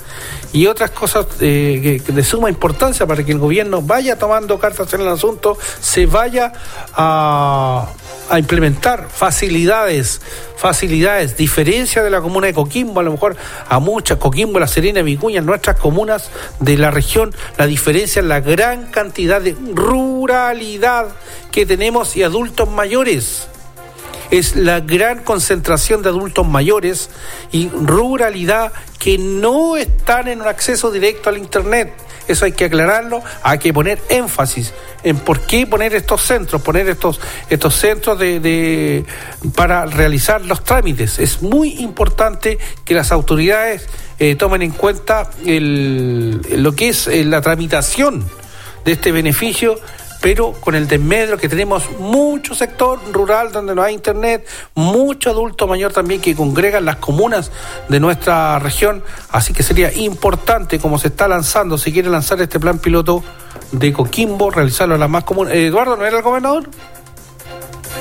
y otras cosas eh, de suma importancia para que el gobierno vaya tomando cartas en el asunto, se vaya a, a implementar facilidades, facilidades, diferencia de la comuna de Coquimbo, a lo mejor a muchas, Coquimbo, La Serena, Vicuña, nuestras comunas de la región, la diferencia es la gran cantidad de ruralidad que tenemos y adultos mayores es la gran concentración de adultos mayores y ruralidad que no están en un acceso directo al Internet. Eso hay que aclararlo, hay que poner énfasis en por qué poner estos centros, poner estos, estos centros de, para realizar los trámites. Es muy importante que las autoridades eh, tomen en cuenta el- lo que es eh, la tramitación de este beneficio, pero con el desmedro que tenemos mucho sector rural donde no hay internet, mucho adulto mayor también que congregan las comunas de nuestra región, así que sería importante como se está lanzando, si quiere lanzar este plan piloto de Coquimbo, realizarlo a las más comunes. Eh, Eduardo, ¿no era el gobernador?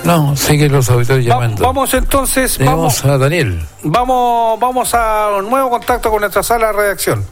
No, sé que los auditores llamando. Vamos entonces, Tenemos vamos, a Daniel. vamos, vamos a un nuevo contacto con nuestra sala de redacción.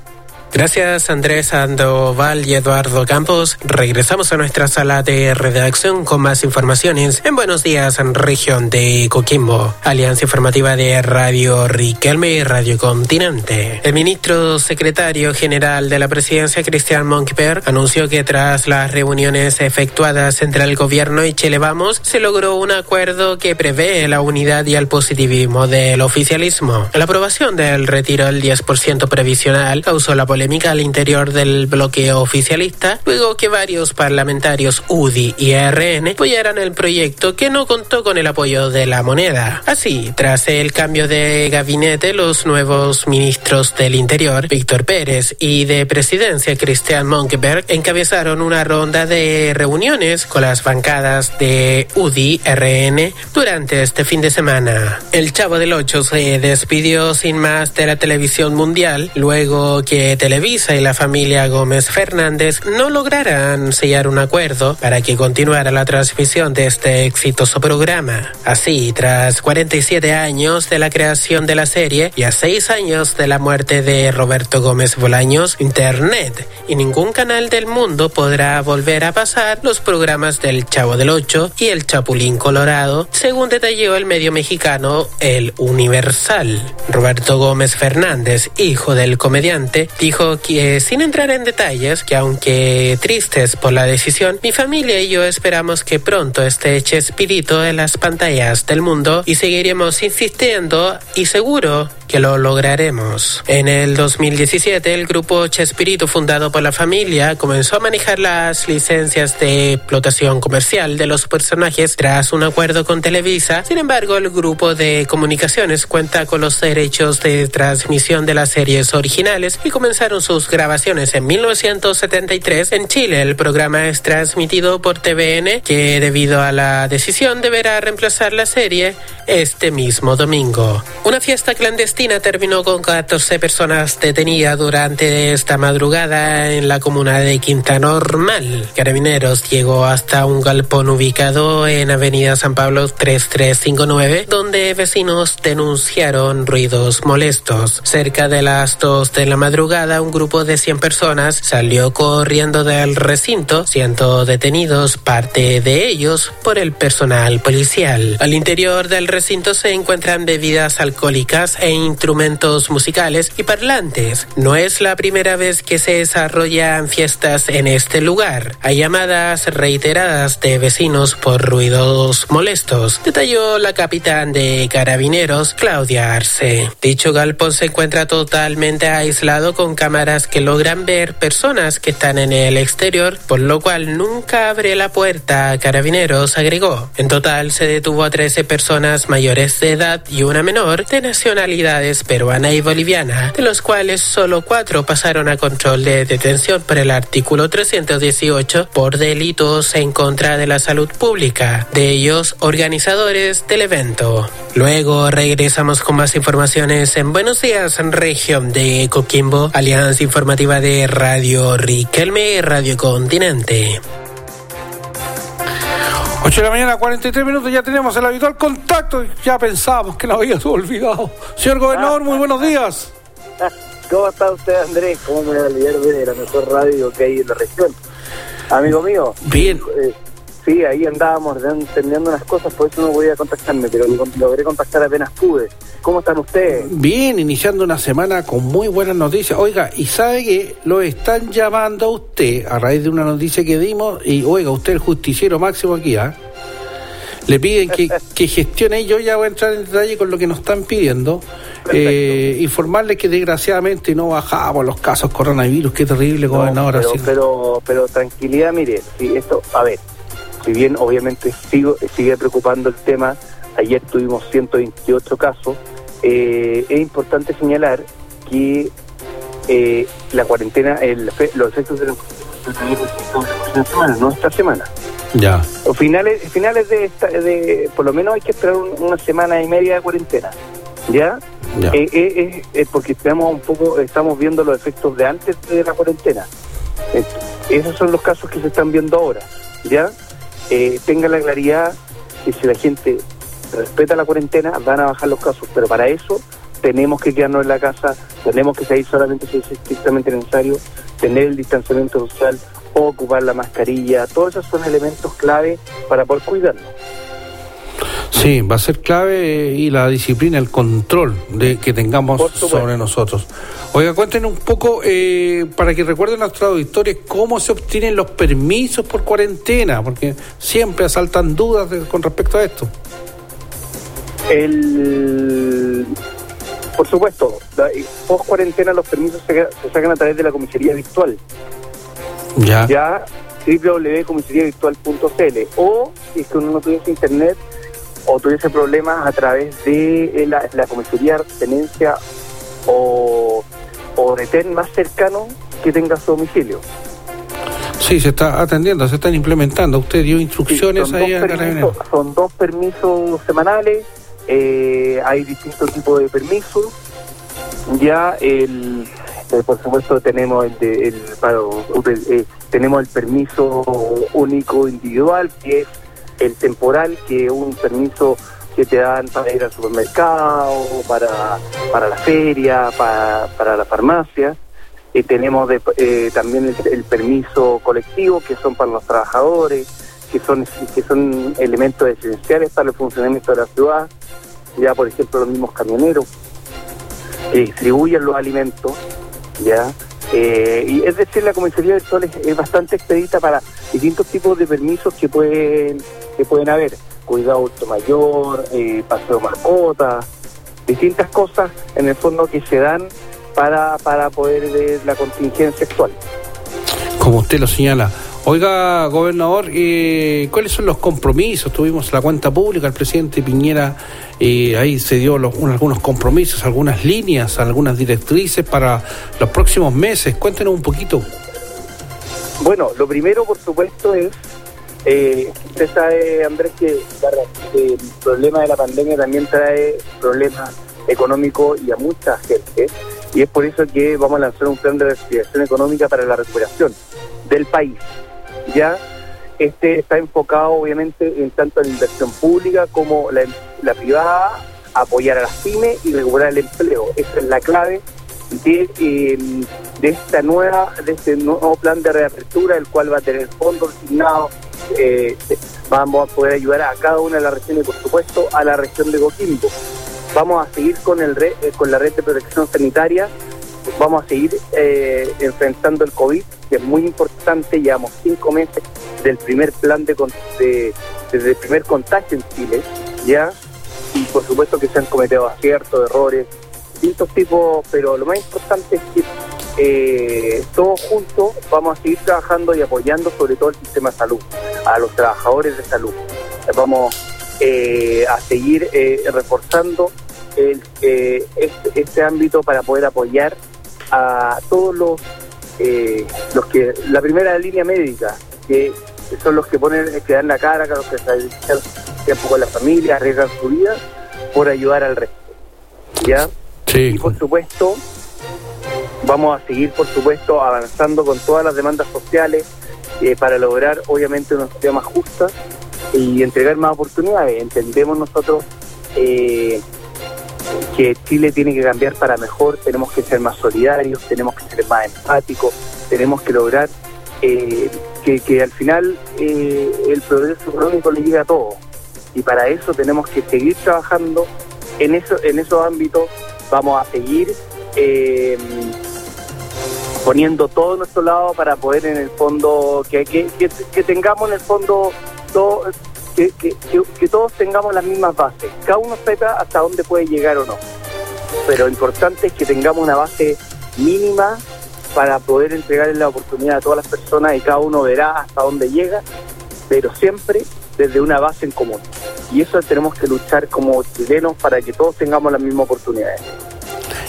Gracias Andrés Sandoval y Eduardo Campos. Regresamos a nuestra sala de redacción con más informaciones en Buenos Días en región de Coquimbo. Alianza informativa de Radio Riquelme y Radio Continente. El ministro secretario general de la presidencia, Cristian Monkper, anunció que tras las reuniones efectuadas entre el gobierno y Chile Vamos, se logró un acuerdo que prevé la unidad y el positivismo del oficialismo. La aprobación del retiro del 10% previsional causó la polémica al interior del bloque oficialista, luego que varios parlamentarios UDI y RN apoyaran el proyecto que no contó con el apoyo de la moneda. Así, tras el cambio de gabinete, los nuevos ministros del Interior, Víctor Pérez, y de Presidencia, Cristian Monkeberg, encabezaron una ronda de reuniones con las bancadas de UDI, RN, durante este fin de semana. El Chavo del Ocho se despidió sin más de la televisión mundial, luego que Televisa y la familia Gómez Fernández no lograran sellar un acuerdo para que continuara la transmisión de este exitoso programa. Así, tras 47 años de la creación de la serie y a 6 años de la muerte de Roberto Gómez Bolaños, Internet y ningún canal del mundo podrá volver a pasar los programas del Chavo del Ocho y el Chapulín Colorado, según detalló el medio mexicano El Universal. Roberto Gómez Fernández, hijo del comediante, dijo que, sin entrar en detalles, que aunque tristes por la decisión, mi familia y yo esperamos que pronto esté Chespirito en las pantallas del mundo y seguiremos insistiendo y seguro que lo lograremos. En el 2017, el grupo Chespirito, fundado por la familia, comenzó a manejar las licencias de explotación comercial de los personajes tras un acuerdo con Televisa. Sin embargo, el grupo de comunicaciones cuenta con los derechos de transmisión de las series originales y comenzaron sus grabaciones en 1973. En Chile, el programa es transmitido por TVN, que debido a la decisión deberá reemplazar la serie este mismo domingo. Una fiesta clandestina terminó con 14 personas detenidas durante esta madrugada en la comuna de Quinta Normal. Carabineros llegó hasta un galpón ubicado en Avenida San Pablo 3359, donde vecinos denunciaron ruidos molestos. Cerca de las 2 de la madrugada, un grupo de 100 personas salió corriendo del recinto, siendo detenidos parte de ellos por el personal policial. Al interior del recinto se encuentran bebidas alcohólicas e instrumentos musicales y parlantes. No es la primera vez que se desarrollan fiestas en este lugar. Hay llamadas reiteradas de vecinos por ruidos molestos, detalló la capitán de carabineros, Claudia Arce. Dicho galpón se encuentra totalmente aislado con cámaras que logran ver personas que están en el exterior, por lo cual nunca abre la puerta a carabineros, agregó. En total se detuvo a 13 personas mayores de edad y una menor de nacionalidades peruana y boliviana, de los cuales solo cuatro pasaron a control de detención por el artículo 318 por delitos en contra de la salud pública, de ellos organizadores del evento. Luego regresamos con más informaciones en Buenos Días, región de Coquimbo, Alianza Informativa de Radio Riquelme y Radio Continente. 8 de la mañana, 43 minutos, ya tenemos el habitual contacto. Ya pensábamos que lo habías (laughs) olvidado. Señor gobernador, muy buenos días. (laughs) ¿Cómo está usted, Andrés? ¿Cómo me voy a olvidar de la mejor radio que hay en la región? Amigo mío. Bien. eh, sí, ahí andábamos entendiendo unas cosas, por eso no podía contactarme, pero lo- logré contactar apenas pude. ¿Cómo están ustedes? Bien, iniciando una semana con muy buenas noticias. Oiga, y sabe que lo están llamando a usted a raíz de una noticia que dimos. Y oiga, usted el justiciero máximo aquí, ¿ah? Le piden que, (laughs) que gestione, y yo ya voy a entrar en detalle con lo que nos están pidiendo. Eh, informarles que desgraciadamente no bajamos los casos coronavirus. Qué terrible, No, gobernador. pero, así. pero, pero tranquilidad, mire, si esto, a ver, si bien obviamente sigo, sigue preocupando el tema, ayer tuvimos 128 casos, eh, es importante señalar que eh, la cuarentena, el, los efectos de la semana, no esta semana. Ya. O finales, finales de, esta, de, por lo menos hay que esperar un- una semana y media de cuarentena, ¿ya? Ya. Eh, eh, porque estamos un poco, estamos viendo los efectos de antes de la cuarentena. Esos son los casos que se están viendo ahora, ¿ya? Eh, tenga la claridad que si la gente respeta la cuarentena, van a bajar los casos, pero para eso tenemos que quedarnos en la casa, tenemos que salir solamente si es estrictamente necesario, tener el distanciamiento social, ocupar la mascarilla, todos esos son elementos clave para poder cuidarnos. Sí, va a ser clave eh, y la disciplina, el control de que tengamos sobre nosotros. Oiga, cuéntenos un poco, eh, para que recuerden a nuestros auditores, cómo se obtienen los permisos por cuarentena, porque siempre asaltan dudas de- con respecto a esto. El, por supuesto, la- post cuarentena los permisos se, se sacan a través de la comisaría virtual. Ya. Ya www.comisariavirtual.cl o si es que uno no tuviese internet o tuviese problemas a través de la, la comisaría de tenencia o, o retén más cercano que tenga su domicilio. Sí, se está atendiendo, se están implementando. Usted dio instrucciones son, ahí a permisos, son dos permisos semanales, eh, hay distintos tipos de permisos. Ya el, eh, por supuesto tenemos el, de- el, para- eh, tenemos el permiso único individual que es el temporal, que es un permiso que te dan para ir al supermercado, para, para la feria, para, para la farmacia. Y tenemos eh, también el, el permiso colectivo, que son para los trabajadores, que son, que son elementos esenciales para el funcionamiento de la ciudad. Ya, por ejemplo, los mismos camioneros que distribuyen los alimentos, ¿ya? Eh, y es decir, la comisaría virtual es, es bastante expedita para distintos tipos de permisos que pueden que pueden haber. Cuidado adulto mayor, eh, paseo mascota, distintas cosas en el fondo que se dan para, para poder ver la contingencia actual. Como usted lo señala. Oiga, gobernador, eh, ¿cuáles son los compromisos? Tuvimos la cuenta pública, el presidente Piñera eh, ahí se dio algunos compromisos, algunas líneas, algunas directrices para los próximos meses. Cuéntenos un poquito. Bueno, lo primero, por supuesto, es, eh, usted sabe, Andrés, que el problema de la pandemia también trae problemas económicos y a mucha gente, y es por eso que vamos a lanzar un plan de reactivación económica para la recuperación del país. Ya este está enfocado, obviamente, en tanto la inversión pública como la, privada, apoyar a las pymes y recuperar el empleo. Esa es la clave de, eh, de esta nueva de este nuevo plan de reapertura el cual va a tener fondos asignados eh, vamos a poder ayudar a cada una de las regiones y por supuesto a la región de Coquimbo vamos a seguir con el re- eh, con la red de protección sanitaria vamos a seguir eh, enfrentando el COVID que es muy importante llevamos cinco meses del primer plan de, de desde el primer contagio en Chile ya y por supuesto que se han cometido aciertos errores distintos tipos, pero lo más importante es que eh, todos juntos vamos a seguir trabajando y apoyando sobre todo el sistema de salud, a los trabajadores de salud. Vamos eh, a seguir eh, reforzando el, eh, este, este ámbito para poder apoyar a todos los, eh, los que, la primera línea médica, que son los que ponen, que dan la cara, que los que sacrifican tiempo con la familia, arriesgan su vida por ayudar al resto. ¿Ya? Y por supuesto, vamos a seguir, por supuesto, avanzando con todas las demandas sociales eh, para lograr, obviamente, una sociedad más justa y entregar más oportunidades. Entendemos nosotros eh, que Chile tiene que cambiar para mejor, tenemos que ser más solidarios, tenemos que ser más empáticos, tenemos que lograr eh, que, al final eh, el progreso económico le llegue a todos. Y para eso tenemos que seguir trabajando en, eso, en esos ámbitos, vamos a seguir eh, poniendo todo nuestro lado para poder en el fondo, que, que, que tengamos en el fondo todo, que, que, todos tengamos las mismas bases. Cada uno sepa hasta dónde puede llegar o no. Pero lo importante es que tengamos una base mínima para poder entregarle la oportunidad a todas las personas y cada uno verá hasta dónde llega, pero siempre desde una base en común. Y eso tenemos que luchar como chilenos para que todos tengamos las mismas oportunidades.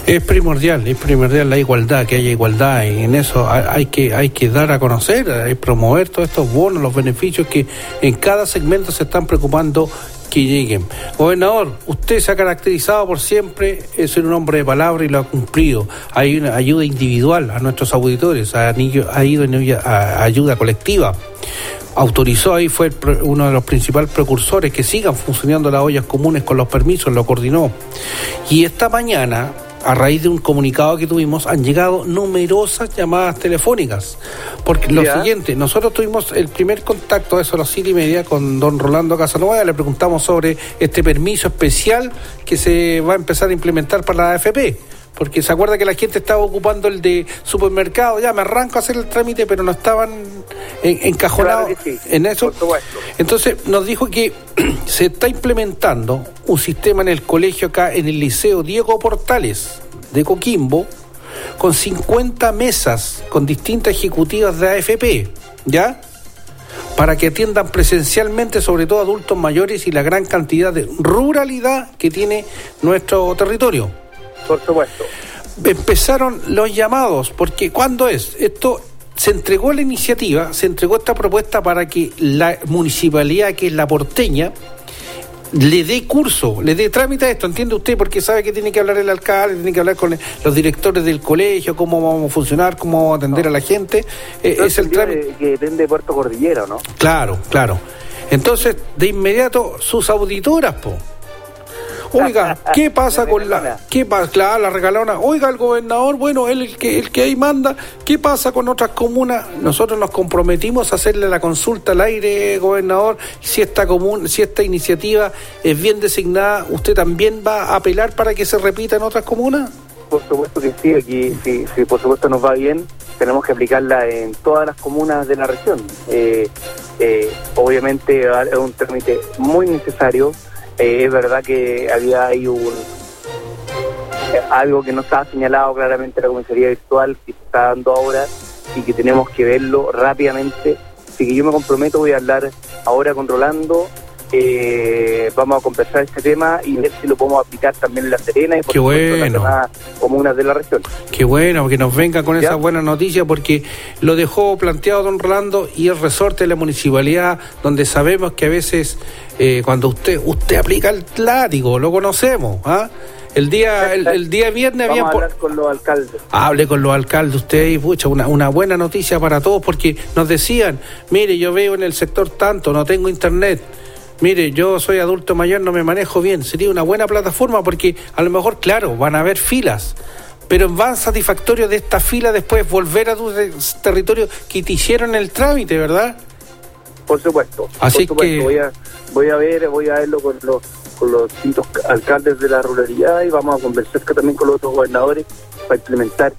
Es primordial, es primordial la igualdad, que haya igualdad y en eso hay, que hay que dar a conocer, hay promover todos estos bonos, los beneficios que en cada segmento se están preocupando que lleguen. Gobernador, usted se ha caracterizado por siempre eh, ser un hombre de palabra y lo ha cumplido. Hay una ayuda individual a nuestros auditores, ha, ha ido en ayuda colectiva autorizó ahí, fue uno de los principales precursores que sigan funcionando las ollas comunes con los permisos, lo coordinó. Y esta mañana, a raíz de un comunicado que tuvimos, han llegado numerosas llamadas telefónicas. Porque lo Ya. siguiente, nosotros tuvimos el primer contacto, eso a las siete y media, con don Rolando Casanova, le preguntamos sobre este permiso especial que se va a empezar a implementar para la AFP. Porque se acuerda que la gente estaba ocupando el de supermercado, ya me arranco a hacer el trámite, pero no estaban en- encajonados Claro que sí, en eso. Entonces nos dijo que (clears throat) se está implementando un sistema en el colegio acá, en el Liceo Diego Portales de Coquimbo, con 50 mesas con distintas ejecutivas de AFP, ¿ya? Para que atiendan presencialmente, sobre todo adultos mayores y la gran cantidad de ruralidad que tiene nuestro territorio. Por supuesto. Empezaron los llamados, porque ¿cuándo es? Esto se entregó la iniciativa, se entregó esta propuesta para que la municipalidad, que es la porteña, le dé curso, le dé trámite a esto, ¿entiende usted? Porque sabe que tiene que hablar el alcalde, tiene que hablar con los directores del colegio, cómo vamos a funcionar, cómo vamos a atender a la gente. Eh, es el trámite. Que depende de Puerto Cordillera, ¿no? Claro, claro. Entonces, de inmediato, sus auditoras, po. Oiga, ¿qué (laughs) pasa con la... ¿Qué pasa? Claro, la regalona. Oiga, el gobernador, bueno, él el que, el que ahí manda. ¿Qué pasa con otras comunas? Nosotros nos comprometimos a hacerle la consulta al aire, gobernador. Si esta, comun, si esta iniciativa es bien designada, ¿usted también va a apelar para que se repita en otras comunas? Por supuesto que sí, aquí sí, sí, por supuesto nos va bien, tenemos que aplicarla en todas las comunas de la región. Eh, eh, obviamente es un trámite muy necesario, Eh, es verdad que había ahí un algo que no estaba señalado claramente en la comisaría virtual que se está dando ahora y que tenemos que verlo rápidamente. Así que yo me comprometo, voy a hablar ahora con Rolando. Eh, vamos a conversar este tema y ver si lo podemos aplicar también en La Serena y por Qué supuesto en las bueno. comunas de la región. Qué bueno que nos venga con esa buena noticia porque lo dejó planteado don Rolando y el resorte de la municipalidad donde sabemos que a veces eh, cuando usted usted aplica el látigo, lo conocemos, ¿ah? El día el, el día viernes Vamos habían a por- hablar con los alcaldes. Hable con los alcaldes usted y pucha, una, una buena noticia para todos porque nos decían, mire, yo veo en el sector tanto, no tengo internet. Mire, yo soy adulto mayor, no me manejo bien. Sería una buena plataforma porque a lo mejor, claro, van a haber filas. Pero va satisfactorio de esta fila después volver a tu te- territorio que te hicieron el trámite, ¿verdad? Por supuesto. Así por supuesto. que- Voy a, voy a ver, voy a verlo con los, con los distintos alcaldes de la ruralidad y vamos a conversar también con los otros gobernadores para implementar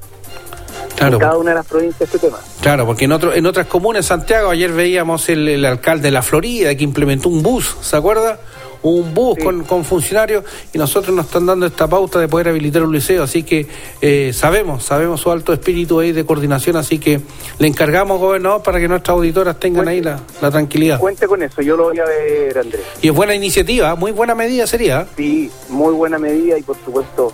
Claro. en cada una de las provincias este tema. Claro, porque en otro, en otras comunas, Santiago, ayer veíamos el, el alcalde de la Florida que implementó un bus, ¿se acuerda? un bus con, con funcionarios y nosotros nos están dando esta pauta de poder habilitar un liceo, así que eh, sabemos, sabemos su alto espíritu ahí de coordinación, así que le encargamos, gobernador, para que nuestras auditoras tengan ahí la, la tranquilidad. Cuente con eso, yo lo voy a ver, Andrés. Y es buena iniciativa, muy buena medida sería. Sí, muy buena medida y por supuesto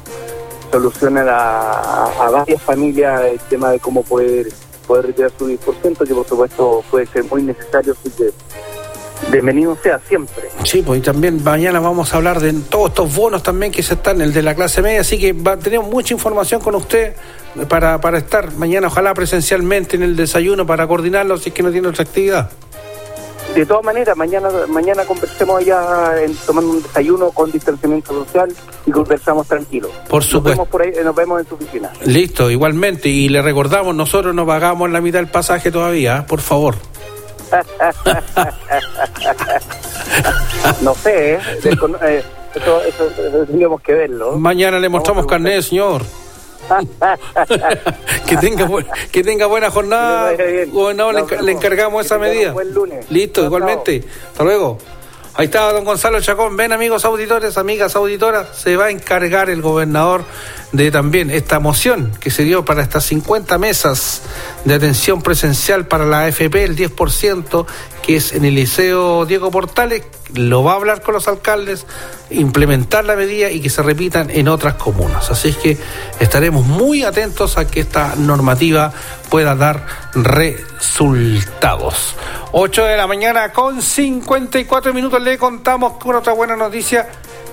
soluciona a, a varias familias el tema de cómo poder poder retirar su 10%, que por supuesto puede ser muy necesario, así que bienvenido sea siempre. Sí, pues y también mañana vamos a hablar de todos estos bonos también que se están, el de la clase media, así que va, tenemos mucha información con usted para, para estar mañana, ojalá presencialmente en el desayuno para coordinarlo si es que no tiene otra actividad. De todas maneras, mañana mañana conversemos allá en, tomando un desayuno con distanciamiento social y conversamos tranquilos. Por Nos supuesto. vemos, por ahí, nos vemos en su oficina. Listo, igualmente, y le recordamos, nosotros no pagamos la mitad del pasaje todavía, ¿eh? por favor. (laughs) no sé, ¿eh? Eh, eso, eso, eso tendríamos que verlo. Mañana le mostramos carnet, señor. (laughs) que tenga que tenga buena jornada, gobernador, le, enca- le encargamos esa medida. Listo, igualmente. Hasta luego. Ahí está don Gonzalo Chacón. Ven, amigos auditores, amigas auditoras, se va a encargar el gobernador de también esta moción que se dio para estas 50 mesas de atención presencial para la AFP, el 10%, que es en el Liceo Diego Portales. Lo va a hablar con los alcaldes, implementar la medida y que se repitan en otras comunas. Así es que estaremos muy atentos a que esta normativa pueda dar resultados. 8 de la mañana con 54 minutos le contamos con otra buena noticia.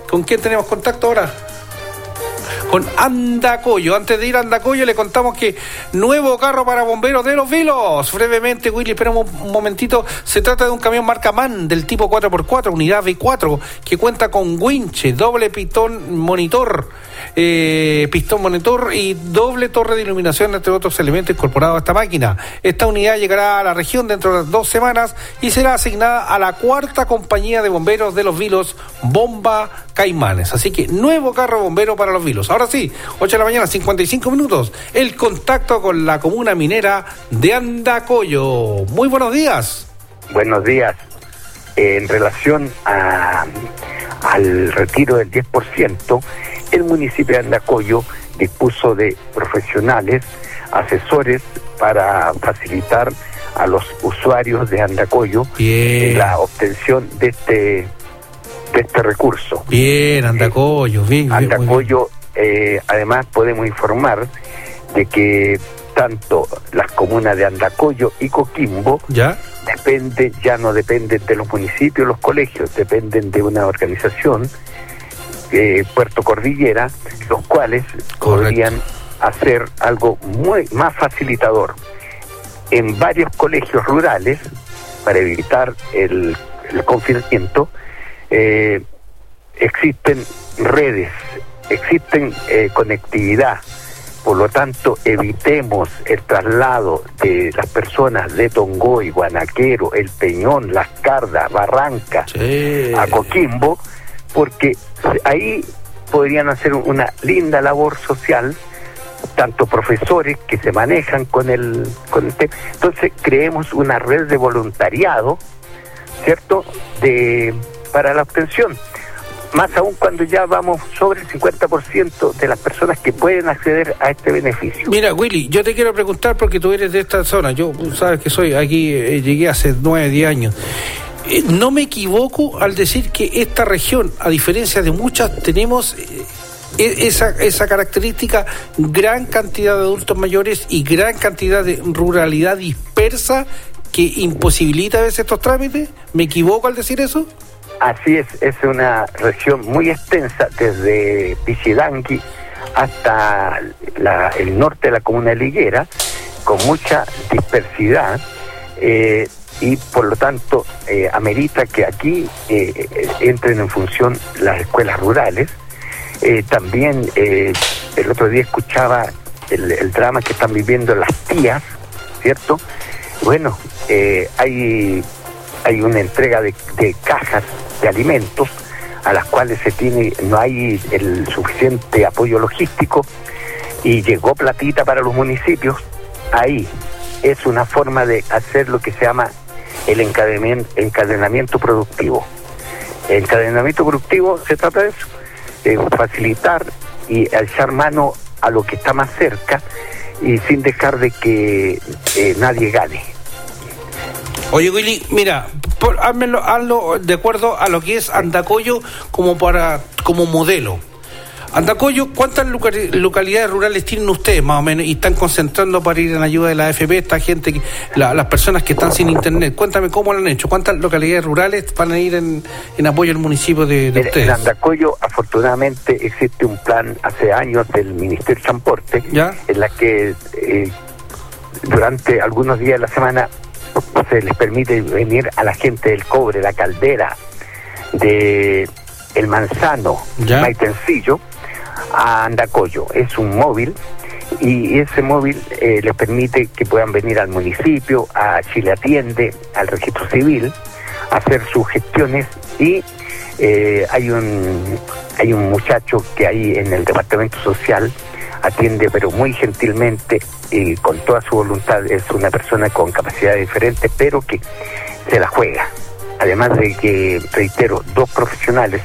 ¿Con quién tenemos contacto ahora? Con Andacoyo. Antes de ir a Andacoyo le contamos que nuevo carro para bomberos de los Vilos. Brevemente, Willy, esperamos un momentito. Se trata de un camión marca MAN del tipo 4x4, unidad V4, que cuenta con winche, doble pitón monitor, eh, pistón monitor y doble torre de iluminación, entre otros elementos incorporados a esta máquina. Esta unidad llegará a la región dentro de las dos semanas y será asignada a la cuarta compañía de bomberos de los Vilos, Bomba Caimanes. Así que nuevo carro bombero para los Vilos. Ahora sí, 8 de la mañana, 55 minutos. El contacto con la comuna minera de Andacoyo. Muy buenos días. Buenos días. En relación a- al retiro del 10%, el municipio de Andacoyo dispuso de profesionales, asesores para facilitar a los usuarios de Andacoyo eh, la obtención de este de este recurso. Bien, Andacoyo, bien, bien, bien. Andacoyo, eh, además podemos informar de que tanto las comunas de Andacoyo y Coquimbo ¿Ya? depende, ya no dependen de los municipios, los colegios, dependen de una organización, eh, Puerto Cordillera, los cuales podrían hacer algo muy más facilitador. En varios colegios rurales, para evitar el, el confinamiento, eh, existen redes, existen eh, conectividad. Por lo tanto, evitemos el traslado de las personas de Tongoy, Guanaquero, El Peñón, Las Cardas, Barranca, a Coquimbo, porque ahí podrían hacer una linda labor social, tanto profesores que se manejan con el, con el tema. Entonces, creemos una red de voluntariado, ¿cierto?, de, para la obtención más aún cuando ya vamos sobre el 50% de las personas que pueden acceder a este beneficio. Mira, Willy, yo te quiero preguntar porque tú eres de esta zona. Yo, sabes que soy aquí, eh, llegué hace 9, 10 años. Eh, no me equivoco al decir que esta región, a diferencia de muchas, tenemos eh, e- esa, esa característica, gran cantidad de adultos mayores y gran cantidad de ruralidad dispersa que imposibilita a veces estos trámites. ¿Me equivoco al decir eso? Así es, es una región muy extensa desde Pichidangui hasta el norte de la comuna de Liguera, con mucha dispersidad eh, y por lo tanto eh, amerita que aquí eh, entren en función las escuelas rurales. Eh, también el otro día escuchaba el, drama que están viviendo las tías, ¿cierto? Bueno, hay, hay una entrega de cajas de alimentos a las cuales se tiene, no hay el suficiente apoyo logístico y llegó platita para los municipios, ahí es una forma de hacer lo que se llama el encadenamiento, productivo. El encadenamiento productivo se trata de eso, eh, facilitar y echar mano a lo que está más cerca y sin dejar de que eh, nadie gane. Oye, Willy, mira, por, házmelo- hazlo de acuerdo a lo que es Andacoyo como para como modelo. Andacoyo, ¿cuántas localidades rurales tienen ustedes más o menos y están concentrando para ir en ayuda de la AFP, esta gente, que- la- las personas que están sin internet? Cuéntame cómo lo han hecho, cuántas localidades rurales van a ir en, en apoyo al municipio de, de En, en ustedes. Andacoyo, afortunadamente, existe un plan hace años del Ministerio de Transporte, en la que eh, durante algunos días de la semana se les permite venir a la gente del cobre, la caldera, de el manzano, Maitencillo, a Andacoyo. Es un móvil y ese móvil eh, les permite que puedan venir al municipio, a Chile Atiende, al registro civil, a hacer sus gestiones y eh, hay un hay un muchacho que ahí en el departamento social atiende pero muy gentilmente y con toda su voluntad. Es una persona con capacidades diferentes pero que se la juega. Además de que reitero dos profesionales